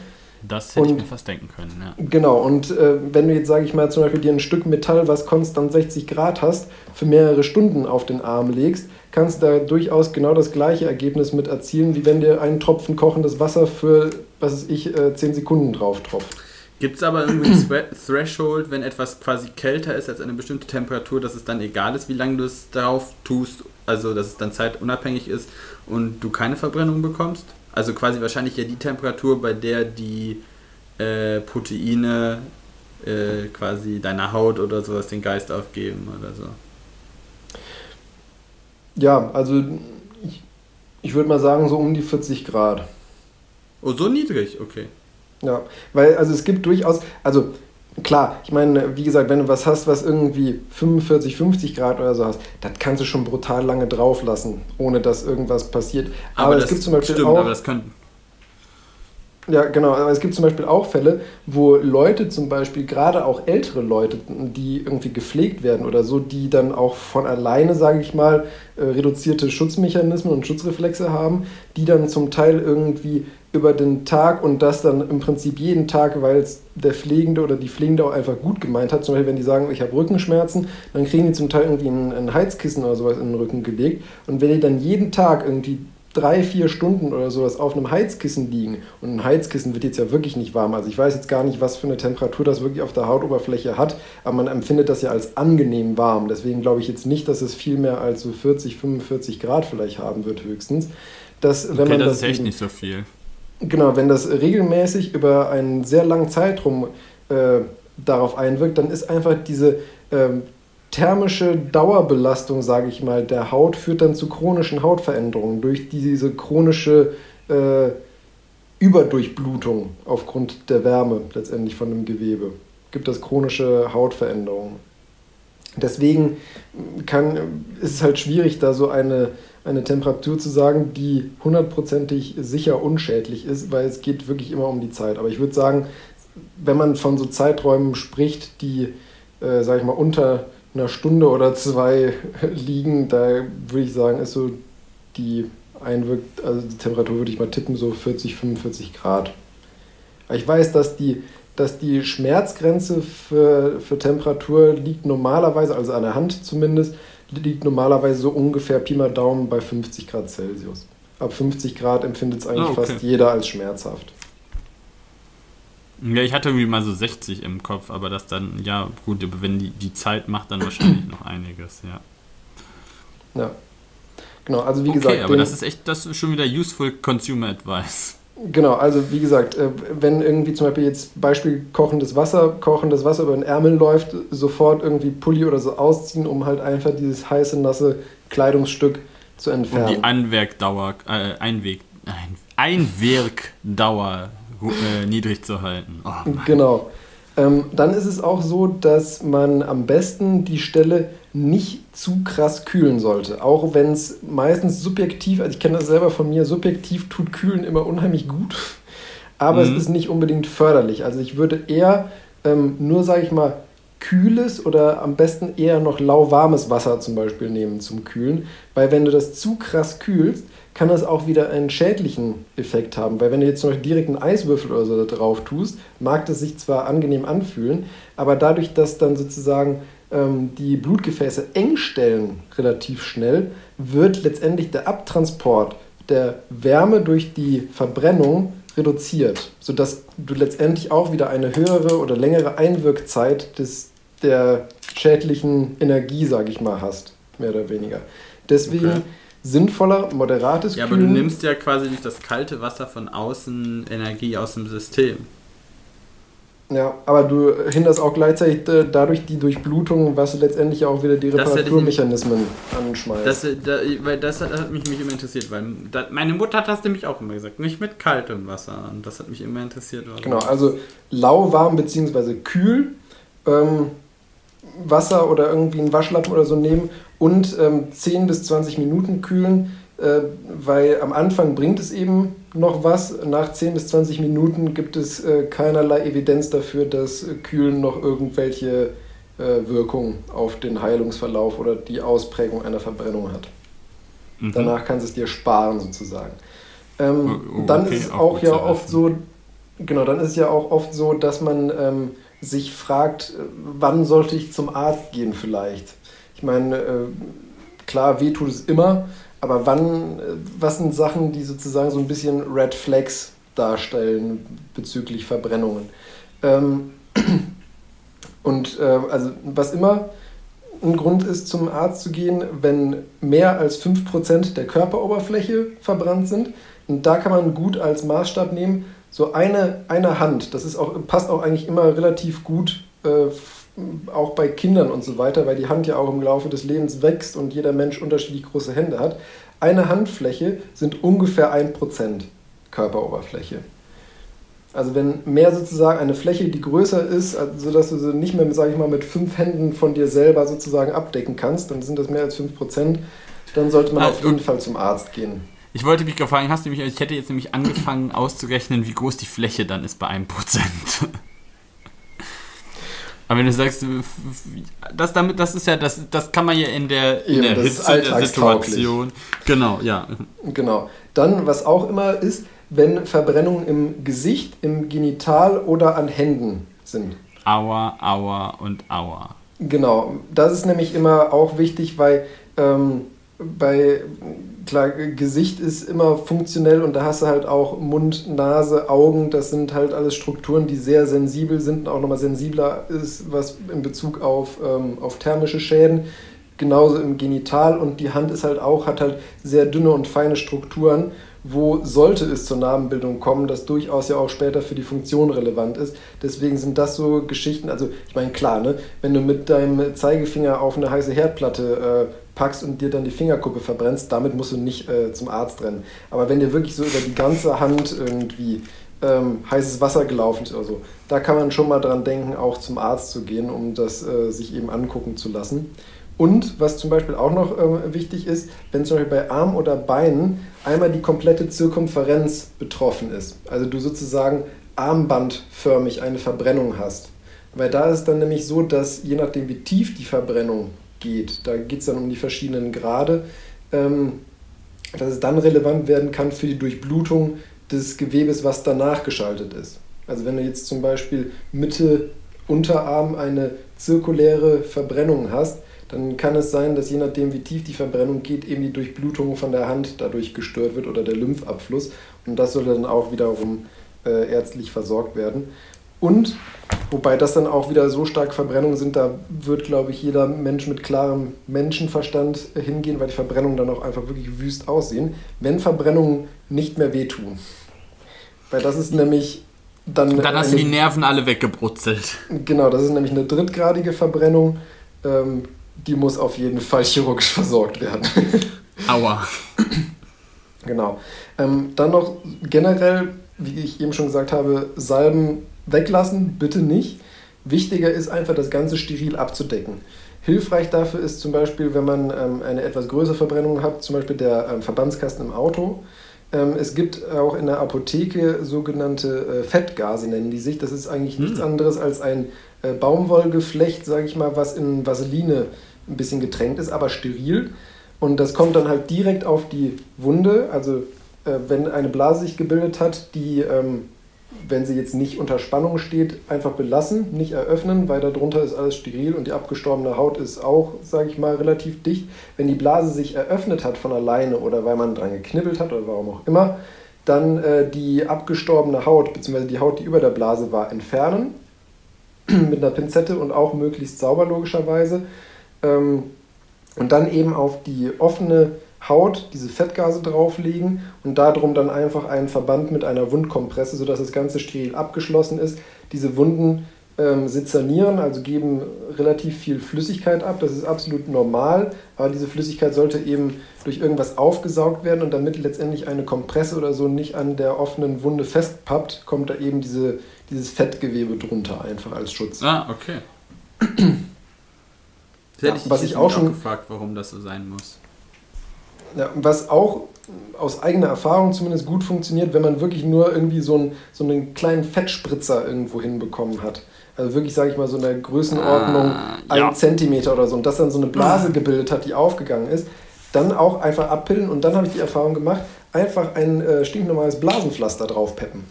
Das hätte und, ich mir fast denken können, ja. Genau, und äh, wenn du jetzt, sage ich mal, zum Beispiel dir ein Stück Metall, was konstant 60 Grad hast, für mehrere Stunden auf den Arm legst, kannst du da durchaus genau das gleiche Ergebnis mit erzielen, wie wenn dir ein Tropfen kochendes Wasser für, was weiß ich, äh, 10 Sekunden drauf tropft. Gibt es aber irgendwie ein Threshold, wenn etwas quasi kälter ist als eine bestimmte Temperatur, dass es dann egal ist, wie lange du es darauf tust, also dass es dann zeitunabhängig ist und du keine Verbrennung bekommst? Also quasi wahrscheinlich ja die Temperatur, bei der die äh, Proteine äh, quasi deiner Haut oder sowas den Geist aufgeben oder so. Ja, also ich, ich würde mal sagen so um die 40 Grad. Oh, so niedrig, okay. Ja, weil also es gibt durchaus, also klar, ich meine, wie gesagt, wenn du was hast, was irgendwie 45, 50 Grad oder so hast, das kannst du schon brutal lange drauf lassen, ohne dass irgendwas passiert. Aber, aber es gibt zum Beispiel stimmt, auch, aber das können, ja, genau. Aber es gibt zum Beispiel auch Fälle, wo Leute zum Beispiel, gerade auch ältere Leute, die irgendwie gepflegt werden oder so, die dann auch von alleine, sage ich mal, äh, reduzierte Schutzmechanismen und Schutzreflexe haben, die dann zum Teil irgendwie über den Tag und das dann im Prinzip jeden Tag, weil es der Pflegende oder die Pflegende auch einfach gut gemeint hat. Zum Beispiel, wenn die sagen, ich habe Rückenschmerzen, dann kriegen die zum Teil irgendwie ein, ein Heizkissen oder sowas in den Rücken gelegt. Und wenn die dann jeden Tag irgendwie drei, vier Stunden oder sowas auf einem Heizkissen liegen und ein Heizkissen wird jetzt ja wirklich nicht warm. Also ich weiß jetzt gar nicht, was für eine Temperatur das wirklich auf der Hautoberfläche hat, aber man empfindet das ja als angenehm warm. Deswegen glaube ich jetzt nicht, dass es viel mehr als so 40, 45 Grad vielleicht haben wird höchstens. Dass, wenn okay, man das, das ist echt nicht so viel. Genau, wenn das regelmäßig über einen sehr langen Zeitraum äh, darauf einwirkt, dann ist einfach diese ähm, thermische Dauerbelastung, sage ich mal, der Haut führt dann zu chronischen Hautveränderungen durch diese chronische äh, Überdurchblutung aufgrund der Wärme letztendlich von dem Gewebe. Gibt das chronische Hautveränderungen. Deswegen kann, ist es halt schwierig, da so eine, eine Temperatur zu sagen, die hundertprozentig sicher unschädlich ist, weil es geht wirklich immer um die Zeit. Aber ich würde sagen, wenn man von so Zeiträumen spricht, die, äh, sage ich mal, unter einer Stunde oder zwei liegen. Da würde ich sagen, ist so die einwirkt, also die Temperatur würde ich mal tippen, so 40, 45 Grad. Ich weiß, dass die, dass die Schmerzgrenze für, für Temperatur liegt normalerweise, also an der Hand zumindest, liegt normalerweise so ungefähr Pi mal Daumen bei 50 Grad Celsius. Ab 50 Grad empfindet es eigentlich oh, okay. fast jeder als schmerzhaft. Ja, ich hatte irgendwie mal so 60 im Kopf, aber das dann, ja, gut, wenn die, die Zeit macht dann wahrscheinlich noch einiges, ja. Ja. Genau, also wie okay, gesagt. aber das ist echt, das ist schon wieder useful Consumer Advice. Genau, also wie gesagt, äh, wenn irgendwie zum Beispiel jetzt Beispiel kochendes Wasser, kochendes Wasser über den Ärmel läuft, sofort irgendwie Pulli oder so ausziehen, um halt einfach dieses heiße, nasse Kleidungsstück zu entfernen. Und die Anwerkdauer, äh, Einweg, ein, Einwirkdauer äh, niedrig zu halten. Oh, genau. Ähm, dann ist es auch so, dass man am besten die Stelle nicht zu krass kühlen sollte. Auch wenn es meistens subjektiv, also ich kenne das selber von mir, subjektiv tut Kühlen immer unheimlich gut. Aber mhm. es ist nicht unbedingt förderlich. Also ich würde eher ähm, nur, sage ich mal, kühles oder am besten eher noch lauwarmes Wasser zum Beispiel nehmen zum Kühlen. Weil wenn du das zu krass kühlst, kann das auch wieder einen schädlichen Effekt haben. Weil wenn du jetzt zum Beispiel direkt einen Eiswürfel oder so da drauf tust, mag das sich zwar angenehm anfühlen, aber dadurch, dass dann sozusagen die Blutgefäße eng stellen relativ schnell, wird letztendlich der Abtransport der Wärme durch die Verbrennung reduziert, sodass du letztendlich auch wieder eine höhere oder längere Einwirkzeit des, der schädlichen Energie, sage ich mal, hast, mehr oder weniger. Deswegen okay sinnvoller, moderates Ja, aber du nimmst ja quasi durch das kalte Wasser von außen Energie aus dem System. Ja, aber du hinderst auch gleichzeitig äh, dadurch die Durchblutung, was letztendlich auch wieder die Reparaturmechanismen anschmeißt. Das, da, weil das hat, mich, mich immer interessiert, weil da, meine Mutter hat das nämlich auch immer gesagt, nicht mit kaltem Wasser. Und das hat mich immer interessiert. Genau, also lauwarm bzw. kühl. Ähm, Wasser oder irgendwie einen Waschlappen oder so nehmen und ähm, 10 bis 20 Minuten kühlen, äh, weil am Anfang bringt es eben noch was. Nach 10 bis 20 Minuten gibt es äh, keinerlei Evidenz dafür, dass Kühlen noch irgendwelche äh, Wirkung auf den Heilungsverlauf oder die Ausprägung einer Verbrennung hat. Mhm. Danach kannst du es dir sparen sozusagen. Ähm, oh, okay, dann ist es auch, auch ja oft so, genau, dann ist es ja auch oft so, dass man ähm, sich fragt, wann sollte ich zum Arzt gehen vielleicht. Ich meine, äh, klar, weh tut es immer, aber wann, was sind Sachen, die sozusagen so ein bisschen Red Flags darstellen bezüglich Verbrennungen? Ähm, und äh, also was immer ein Grund ist, zum Arzt zu gehen, wenn mehr als 5% der Körperoberfläche verbrannt sind. Und da kann man gut als Maßstab nehmen, so eine, eine Hand, das ist auch, passt auch eigentlich immer relativ gut, äh, auch bei Kindern und so weiter, weil die Hand ja auch im Laufe des Lebens wächst und jeder Mensch unterschiedlich große Hände hat. Eine Handfläche sind ungefähr 1% Körperoberfläche. Also wenn mehr sozusagen eine Fläche, die größer ist, also sodass du sie nicht mehr, sage ich mal, mit fünf Händen von dir selber sozusagen abdecken kannst, dann sind das mehr als 5%, dann sollte man also, auf jeden Fall zum Arzt gehen. Ich wollte mich gefragt, hast du mich, ich hätte jetzt nämlich angefangen auszurechnen, wie groß die Fläche dann ist bei einem Prozent. Aber wenn du sagst, das damit, das ist ja, das, das kann man ja in der, in Eben, der Hitze der Situation. Genau, ja. Genau. Dann, was auch immer ist, wenn Verbrennungen im Gesicht, im Genital oder an Händen sind. Aua, aua und aua. Genau, das ist nämlich immer auch wichtig, weil ähm, bei klar, Gesicht ist immer funktionell und da hast du halt auch Mund, Nase, Augen, das sind halt alles Strukturen, die sehr sensibel sind und auch nochmal sensibler ist, was in Bezug auf, ähm, auf thermische Schäden. Genauso im Genital und die Hand ist halt auch, hat halt sehr dünne und feine Strukturen, wo sollte es zur Narbenbildung kommen, das durchaus ja auch später für die Funktion relevant ist. Deswegen sind das so Geschichten, also ich meine klar, ne, wenn du mit deinem Zeigefinger auf eine heiße Herdplatte äh, packst und dir dann die Fingerkuppe verbrennst, damit musst du nicht äh, zum Arzt rennen. Aber wenn dir wirklich so über die ganze Hand irgendwie ähm, heißes Wasser gelaufen ist oder so, da kann man schon mal dran denken, auch zum Arzt zu gehen, um das äh, sich eben angucken zu lassen. Und was zum Beispiel auch noch äh, wichtig ist, wenn zum Beispiel bei Arm oder Beinen einmal die komplette Zirkumferenz betroffen ist, also du sozusagen armbandförmig eine Verbrennung hast, Weil da ist dann nämlich so, dass je nachdem, wie tief die Verbrennung geht, da geht es dann um die verschiedenen Grade, ähm, dass es dann relevant werden kann für die Durchblutung des Gewebes, was danach geschaltet ist. Also wenn du jetzt zum Beispiel Mitte Unterarm eine zirkuläre Verbrennung hast, dann kann es sein, dass je nachdem, wie tief die Verbrennung geht, eben die Durchblutung von der Hand dadurch gestört wird oder der Lymphabfluss. Und das sollte dann auch wiederum äh, ärztlich versorgt werden. Und, wobei das dann auch wieder so stark Verbrennungen sind, da wird, glaube ich, jeder Mensch mit klarem Menschenverstand hingehen, weil die Verbrennungen dann auch einfach wirklich wüst aussehen, wenn Verbrennungen nicht mehr wehtun. Weil das ist nämlich dann. Dann hast du die Nerven alle weggebrutzelt. Genau, das ist nämlich eine drittgradige Verbrennung. Ähm, die muss auf jeden Fall chirurgisch versorgt werden. Aua. Genau. Ähm, dann noch generell, wie ich eben schon gesagt habe, Salben weglassen, bitte nicht. Wichtiger ist einfach, das Ganze steril abzudecken. Hilfreich dafür ist zum Beispiel, wenn man ähm, eine etwas größere Verbrennung hat, zum Beispiel der ähm, Verbandskasten im Auto. Ähm, es gibt auch in der Apotheke sogenannte äh, Fettgase, nennen die sich. Das ist eigentlich hm. nichts anderes als ein äh, Baumwollgeflecht, sage ich mal, was in Vaseline ein bisschen getränkt ist, aber steril. Und das kommt dann halt direkt auf die Wunde. Also äh, wenn eine Blase sich gebildet hat, die ähm, wenn sie jetzt nicht unter Spannung steht, einfach belassen, nicht eröffnen, weil darunter ist alles steril und die abgestorbene Haut ist auch, sage ich mal, relativ dicht. Wenn die Blase sich eröffnet hat von alleine oder weil man dran geknibbelt hat oder warum auch immer, dann äh, die abgestorbene Haut bzw. die Haut, die über der Blase war, entfernen mit einer Pinzette und auch möglichst sauber logischerweise. Ähm, und dann eben auf die offene Haut diese Fettgase drauflegen und darum dann einfach einen Verband mit einer Wundkompresse, sodass das Ganze steril abgeschlossen ist. Diese Wunden ähm, sezernieren, also geben relativ viel Flüssigkeit ab. Das ist absolut normal, aber diese Flüssigkeit sollte eben durch irgendwas aufgesaugt werden und damit letztendlich eine Kompresse oder so nicht an der offenen Wunde festpappt, kommt da eben diese, dieses Fettgewebe drunter einfach als Schutz. Ah, okay. ja, was ich auch schon gefragt, warum das so sein muss. Ja, was auch aus eigener Erfahrung zumindest gut funktioniert, wenn man wirklich nur irgendwie so einen, so einen kleinen Fettspritzer irgendwo hinbekommen hat. Also wirklich, sage ich mal, so in der Größenordnung ah, ja. ein Zentimeter oder so. Und das dann so eine Blase ah. gebildet hat, die aufgegangen ist. Dann auch einfach abpillen und dann habe ich die Erfahrung gemacht, einfach ein äh, stinknormales Blasenpflaster draufpeppen.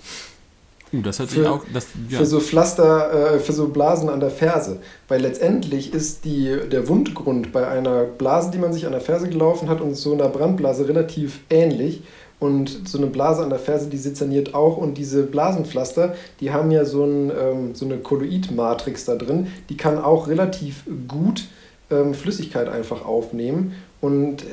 Uh, das hat sich auch. Das, ja. Für so Pflaster, äh, für so Blasen an der Ferse. Weil letztendlich ist die, der Wundgrund bei einer Blase, die man sich an der Ferse gelaufen hat, und so einer Brandblase relativ ähnlich. Und so eine Blase an der Ferse, die sezerniert auch. Und diese Blasenpflaster, die haben ja so, ein, ähm, so eine Kolloidmatrix da drin. Die kann auch relativ gut ähm, Flüssigkeit einfach aufnehmen und äh,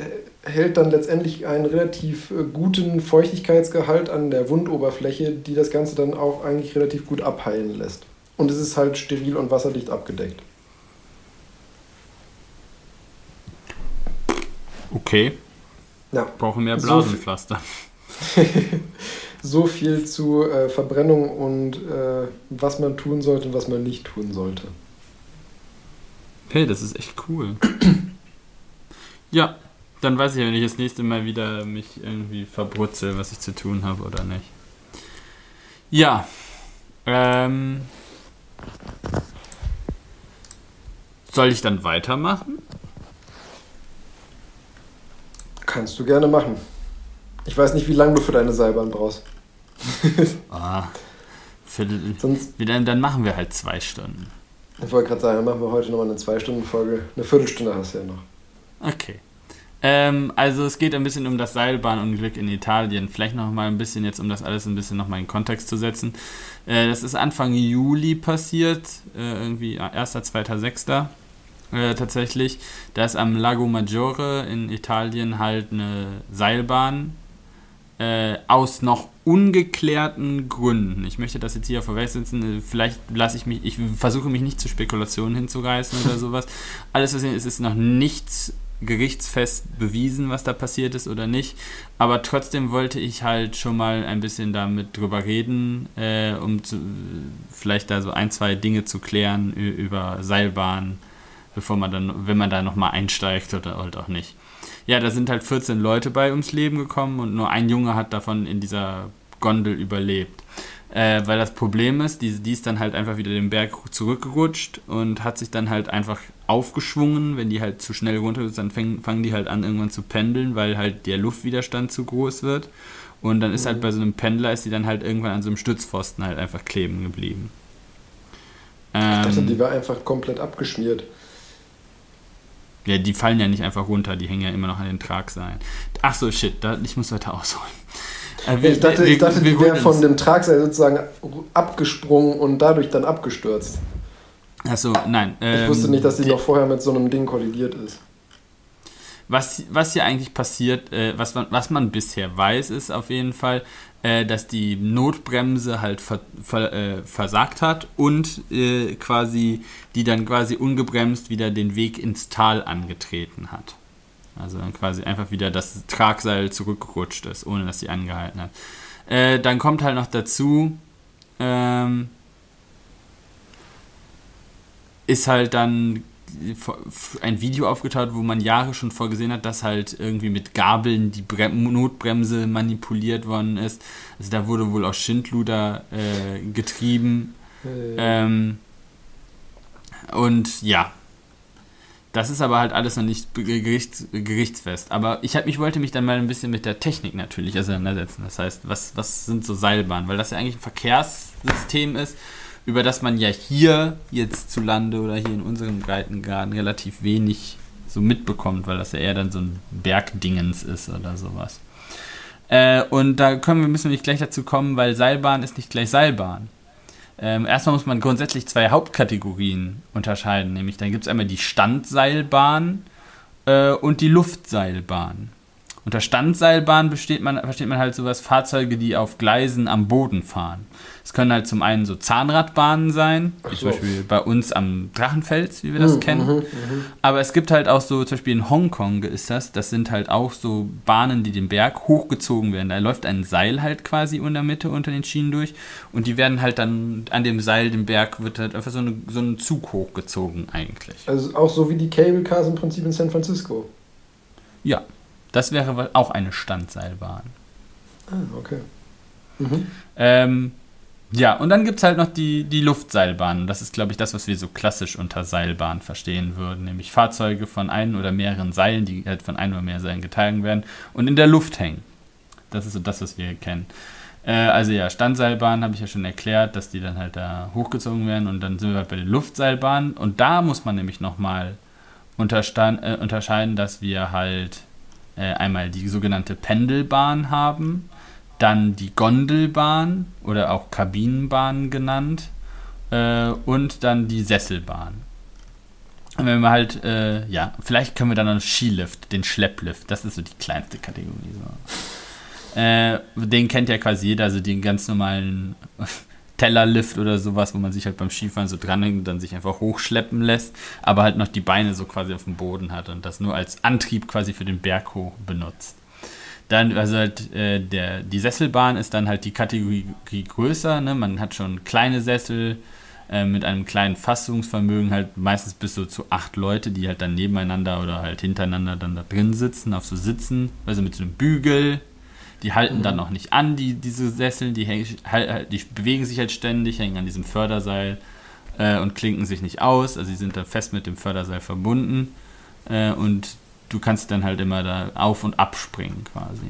hält dann letztendlich einen relativ äh, guten Feuchtigkeitsgehalt an der Wundoberfläche, die das Ganze dann auch eigentlich relativ gut abheilen lässt. Und es ist halt steril und wasserdicht abgedeckt. Okay. Ja. Brauchen mehr Blasenpflaster. So, so viel zu äh, Verbrennung und äh, was man tun sollte und was man nicht tun sollte. Hey, das ist echt cool. Ja, dann weiß ich, wenn ich das nächste Mal wieder mich irgendwie verbrutze, was ich zu tun habe oder nicht. Ja. Ähm, soll ich dann weitermachen? Kannst du gerne machen. Ich weiß nicht, wie lange du für deine Seilbahn brauchst. ah, für, Sonst, dann, dann machen wir halt zwei Stunden. Ich wollte gerade sagen, dann machen wir heute nochmal eine Zwei-Stunden-Folge. Eine Viertelstunde hast du ja noch. Okay. Ähm, also es geht ein bisschen um das Seilbahnunglück in Italien. Vielleicht noch mal ein bisschen jetzt, um das alles ein bisschen noch mal in Kontext zu setzen. Äh, das ist Anfang Juli passiert, äh, irgendwie 1., 2., 6. Äh, tatsächlich. Da ist am Lago Maggiore in Italien halt eine Seilbahn äh, aus noch ungeklärten Gründen. Ich möchte das jetzt hier vorwegsetzen. Vielleicht lasse ich mich, ich versuche mich nicht zu Spekulationen hinzureißen oder sowas. Alles, was ist, ist noch nichts gerichtsfest bewiesen, was da passiert ist oder nicht. Aber trotzdem wollte ich halt schon mal ein bisschen damit drüber reden, äh, um zu, vielleicht da so ein, zwei Dinge zu klären über Seilbahn, bevor man dann, wenn man da nochmal einsteigt oder halt auch nicht. Ja, da sind halt 14 Leute bei ums Leben gekommen und nur ein Junge hat davon in dieser Gondel überlebt. Äh, weil das Problem ist, die, die ist dann halt einfach wieder den Berg zurückgerutscht und hat sich dann halt einfach aufgeschwungen. Wenn die halt zu schnell runter ist, dann fäng, fangen die halt an irgendwann zu pendeln, weil halt der Luftwiderstand zu groß wird. Und dann ist halt mhm. bei so einem Pendler, ist die dann halt irgendwann an so einem Stützpfosten halt einfach kleben geblieben. Ähm, ich dachte, die war einfach komplett abgeschmiert. Ja, die fallen ja nicht einfach runter, die hängen ja immer noch an den Tragseilen. Ach so, shit, da, ich muss weiter ausholen. Äh, wir, ich dachte, wir, ich dachte wir, die wäre von dem Tragseil sozusagen abgesprungen und dadurch dann abgestürzt. Achso, nein. Ähm, ich wusste nicht, dass sie die, noch vorher mit so einem Ding kollidiert ist. Was, was hier eigentlich passiert, äh, was, man, was man bisher weiß, ist auf jeden Fall, äh, dass die Notbremse halt ver, ver, äh, versagt hat und äh, quasi die dann quasi ungebremst wieder den Weg ins Tal angetreten hat. Also dann quasi einfach wieder das Tragseil zurückgerutscht ist, ohne dass sie angehalten hat. Äh, dann kommt halt noch dazu, ähm, ist halt dann ein Video aufgetaucht, wo man Jahre schon vorgesehen hat, dass halt irgendwie mit Gabeln die Bre Notbremse manipuliert worden ist. Also da wurde wohl auch Schindluder äh, getrieben. Äh. Ähm, und ja, das ist aber halt alles noch nicht gerichts, gerichtsfest. Aber ich, hab, ich wollte mich dann mal ein bisschen mit der Technik natürlich auseinandersetzen. Das heißt, was, was sind so Seilbahnen? Weil das ja eigentlich ein Verkehrssystem ist, über das man ja hier jetzt zu Lande oder hier in unserem Breitengraden relativ wenig so mitbekommt, weil das ja eher dann so ein Bergdingens ist oder sowas. Äh, und da können wir, müssen wir nicht gleich dazu kommen, weil Seilbahn ist nicht gleich Seilbahn. Ähm, erstmal muss man grundsätzlich zwei Hauptkategorien unterscheiden, nämlich dann gibt es einmal die Standseilbahn äh, und die Luftseilbahn. Unter Standseilbahn besteht man, versteht man halt sowas Fahrzeuge, die auf Gleisen am Boden fahren. Es können halt zum einen so Zahnradbahnen sein, wie so. zum Beispiel bei uns am Drachenfels, wie wir das mhm, kennen. Mhm, mhm, Aber es gibt halt auch so, zum Beispiel in Hongkong ist das, das sind halt auch so Bahnen, die den Berg hochgezogen werden. Da läuft ein Seil halt quasi in der Mitte unter den Schienen durch und die werden halt dann an dem Seil, dem Berg, wird halt einfach so, eine, so ein Zug hochgezogen eigentlich. Also auch so wie die Cable Cars im Prinzip in San Francisco. Ja, das wäre auch eine Standseilbahn. Ah, okay. Mhm. Ähm, ja, und dann gibt es halt noch die, die Luftseilbahn. Das ist, glaube ich, das, was wir so klassisch unter Seilbahn verstehen würden. Nämlich Fahrzeuge von ein oder mehreren Seilen, die halt von ein oder mehr Seilen getragen werden und in der Luft hängen. Das ist so das, was wir kennen. Äh, also ja, Standseilbahn habe ich ja schon erklärt, dass die dann halt da hochgezogen werden. Und dann sind wir halt bei den Luftseilbahnen. Und da muss man nämlich nochmal äh, unterscheiden, dass wir halt äh, einmal die sogenannte Pendelbahn haben, dann die Gondelbahn oder auch Kabinenbahn genannt äh, und dann die Sesselbahn. Und wenn wir halt, äh, ja, vielleicht können wir dann noch Skilift, den Schlepplift, das ist so die kleinste Kategorie. So. Äh, den kennt ja quasi jeder, also den ganz normalen Tellerlift oder sowas, wo man sich halt beim Skifahren so dranhängt und dann sich einfach hochschleppen lässt, aber halt noch die Beine so quasi auf dem Boden hat und das nur als Antrieb quasi für den Berg hoch benutzt. Dann, also halt, äh, der, die Sesselbahn ist dann halt die Kategorie größer, ne? Man hat schon kleine Sessel äh, mit einem kleinen Fassungsvermögen, halt meistens bis so zu acht Leute, die halt dann nebeneinander oder halt hintereinander dann da drin sitzen, auf so Sitzen, also mit so einem Bügel, die halten mhm. dann noch nicht an, die, diese Sessel, die, halt, die bewegen sich halt ständig, hängen an diesem Förderseil äh, und klinken sich nicht aus. Also sie sind da fest mit dem Förderseil verbunden äh, und du kannst dann halt immer da auf- und abspringen quasi.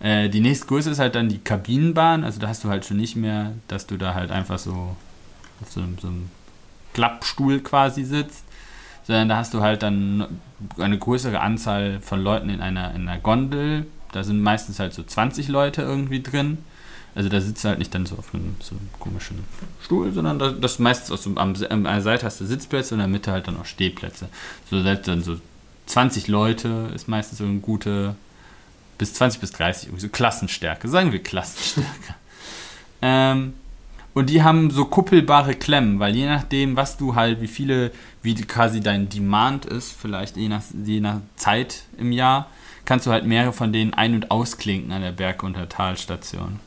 Äh, die nächste Größe ist halt dann die Kabinenbahn, also da hast du halt schon nicht mehr, dass du da halt einfach so auf so einem, so einem Klappstuhl quasi sitzt, sondern da hast du halt dann eine größere Anzahl von Leuten in einer, in einer Gondel da sind meistens halt so 20 Leute irgendwie drin. Also da sitzt du halt nicht dann so auf einem, so einem komischen Stuhl, sondern das, das meistens aus so, am, an der Seite hast du Sitzplätze und in der Mitte halt dann auch Stehplätze. So selbst dann so 20 Leute ist meistens so eine gute, bis 20 bis 30, irgendwie so Klassenstärke, sagen wir Klassenstärke. ähm, und die haben so kuppelbare Klemmen, weil je nachdem, was du halt, wie viele, wie quasi dein Demand ist, vielleicht je nach, je nach Zeit im Jahr, kannst du halt mehrere von denen ein- und ausklinken an der Berg- und der Talstation.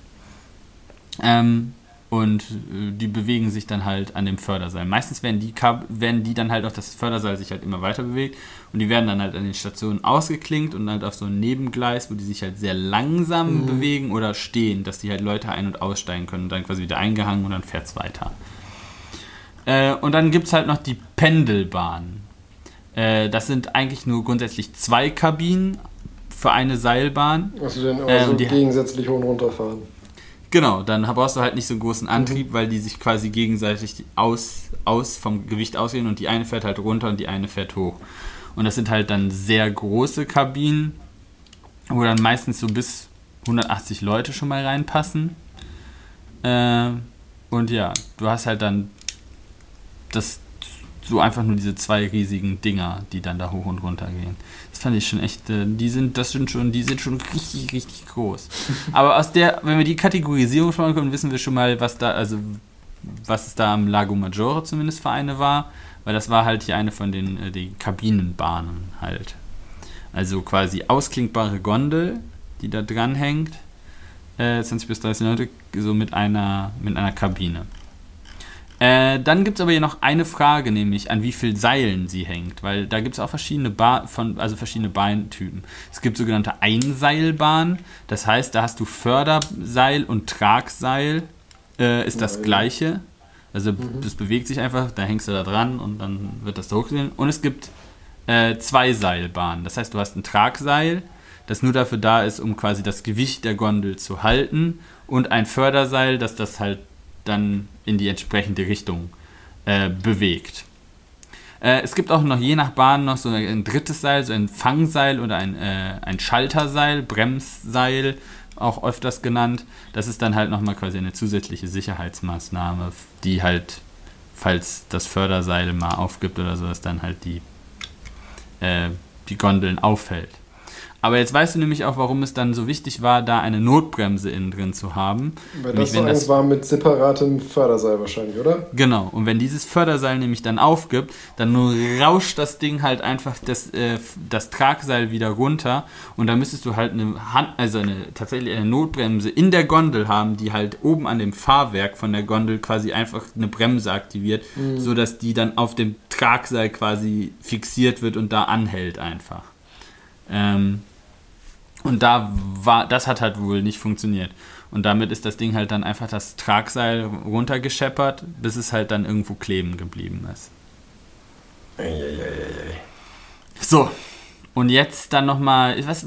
Ähm, und äh, die bewegen sich dann halt an dem Förderseil. Meistens werden die, werden die dann halt auch, das Förderseil sich halt immer weiter bewegt und die werden dann halt an den Stationen ausgeklinkt und halt auf so ein Nebengleis, wo die sich halt sehr langsam mhm. bewegen oder stehen, dass die halt Leute ein- und aussteigen können und dann quasi wieder eingehangen und dann fährt es weiter. Äh, und dann gibt es halt noch die Pendelbahn. Äh, das sind eigentlich nur grundsätzlich zwei Kabinen für eine Seilbahn. Also dann also äh, gegensätzlich hoch und runter fahren. Genau, dann brauchst du halt nicht so einen großen Antrieb, mhm. weil die sich quasi gegenseitig aus, aus vom Gewicht ausgehen und die eine fährt halt runter und die eine fährt hoch. Und das sind halt dann sehr große Kabinen, wo dann meistens so bis 180 Leute schon mal reinpassen. Äh, und ja, du hast halt dann das so einfach nur diese zwei riesigen Dinger, die dann da hoch und runter gehen. Fand ich schon echt, äh, die sind, das sind schon, die sind schon richtig, richtig groß. Aber aus der, wenn wir die Kategorisierung schon kommen, wissen wir schon mal, was da, also was es da am Lago Maggiore zumindest für eine war, weil das war halt hier eine von den äh, die Kabinenbahnen halt. Also quasi ausklinkbare Gondel, die da dran hängt, äh, 20 bis 30 Leute, so mit einer, mit einer Kabine. Äh, dann gibt es aber hier noch eine Frage, nämlich an wie vielen Seilen sie hängt, weil da gibt es auch verschiedene, ba von, also verschiedene Bahntypen. Es gibt sogenannte Einseilbahnen, das heißt, da hast du Förderseil und Tragseil, äh, ist das gleiche. Also mhm. das bewegt sich einfach, da hängst du da dran und dann wird das da hochgesehen. Und es gibt äh, Zweiseilbahnen, das heißt, du hast ein Tragseil, das nur dafür da ist, um quasi das Gewicht der Gondel zu halten und ein Förderseil, das das halt dann in die entsprechende Richtung äh, bewegt. Äh, es gibt auch noch je nach Bahn noch so ein drittes Seil, so ein Fangseil oder ein, äh, ein Schalterseil, Bremsseil, auch öfters genannt. Das ist dann halt nochmal quasi eine zusätzliche Sicherheitsmaßnahme, die halt, falls das Förderseil mal aufgibt oder so, dass dann halt die, äh, die Gondeln aufhält. Aber jetzt weißt du nämlich auch, warum es dann so wichtig war, da eine Notbremse innen drin zu haben. Weil das so das war mit separatem Förderseil wahrscheinlich, oder? Genau. Und wenn dieses Förderseil nämlich dann aufgibt, dann rauscht das Ding halt einfach das, äh, das Tragseil wieder runter. Und da müsstest du halt eine Hand, also eine, tatsächlich eine Notbremse in der Gondel haben, die halt oben an dem Fahrwerk von der Gondel quasi einfach eine Bremse aktiviert, mhm. sodass die dann auf dem Tragseil quasi fixiert wird und da anhält einfach. Ähm, und da war, das hat halt wohl nicht funktioniert. Und damit ist das Ding halt dann einfach das Tragseil runtergescheppert, bis es halt dann irgendwo kleben geblieben ist. So, und jetzt dann nochmal, was,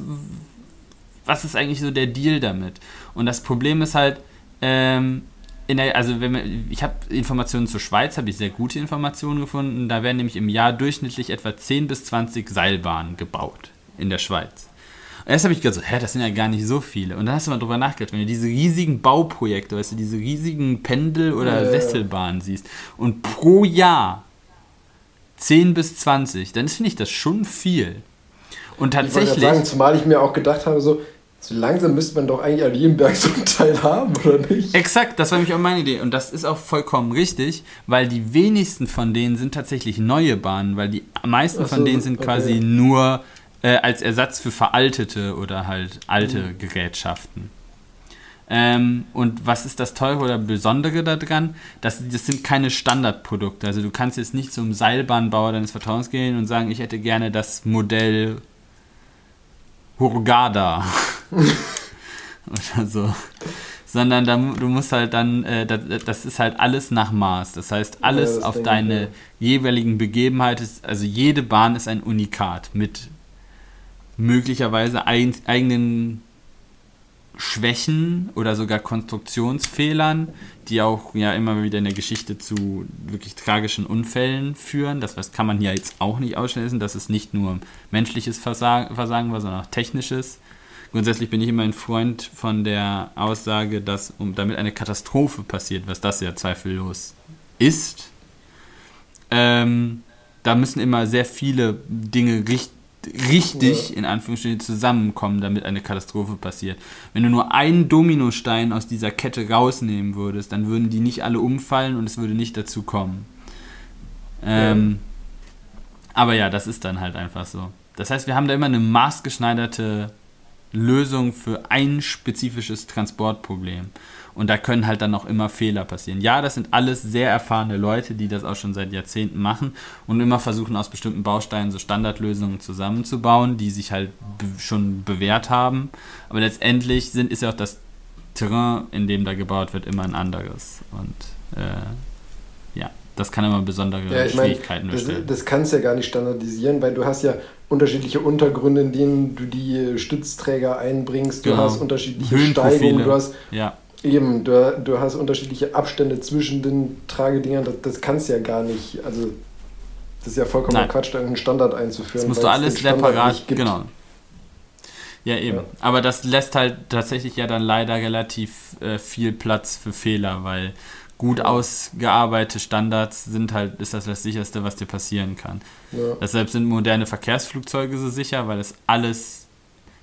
was ist eigentlich so der Deal damit? Und das Problem ist halt, ähm, in der, also wenn man, ich habe Informationen zur Schweiz, habe ich sehr gute Informationen gefunden. Da werden nämlich im Jahr durchschnittlich etwa 10 bis 20 Seilbahnen gebaut in der Schweiz. Und erst habe ich gedacht, so, hä, das sind ja gar nicht so viele. Und dann hast du mal drüber nachgedacht, wenn du diese riesigen Bauprojekte, weißt du, diese riesigen Pendel- oder ja, Sesselbahnen siehst und pro Jahr 10 bis 20, dann finde ich das schon viel. Und tatsächlich. Ich sagen, zumal ich mir auch gedacht habe, so, so langsam müsste man doch eigentlich an jedem Berg so einen Teil haben, oder nicht? Exakt, das war nämlich auch meine Idee. Und das ist auch vollkommen richtig, weil die wenigsten von denen sind tatsächlich neue Bahnen, weil die meisten so, von denen sind okay. quasi nur äh, als Ersatz für veraltete oder halt alte mhm. Gerätschaften. Ähm, und was ist das Teure oder Besondere daran? Das, das sind keine Standardprodukte. Also du kannst jetzt nicht zum Seilbahnbauer deines Vertrauens gehen und sagen, ich hätte gerne das Modell Hurgada oder so. Sondern da, du musst halt dann, äh, das, das, ist halt alles nach Maß. Das heißt, alles ja, auf deine jeweiligen Begebenheiten, also jede Bahn ist ein Unikat mit möglicherweise ein, eigenen Schwächen oder sogar Konstruktionsfehlern, die auch ja immer wieder in der Geschichte zu wirklich tragischen Unfällen führen. Das was kann man hier jetzt auch nicht ausschließen, dass es nicht nur menschliches Versagen, Versagen war, sondern auch technisches. Grundsätzlich bin ich immer ein Freund von der Aussage, dass um, damit eine Katastrophe passiert, was das ja zweifellos ist, ähm, da müssen immer sehr viele Dinge richtig richtig ja. in Anführungsstrichen zusammenkommen, damit eine Katastrophe passiert. Wenn du nur einen Dominostein aus dieser Kette rausnehmen würdest, dann würden die nicht alle umfallen und es würde nicht dazu kommen. Ähm, ja. Aber ja, das ist dann halt einfach so. Das heißt, wir haben da immer eine maßgeschneiderte Lösung für ein spezifisches Transportproblem. Und da können halt dann auch immer Fehler passieren. Ja, das sind alles sehr erfahrene Leute, die das auch schon seit Jahrzehnten machen und immer versuchen, aus bestimmten Bausteinen so Standardlösungen zusammenzubauen, die sich halt schon bewährt haben. Aber letztendlich sind, ist ja auch das Terrain, in dem da gebaut wird, immer ein anderes. Und äh, ja, das kann immer besondere ja, Schwierigkeiten meine, das, das kannst du ja gar nicht standardisieren, weil du hast ja unterschiedliche Untergründe, in denen du die Stützträger einbringst, du genau. hast unterschiedliche Steigungen, du hast ja. Eben, du, du hast unterschiedliche Abstände zwischen den Tragedingern, das, das kannst du ja gar nicht, also das ist ja vollkommen Nein. Quatsch, da einen Standard einzuführen. Das musst du alles separat, genau. Ja, eben. Ja. Aber das lässt halt tatsächlich ja dann leider relativ äh, viel Platz für Fehler, weil gut ausgearbeitete Standards sind halt, ist das das sicherste, was dir passieren kann. Ja. Deshalb sind moderne Verkehrsflugzeuge so sicher, weil es alles,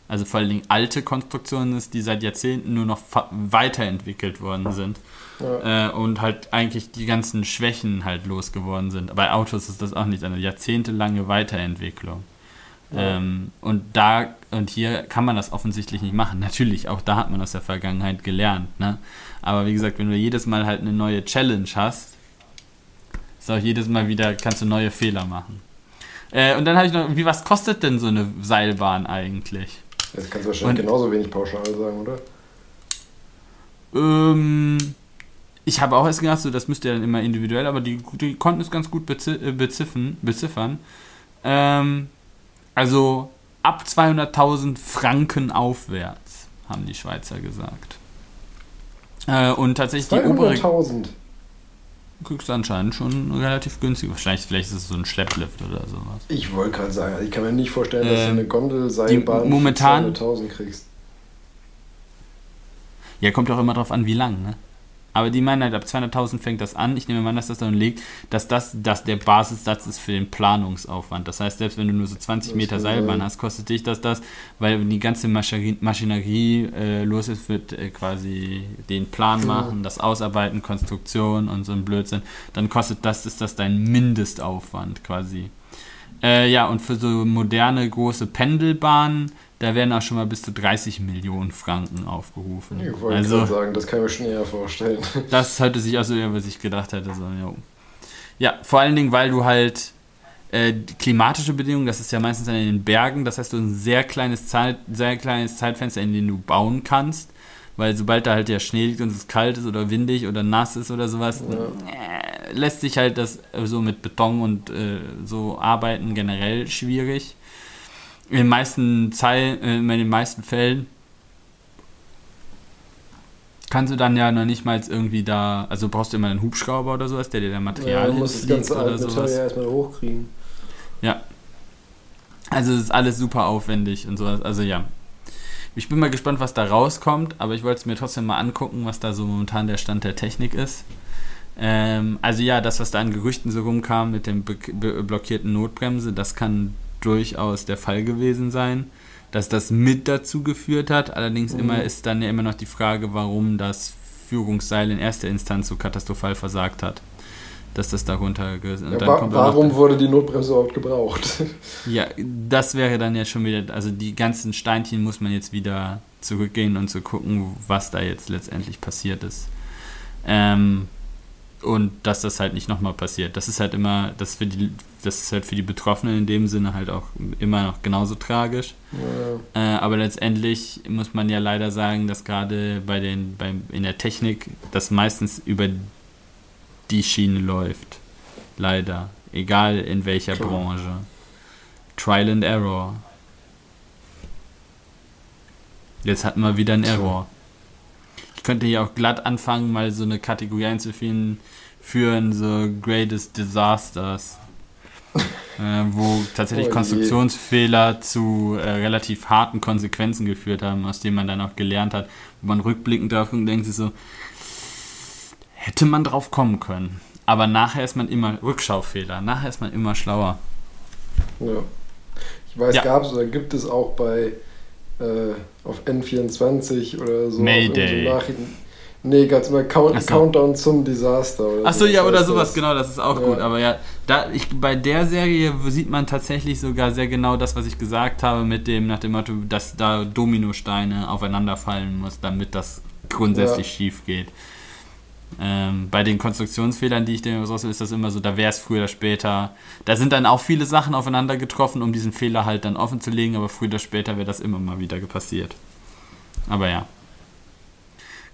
also vor allen Dingen alte Konstruktionen ist, die seit Jahrzehnten nur noch weiterentwickelt worden sind. Ja. Äh, und halt eigentlich die ganzen Schwächen halt losgeworden sind. Bei Autos ist das auch nicht eine jahrzehntelange Weiterentwicklung. Ja. Ähm, und da und hier kann man das offensichtlich nicht machen. Natürlich, auch da hat man aus der Vergangenheit gelernt. Ne? Aber wie gesagt, wenn du jedes Mal halt eine neue Challenge hast, ist auch jedes Mal wieder, kannst du neue Fehler machen. Äh, und dann habe ich noch, wie was kostet denn so eine Seilbahn eigentlich? Das kannst du wahrscheinlich und, genauso wenig pauschal sagen, oder? Ähm, ich habe auch erst gedacht, so, das müsste ja dann immer individuell, aber die, die konnten es ganz gut äh, beziffern. beziffern. Ähm, also ab 200.000 Franken aufwärts, haben die Schweizer gesagt. Äh, und tatsächlich 200.000. Kriegst du anscheinend schon relativ günstig. Wahrscheinlich vielleicht ist es so ein Schlepplift oder sowas. Ich wollte gerade sagen, ich kann mir nicht vorstellen, dass du eine ähm, Gondelseilbahn momentan, für 200.000 kriegst. Ja, kommt auch immer drauf an, wie lang, ne? Aber die meinen halt, ab 200.000 fängt das an. Ich nehme mal an, dass das dann liegt, dass das dass der Basissatz ist für den Planungsaufwand. Das heißt, selbst wenn du nur so 20 Meter Seilbahn hast, kostet dich das das, weil die ganze Maschinerie, Maschinerie äh, los ist, wird äh, quasi den Plan machen, das Ausarbeiten, Konstruktion und so ein Blödsinn. Dann kostet das, ist das dein Mindestaufwand quasi. Äh, ja, und für so moderne große Pendelbahnen da werden auch schon mal bis zu 30 Millionen Franken aufgerufen. Ich wollte also, sagen, das kann ich mir schon eher vorstellen. Das hörte sich auch so eher, was ich gedacht hätte. So, ja. ja, vor allen Dingen, weil du halt äh, klimatische Bedingungen, das ist ja meistens in den Bergen, das heißt, du hast ein sehr kleines, Zeit, sehr kleines Zeitfenster, in dem du bauen kannst. Weil sobald da halt der Schnee liegt und es kalt ist oder windig oder nass ist oder sowas, ja. äh, lässt sich halt das so mit Beton und äh, so arbeiten generell schwierig in den meisten Zeilen, äh, in den meisten Fällen kannst du dann ja noch nicht mal irgendwie da, also brauchst du immer einen Hubschrauber oder sowas, der dir da Material ja, muss das ganze oder sowas. Ja erstmal hochkriegen. Ja. Also es ist alles super aufwendig und sowas. Also ja. Ich bin mal gespannt, was da rauskommt, aber ich wollte es mir trotzdem mal angucken, was da so momentan der Stand der Technik ist. Ähm, also ja, das, was da an Gerüchten so rumkam mit dem blockierten Notbremse, das kann durchaus der Fall gewesen sein, dass das mit dazu geführt hat. Allerdings mhm. immer ist dann ja immer noch die Frage, warum das Führungsseil in erster Instanz so katastrophal versagt hat. Dass das darunter. Ja, wa warum wurde die Notbremse überhaupt gebraucht? ja, das wäre dann ja schon wieder. Also die ganzen Steinchen muss man jetzt wieder zurückgehen und zu gucken, was da jetzt letztendlich passiert ist. Ähm, und dass das halt nicht nochmal passiert. Das ist halt immer, das für die, das ist halt für die Betroffenen in dem Sinne halt auch immer noch genauso tragisch. Ja. Äh, aber letztendlich muss man ja leider sagen, dass gerade bei den, beim, in der Technik das meistens über die Schiene läuft. Leider. Egal in welcher Klar. Branche. Trial and Error. Jetzt hatten wir wieder einen Error. Ich könnte hier auch glatt anfangen, mal so eine Kategorie einzuführen, führen, so Greatest Disasters. Äh, wo tatsächlich oh Konstruktionsfehler zu äh, relativ harten Konsequenzen geführt haben, aus denen man dann auch gelernt hat, wo man rückblickend drauf und denkt sich so, hätte man drauf kommen können. Aber nachher ist man immer Rückschaufehler, nachher ist man immer schlauer. Ja. Ich weiß, ja. gab es oder gibt es auch bei äh, auf N24 oder so. Mayday. Nee, ganz mal Count, so. Countdown zum Desaster. Achso, ja, oder sowas, das. genau, das ist auch ja. gut. Aber ja, da, ich, bei der Serie sieht man tatsächlich sogar sehr genau das, was ich gesagt habe, mit dem, nach dem Motto, dass da Dominosteine aufeinander fallen muss, damit das grundsätzlich ja. schief geht. Ähm, bei den Konstruktionsfehlern, die ich dir so ist das immer so, da wäre es früher oder später. Da sind dann auch viele Sachen aufeinander getroffen, um diesen Fehler halt dann offen zu legen, aber früher oder später wäre das immer mal wieder passiert. Aber ja.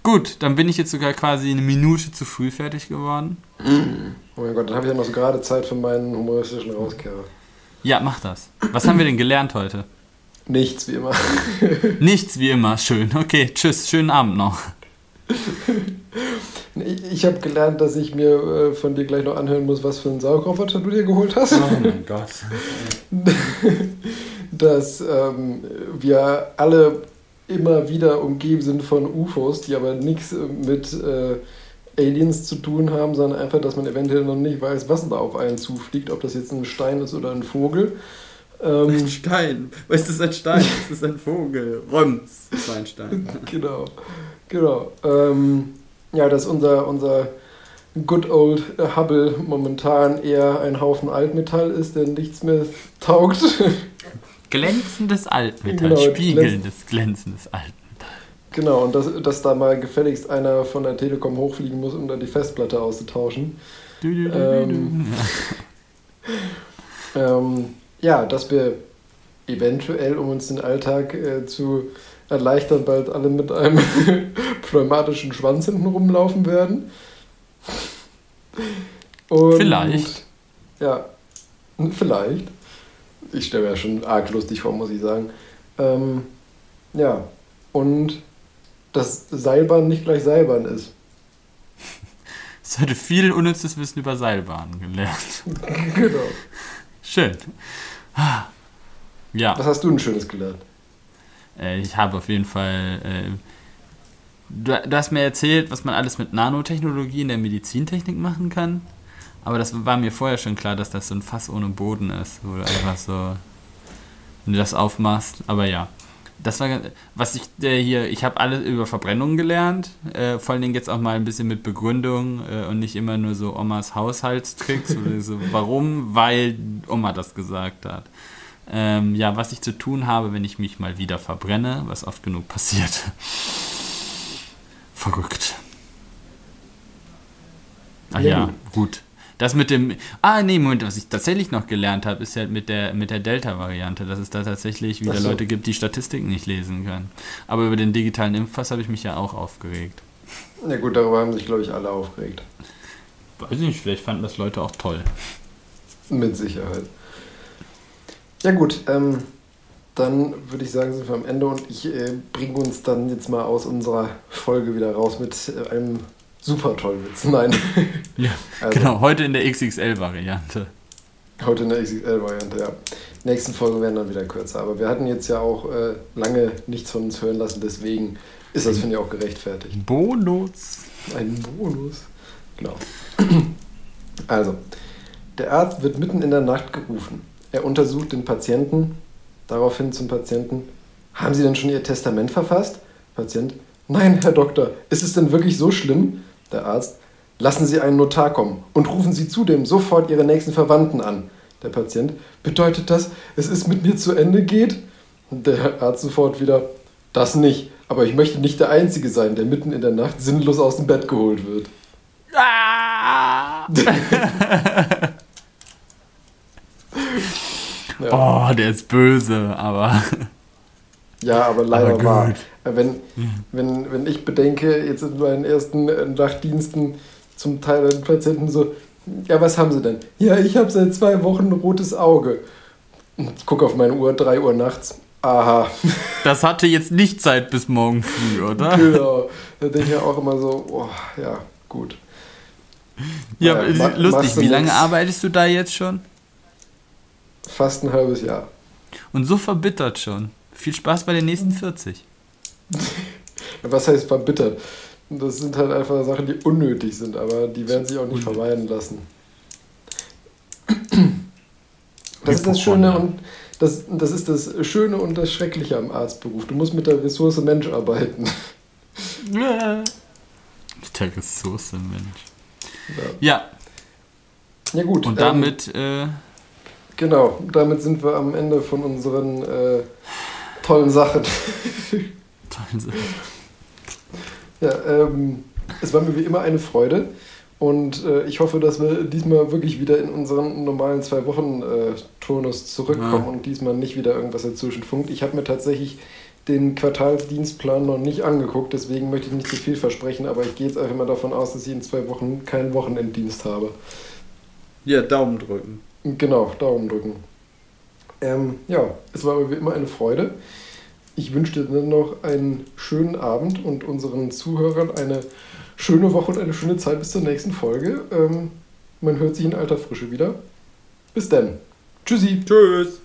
Gut, dann bin ich jetzt sogar quasi eine Minute zu früh fertig geworden. Oh mein Gott, dann habe ich ja noch so gerade Zeit für meinen humoristischen Rauskehrer. Ja, mach das. Was haben wir denn gelernt heute? Nichts wie immer. Nichts wie immer, schön. Okay, tschüss, schönen Abend noch. Ich habe gelernt, dass ich mir äh, von dir gleich noch anhören muss, was für einen Saugroboter du dir geholt hast. Oh mein Gott. dass ähm, wir alle immer wieder umgeben sind von UFOs, die aber nichts mit äh, Aliens zu tun haben, sondern einfach, dass man eventuell noch nicht weiß, was da auf einen zufliegt, ob das jetzt ein Stein ist oder ein Vogel. Ähm, ein Stein. Was ist das ein Stein? Das ist ein Vogel. Röms ist ein Stein. genau. Genau. Ähm, ja, dass unser, unser Good Old Hubble momentan eher ein Haufen Altmetall ist, der nichts mehr taugt. Glänzendes Altmetall, genau, spiegelndes, glänzendes Altmetall. Genau, und dass, dass da mal gefälligst einer von der Telekom hochfliegen muss, um dann die Festplatte auszutauschen. Du, du, du, ähm, ähm, ja, dass wir eventuell, um uns den Alltag äh, zu erleichtern, bald alle mit einem pneumatischen Schwanz hinten rumlaufen werden. Und, vielleicht. Ja, vielleicht. Ich stelle mir ja schon arg lustig vor, muss ich sagen. Ähm, ja, und dass Seilbahn nicht gleich Seilbahn ist. Es hatte viel unnützes Wissen über Seilbahnen gelernt. genau. Schön. Ja. Was hast du denn Schönes gelernt? Äh, ich habe auf jeden Fall. Äh, du, du, hast mir erzählt, was man alles mit Nanotechnologie in der Medizintechnik machen kann. Aber das war mir vorher schon klar, dass das so ein Fass ohne Boden ist, wo du einfach so. Wenn du das aufmachst. Aber ja. Das war was ich äh, hier, ich habe alles über Verbrennung gelernt, äh, vor allen Dingen jetzt auch mal ein bisschen mit Begründung äh, und nicht immer nur so Omas Haushaltstricks oder so. Warum? Weil Oma das gesagt hat. Ähm, ja, was ich zu tun habe, wenn ich mich mal wieder verbrenne, was oft genug passiert. Verrückt. Ah ja, ja gut. Das mit dem. Ah, nee, Moment, was ich tatsächlich noch gelernt habe, ist ja mit der, mit der Delta-Variante, dass es da tatsächlich wieder so. Leute gibt, die Statistiken nicht lesen können. Aber über den digitalen Impfpass habe ich mich ja auch aufgeregt. Ja, gut, darüber haben sich, glaube ich, alle aufgeregt. Weiß ich nicht, vielleicht fanden das Leute auch toll. Mit Sicherheit. Ja, gut, ähm, dann würde ich sagen, sind wir am Ende und ich äh, bringe uns dann jetzt mal aus unserer Folge wieder raus mit äh, einem super tollen Witz. Nein. Ja, also, genau, heute in der XXL-Variante. Heute in der XXL-Variante, ja. Nächsten Folgen werden dann wieder kürzer. Aber wir hatten jetzt ja auch äh, lange nichts von uns hören lassen, deswegen ist das, finde ich, auch gerechtfertigt. Bonus. Ein Bonus. Genau. Also, der Arzt wird mitten in der Nacht gerufen. Er untersucht den Patienten, daraufhin zum Patienten, haben Sie denn schon Ihr Testament verfasst? Patient, nein, Herr Doktor, ist es denn wirklich so schlimm? Der Arzt, lassen Sie einen Notar kommen und rufen Sie zudem sofort Ihre nächsten Verwandten an. Der Patient, bedeutet das, es ist mit mir zu Ende geht? Der Arzt sofort wieder, das nicht, aber ich möchte nicht der Einzige sein, der mitten in der Nacht sinnlos aus dem Bett geholt wird. Ah! Ja. Oh, der ist böse, aber. Ja, aber leider aber wahr. Wenn, wenn, wenn ich bedenke, jetzt in meinen ersten Nachtdiensten zum Teil den Patienten so, ja, was haben sie denn? Ja, ich habe seit zwei Wochen ein rotes Auge. Ich gucke auf meine Uhr, 3 Uhr nachts. Aha. Das hatte jetzt nicht Zeit bis morgen früh, oder? Genau. Da denke ich ja auch immer so, oh, ja, gut. Ja, naja, lustig. Wie lange arbeitest du da jetzt schon? Fast ein halbes Jahr. Und so verbittert schon. Viel Spaß bei den nächsten 40. Was heißt verbittert? Das sind halt einfach Sachen, die unnötig sind, aber die werden sich auch nicht vermeiden lassen. Das ist das Schöne und das, das ist das Schöne und das Schreckliche am Arztberuf. Du musst mit der Ressource Mensch arbeiten. Mit der Ressource Mensch. Ja. Ja, ja gut. Und ähm, damit ähm, äh, Genau, damit sind wir am Ende von unseren äh, tollen Sachen. tollen Sachen. Ja, ähm, es war mir wie immer eine Freude. Und äh, ich hoffe, dass wir diesmal wirklich wieder in unseren normalen zwei Wochen äh, Turnus zurückkommen ja. und diesmal nicht wieder irgendwas dazwischen funkt. Ich habe mir tatsächlich den Quartalsdienstplan noch nicht angeguckt, deswegen möchte ich nicht zu viel versprechen, aber ich gehe jetzt einfach mal davon aus, dass ich in zwei Wochen keinen Wochenenddienst habe. Ja, Daumen drücken. Genau, Daumen drücken. Ähm, ja, es war aber wie immer eine Freude. Ich wünsche dir noch einen schönen Abend und unseren Zuhörern eine schöne Woche und eine schöne Zeit bis zur nächsten Folge. Ähm, man hört sich in alter Frische wieder. Bis dann. Tschüssi. Tschüss.